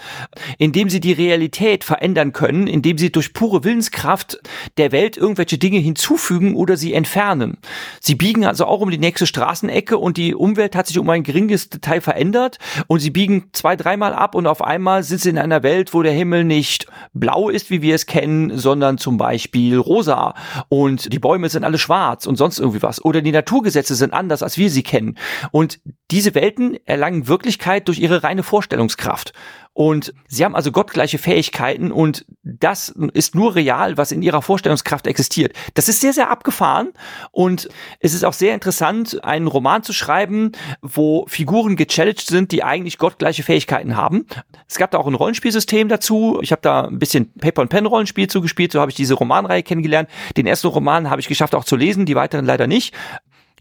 indem sie die Realität verändern können, indem sie durch pure Willenskraft der Welt irgendwelche Dinge hinzufügen oder sie entfernen. Sie biegen also auch um die nächste Straßenecke und die Umwelt hat sich um ein geringes Detail verändert und sie biegen zwei, dreimal ab und auf einmal sind sie in einer Welt, wo der Himmel nicht blau ist, wie wir es kennen, sondern zum Beispiel rosa und die Bäume sind alle schwarz und sonst irgendwie was. Oder die Naturgesetze sind anders, als wir sie kennen. Und diese Welten erlangen Wirklichkeit durch ihre reine Vorstellungskraft. Und sie haben also gottgleiche Fähigkeiten und das ist nur real, was in ihrer Vorstellungskraft existiert. Das ist sehr, sehr abgefahren und es ist auch sehr interessant, einen Roman zu schreiben, wo Figuren gechallenged sind, die eigentlich gottgleiche Fähigkeiten haben. Es gab da auch ein Rollenspielsystem dazu. Ich habe da ein bisschen Paper-and-Pen-Rollenspiel zugespielt, so habe ich diese Romanreihe kennengelernt. Den ersten Roman habe ich geschafft auch zu lesen, die weiteren leider nicht.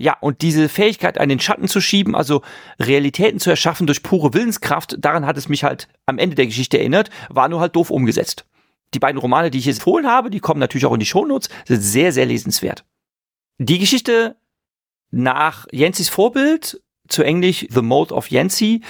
Ja, und diese Fähigkeit, den Schatten zu schieben, also Realitäten zu erschaffen durch pure Willenskraft, daran hat es mich halt am Ende der Geschichte erinnert, war nur halt doof umgesetzt. Die beiden Romane, die ich jetzt empfohlen habe, die kommen natürlich auch in die Shownotes, sind sehr, sehr lesenswert. Die Geschichte nach Jensis Vorbild, zu Englisch The Mode of Yancy,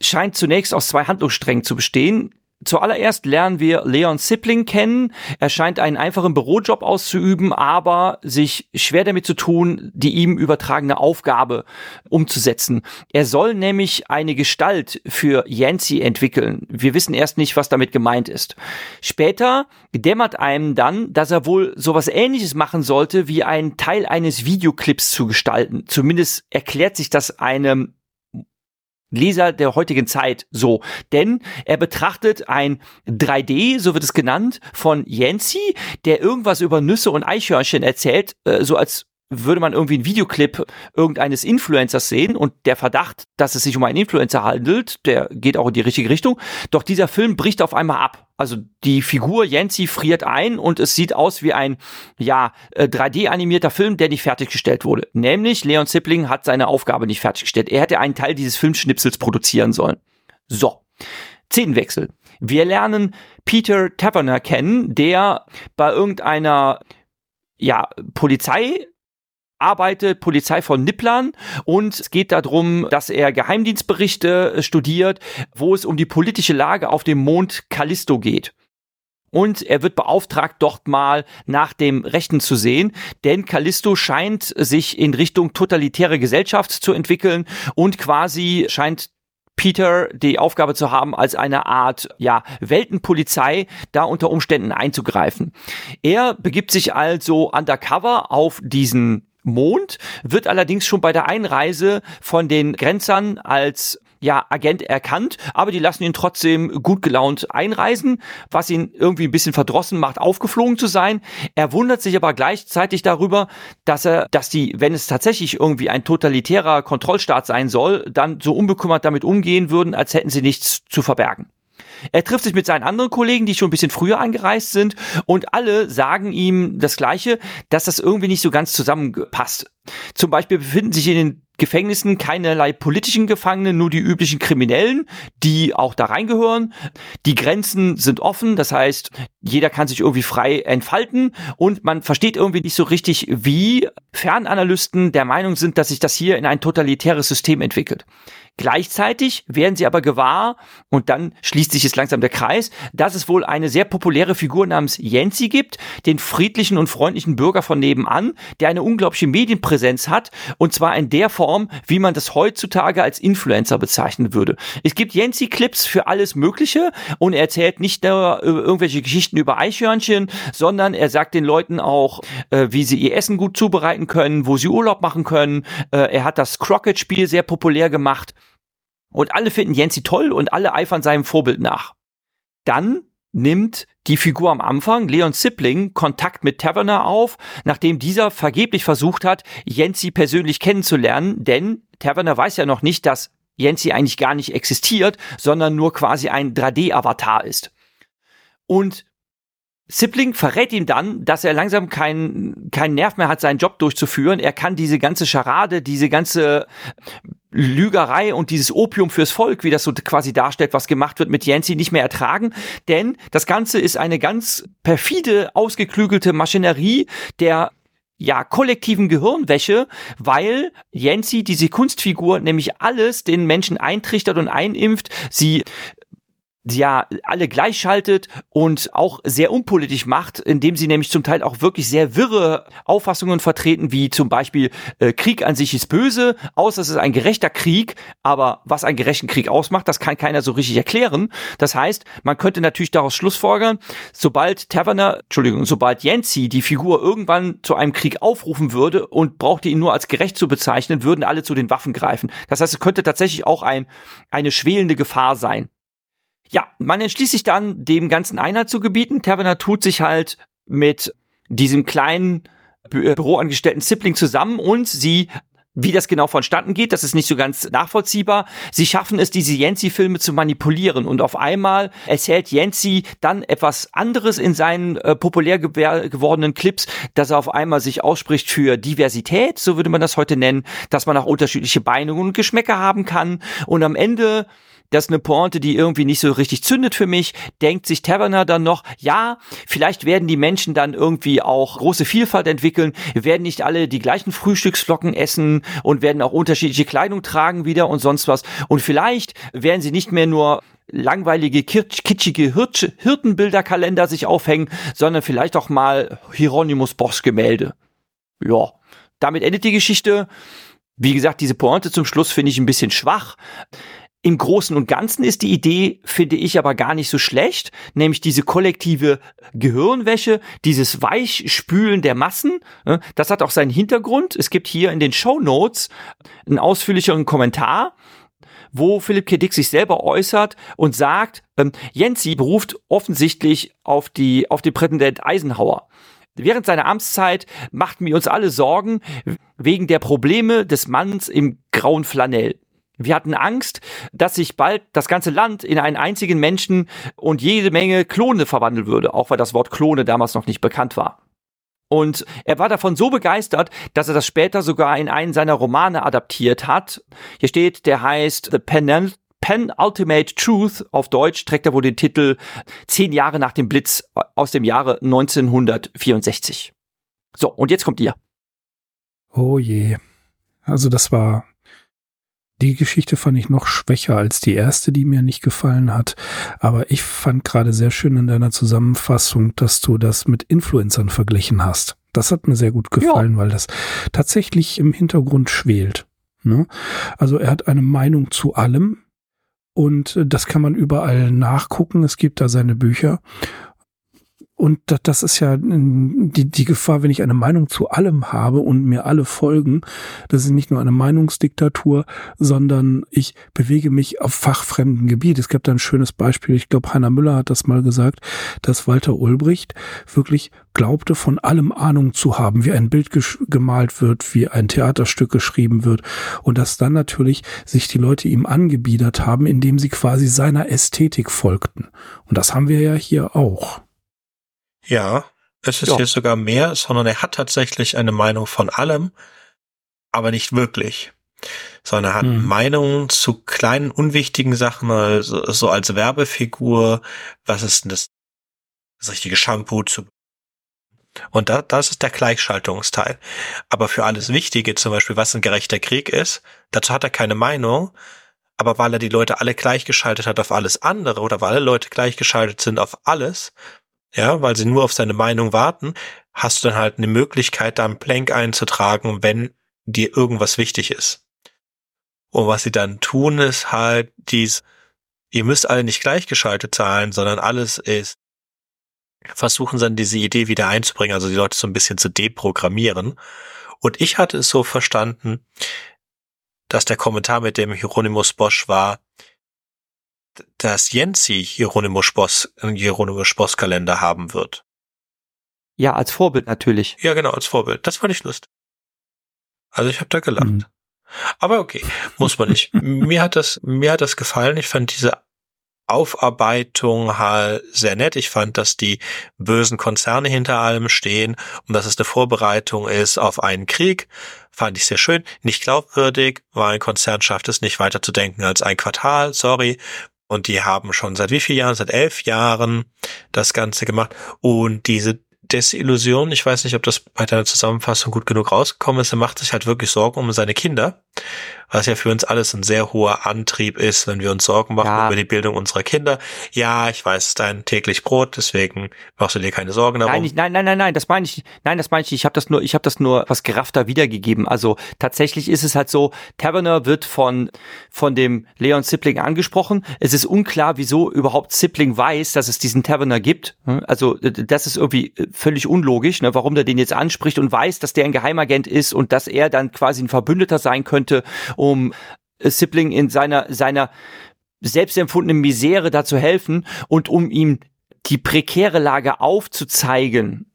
scheint zunächst aus zwei Handlungssträngen zu bestehen. Zuallererst lernen wir Leon Sibling kennen. Er scheint einen einfachen Bürojob auszuüben, aber sich schwer damit zu tun, die ihm übertragene Aufgabe umzusetzen. Er soll nämlich eine Gestalt für Yancy entwickeln. Wir wissen erst nicht, was damit gemeint ist. Später dämmert einem dann, dass er wohl sowas ähnliches machen sollte, wie einen Teil eines Videoclips zu gestalten. Zumindest erklärt sich das einem Leser der heutigen Zeit so. Denn er betrachtet ein 3D, so wird es genannt, von Yancy, der irgendwas über Nüsse und Eichhörnchen erzählt, äh, so als würde man irgendwie einen Videoclip irgendeines Influencers sehen und der Verdacht, dass es sich um einen Influencer handelt, der geht auch in die richtige Richtung. Doch dieser Film bricht auf einmal ab. Also die Figur Yancy friert ein und es sieht aus wie ein, ja, 3D-animierter äh, Film, der nicht fertiggestellt wurde. Nämlich Leon Sibling hat seine Aufgabe nicht fertiggestellt. Er hätte einen Teil dieses Filmschnipsels produzieren sollen. So. Szenenwechsel. Wir lernen Peter Taverner kennen, der bei irgendeiner ja, Polizei arbeitet, Polizei von Nipplan und es geht darum, dass er Geheimdienstberichte äh, studiert, wo es um die politische Lage auf dem Mond Callisto geht. Und er wird beauftragt, dort mal nach dem Rechten zu sehen, denn Callisto scheint sich in Richtung totalitäre Gesellschaft zu entwickeln und quasi scheint Peter die Aufgabe zu haben, als eine Art, ja, Weltenpolizei da unter Umständen einzugreifen. Er begibt sich also undercover auf diesen Mond, wird allerdings schon bei der Einreise von den Grenzern als ja, Agent erkannt, aber die lassen ihn trotzdem gut gelaunt einreisen, was ihn irgendwie ein bisschen verdrossen macht, aufgeflogen zu sein. Er wundert sich aber gleichzeitig darüber, dass er, dass die, wenn es tatsächlich irgendwie ein totalitärer Kontrollstaat sein soll, dann so unbekümmert damit umgehen würden, als hätten sie nichts zu verbergen. Er trifft sich mit seinen anderen Kollegen, die schon ein bisschen früher angereist sind und alle sagen ihm das Gleiche, dass das irgendwie nicht so ganz zusammenpasst. Zum Beispiel befinden sich in den Gefängnissen keinerlei politischen Gefangenen, nur die üblichen Kriminellen, die auch da reingehören. Die Grenzen sind offen, das heißt, jeder kann sich irgendwie frei entfalten und man versteht irgendwie nicht so richtig, wie Fernanalysten der Meinung sind, dass sich das hier in ein totalitäres System entwickelt. Gleichzeitig werden sie aber gewahr, und dann schließt sich jetzt langsam der Kreis, dass es wohl eine sehr populäre Figur namens Jensi gibt, den friedlichen und freundlichen Bürger von nebenan, der eine unglaubliche Medienpräsenz hat, und zwar in der Form, wie man das heutzutage als Influencer bezeichnen würde. Es gibt Jensi-Clips für alles Mögliche und er erzählt nicht nur irgendwelche Geschichten über Eichhörnchen, sondern er sagt den Leuten auch, äh, wie sie ihr Essen gut zubereiten können, wo sie Urlaub machen können. Äh, er hat das Crockett-Spiel sehr populär gemacht. Und alle finden Jensi toll und alle eifern seinem Vorbild nach. Dann nimmt die Figur am Anfang, Leon Sibling, Kontakt mit Taverner auf, nachdem dieser vergeblich versucht hat, Jensi persönlich kennenzulernen, denn Taverner weiß ja noch nicht, dass Jensi eigentlich gar nicht existiert, sondern nur quasi ein 3D-Avatar ist. Und Sibling verrät ihm dann, dass er langsam keinen keinen Nerv mehr hat, seinen Job durchzuführen. Er kann diese ganze Scharade, diese ganze Lügerei und dieses Opium fürs Volk, wie das so quasi darstellt, was gemacht wird mit Yancy, nicht mehr ertragen. Denn das Ganze ist eine ganz perfide, ausgeklügelte Maschinerie der ja, kollektiven Gehirnwäsche, weil Yancy, diese Kunstfigur, nämlich alles den Menschen eintrichtert und einimpft, sie ja alle gleichschaltet und auch sehr unpolitisch macht, indem sie nämlich zum Teil auch wirklich sehr wirre Auffassungen vertreten, wie zum Beispiel äh, Krieg an sich ist böse, außer es ist ein gerechter Krieg, aber was einen gerechten Krieg ausmacht, das kann keiner so richtig erklären. Das heißt, man könnte natürlich daraus schlussfolgern, sobald Taverner, Entschuldigung, sobald Yancy die Figur irgendwann zu einem Krieg aufrufen würde und brauchte ihn nur als gerecht zu bezeichnen, würden alle zu den Waffen greifen. Das heißt, es könnte tatsächlich auch ein, eine schwelende Gefahr sein. Ja, man entschließt sich dann, dem ganzen Einhalt zu gebieten. Taverner tut sich halt mit diesem kleinen Bü äh, Büroangestellten Sibling zusammen und sie wie das genau vonstatten geht, das ist nicht so ganz nachvollziehbar. Sie schaffen es, diese Yancy-Filme zu manipulieren und auf einmal erzählt Yancy dann etwas anderes in seinen äh, populär gewordenen Clips, dass er auf einmal sich ausspricht für Diversität, so würde man das heute nennen, dass man auch unterschiedliche Meinungen und Geschmäcker haben kann und am Ende das ist eine Pointe, die irgendwie nicht so richtig zündet für mich. Denkt sich Taverner dann noch, ja, vielleicht werden die Menschen dann irgendwie auch große Vielfalt entwickeln. Werden nicht alle die gleichen Frühstücksflocken essen und werden auch unterschiedliche Kleidung tragen wieder und sonst was. Und vielleicht werden sie nicht mehr nur langweilige, kitschige Hirtenbilderkalender sich aufhängen, sondern vielleicht auch mal Hieronymus Boss Gemälde. Ja, damit endet die Geschichte. Wie gesagt, diese Pointe zum Schluss finde ich ein bisschen schwach. Im Großen und Ganzen ist die Idee, finde ich, aber gar nicht so schlecht, nämlich diese kollektive Gehirnwäsche, dieses Weichspülen der Massen. Ne, das hat auch seinen Hintergrund. Es gibt hier in den Show Notes einen ausführlicheren Kommentar wo Philipp K. Dick sich selber äußert und sagt, ähm, Jensi beruft offensichtlich auf die, auf den Präsident Eisenhower. Während seiner Amtszeit machten wir uns alle Sorgen wegen der Probleme des Manns im grauen Flanell. Wir hatten Angst, dass sich bald das ganze Land in einen einzigen Menschen und jede Menge Klone verwandeln würde, auch weil das Wort Klone damals noch nicht bekannt war. Und er war davon so begeistert, dass er das später sogar in einen seiner Romane adaptiert hat. Hier steht, der heißt The Pen Penultimate Truth. Auf Deutsch trägt er wohl den Titel Zehn Jahre nach dem Blitz aus dem Jahre 1964. So, und jetzt kommt ihr. Oh je. Also das war die Geschichte fand ich noch schwächer als die erste, die mir nicht gefallen hat. Aber ich fand gerade sehr schön in deiner Zusammenfassung, dass du das mit Influencern verglichen hast. Das hat mir sehr gut gefallen, ja. weil das tatsächlich im Hintergrund schwelt. Ne? Also er hat eine Meinung zu allem und das kann man überall nachgucken. Es gibt da seine Bücher und das ist ja die, die Gefahr, wenn ich eine Meinung zu allem habe und mir alle folgen. Das ist nicht nur eine Meinungsdiktatur, sondern ich bewege mich auf fachfremden Gebiet. Es gibt da ein schönes Beispiel. Ich glaube, Heiner Müller hat das mal gesagt, dass Walter Ulbricht wirklich glaubte, von allem Ahnung zu haben, wie ein Bild gemalt wird, wie ein Theaterstück geschrieben wird. Und dass dann natürlich sich die Leute ihm angebiedert haben, indem sie quasi seiner Ästhetik folgten. Und das haben wir ja hier auch. Ja, es ist ja. hier sogar mehr, sondern er hat tatsächlich eine Meinung von allem, aber nicht wirklich. Sondern er hat hm. Meinungen zu kleinen, unwichtigen Sachen, also so als Werbefigur, was ist denn das, das richtige Shampoo zu und da, das ist der Gleichschaltungsteil. Aber für alles Wichtige, zum Beispiel, was ein gerechter Krieg ist, dazu hat er keine Meinung. Aber weil er die Leute alle gleichgeschaltet hat auf alles andere oder weil alle Leute gleichgeschaltet sind auf alles, ja, weil sie nur auf seine Meinung warten, hast du dann halt eine Möglichkeit, da einen Plank einzutragen, wenn dir irgendwas wichtig ist. Und was sie dann tun, ist halt dies, ihr müsst alle nicht gleichgeschaltet sein, sondern alles ist, versuchen dann diese Idee wieder einzubringen, also die Leute so ein bisschen zu deprogrammieren. Und ich hatte es so verstanden, dass der Kommentar mit dem Hieronymus Bosch war, dass Jensi Hieronymus Boss, einen Hieronymus Boss Kalender haben wird. Ja, als Vorbild natürlich. Ja, genau, als Vorbild. Das fand ich lustig. Also ich habe da gelacht. Mhm. Aber okay, muss man nicht. mir hat das, mir hat das gefallen. Ich fand diese Aufarbeitung halt sehr nett. Ich fand, dass die bösen Konzerne hinter allem stehen und dass es eine Vorbereitung ist auf einen Krieg. Fand ich sehr schön. Nicht glaubwürdig, weil ein Konzern schafft es nicht weiter zu denken als ein Quartal, sorry. Und die haben schon seit wie vielen Jahren? Seit elf Jahren das Ganze gemacht. Und diese Desillusion, ich weiß nicht, ob das bei deiner Zusammenfassung gut genug rausgekommen ist, er macht sich halt wirklich Sorgen um seine Kinder was ja für uns alles ein sehr hoher Antrieb ist, wenn wir uns Sorgen machen ja. über die Bildung unserer Kinder. Ja, ich weiß, es ist dein täglich Brot, deswegen machst du dir keine Sorgen darum. Nein, ich, nein, nein, nein, nein, das meine ich, nein, das meine ich, ich habe das nur, ich habe das nur was geraffter wiedergegeben. Also tatsächlich ist es halt so, Taverner wird von von dem Leon Sibling angesprochen. Es ist unklar, wieso überhaupt Sibling weiß, dass es diesen Taverner gibt. Also das ist irgendwie völlig unlogisch, ne, warum der den jetzt anspricht und weiß, dass der ein Geheimagent ist und dass er dann quasi ein Verbündeter sein könnte um Sibling in seiner, seiner selbstempfundenen Misere dazu helfen und um ihm die prekäre Lage aufzuzeigen,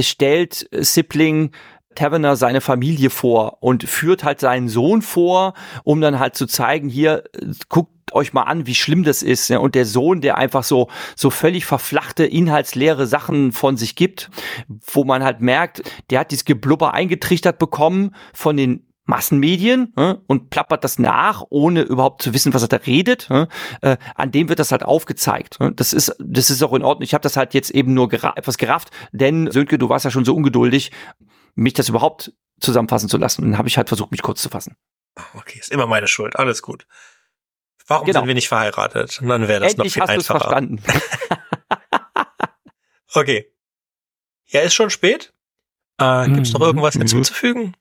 stellt Sibling Taverner seine Familie vor und führt halt seinen Sohn vor, um dann halt zu zeigen, hier, guckt euch mal an, wie schlimm das ist. Und der Sohn, der einfach so, so völlig verflachte, inhaltsleere Sachen von sich gibt, wo man halt merkt, der hat dieses Geblubber eingetrichtert bekommen von den Massenmedien äh, und plappert das nach, ohne überhaupt zu wissen, was er da redet. Äh, an dem wird das halt aufgezeigt. Äh. Das ist, das ist auch in Ordnung. Ich habe das halt jetzt eben nur gera etwas gerafft, denn Sönke, du warst ja schon so ungeduldig, mich das überhaupt zusammenfassen zu lassen. Und dann habe ich halt versucht, mich kurz zu fassen. Okay, ist immer meine Schuld. Alles gut. Warum genau. sind wir nicht verheiratet? Und dann wäre das Endlich noch viel hast einfacher. verstanden. okay. Ja, ist schon spät. Äh, Gibt es noch mhm. irgendwas hinzuzufügen?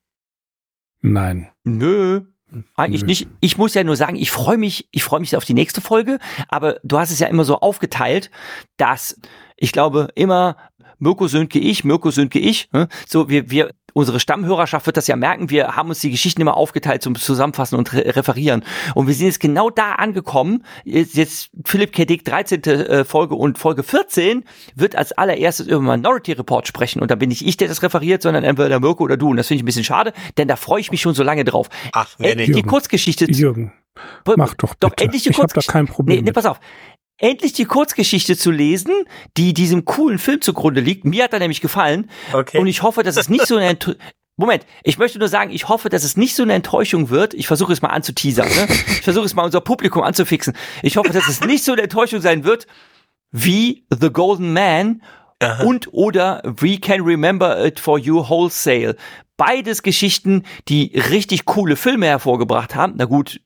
Nein. Nö. Eigentlich Nö. nicht. Ich muss ja nur sagen, ich freue mich, ich freue mich auf die nächste Folge, aber du hast es ja immer so aufgeteilt, dass ich glaube immer Mirko Sönke ich, Mirko Sönke ich, ne? so wir wir unsere Stammhörerschaft wird das ja merken, wir haben uns die Geschichten immer aufgeteilt zum Zusammenfassen und re referieren. Und wir sind jetzt genau da angekommen. Jetzt, jetzt Philipp K. Dick, 13. Äh, Folge und Folge 14 wird als allererstes über Minority Report sprechen. Und da bin nicht ich, der das referiert, sondern entweder Mirko oder du. Und das finde ich ein bisschen schade, denn da freue ich mich schon so lange drauf. Ach, wer nicht. Die Kurzgeschichte. Jürgen, mach doch bitte. Doch, endlich die Kurzgeschichte. Ich habe da kein Problem. Nee, nee, pass auf endlich die Kurzgeschichte zu lesen, die diesem coolen Film zugrunde liegt. Mir hat er nämlich gefallen. Okay. Und ich hoffe, dass es nicht so eine Ent Moment, ich möchte nur sagen, ich hoffe, dass es nicht so eine Enttäuschung wird. Ich versuche es mal anzuteasern. Ne? Ich versuche es mal unser Publikum anzufixen. Ich hoffe, dass es nicht so eine Enttäuschung sein wird wie The Golden Man Aha. und oder We Can Remember It For You Wholesale. Beides Geschichten, die richtig coole Filme hervorgebracht haben. Na gut,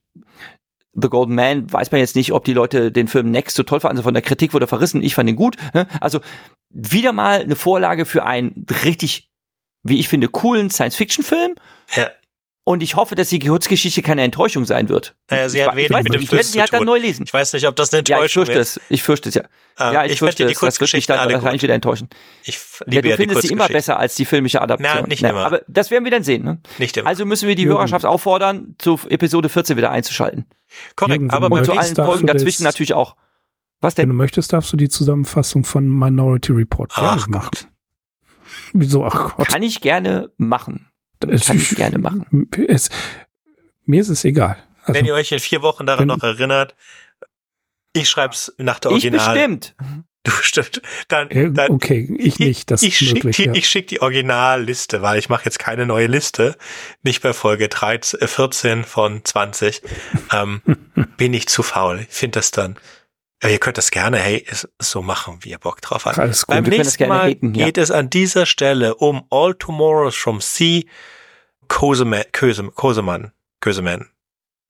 The Golden Man weiß man jetzt nicht, ob die Leute den Film Next so toll fanden. Also von der Kritik wurde verrissen. Ich fand ihn gut. Ne? Also wieder mal eine Vorlage für einen richtig, wie ich finde, coolen Science-Fiction-Film. Ja. Und ich hoffe, dass die Kurzgeschichte keine Enttäuschung sein wird. Naja, sie hat wenig mit dem Film zu halt dann neu lesen. Ich weiß nicht, ob das eine Enttäuschung ja, ich fürchte ist. Es. Ich fürchte es, ja. Ähm, ja, ich, ich fürchte es. Das wird mich dann wahrscheinlich wieder enttäuschen. Ich liebe ja, du findest sie immer besser als die filmische Adaption. Na, nicht Na, immer. Aber das werden wir dann sehen. Ne? Nicht immer. Also müssen wir die Hörerschaft auffordern, zu Episode 14 wieder einzuschalten. Korrekt, aber und zu allen Folgen dazwischen natürlich auch. Was denn? Wenn du möchtest, darfst du die Zusammenfassung von Minority Report gerne machen. Wieso? Ach Gott. Kann ich gerne machen. Das kann ich gerne machen. Es, mir ist es egal. Also, wenn ihr euch in vier Wochen daran noch erinnert, ich schreib's nach der Original. Ich bestimmt. Du stimmt. Dann, dann okay, ich nicht. Das ich möglich, schick die, ja. Ich schicke die Originalliste, weil ich mache jetzt keine neue Liste. Nicht bei Folge 13, 14 äh, von 20. Ähm, bin ich zu faul. Ich finde das dann. Ja, ihr könnt das gerne, hey, so machen, wie ihr Bock drauf habt. Alles gut. Beim nächsten Mal ja. geht es an dieser Stelle um All Tomorrows from Sea Koseman. Koseman. Köseman.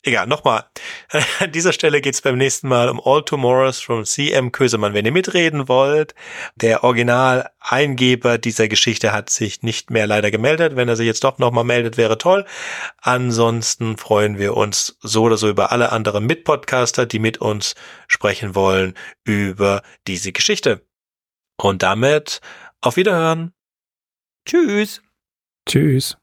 Egal, nochmal. An dieser Stelle geht's beim nächsten Mal um All Tomorrows from CM Kösemann. Wenn ihr mitreden wollt, der Original-Eingeber dieser Geschichte hat sich nicht mehr leider gemeldet. Wenn er sich jetzt doch nochmal meldet, wäre toll. Ansonsten freuen wir uns so oder so über alle anderen Mitpodcaster, die mit uns sprechen wollen über diese Geschichte. Und damit auf Wiederhören. Tschüss. Tschüss.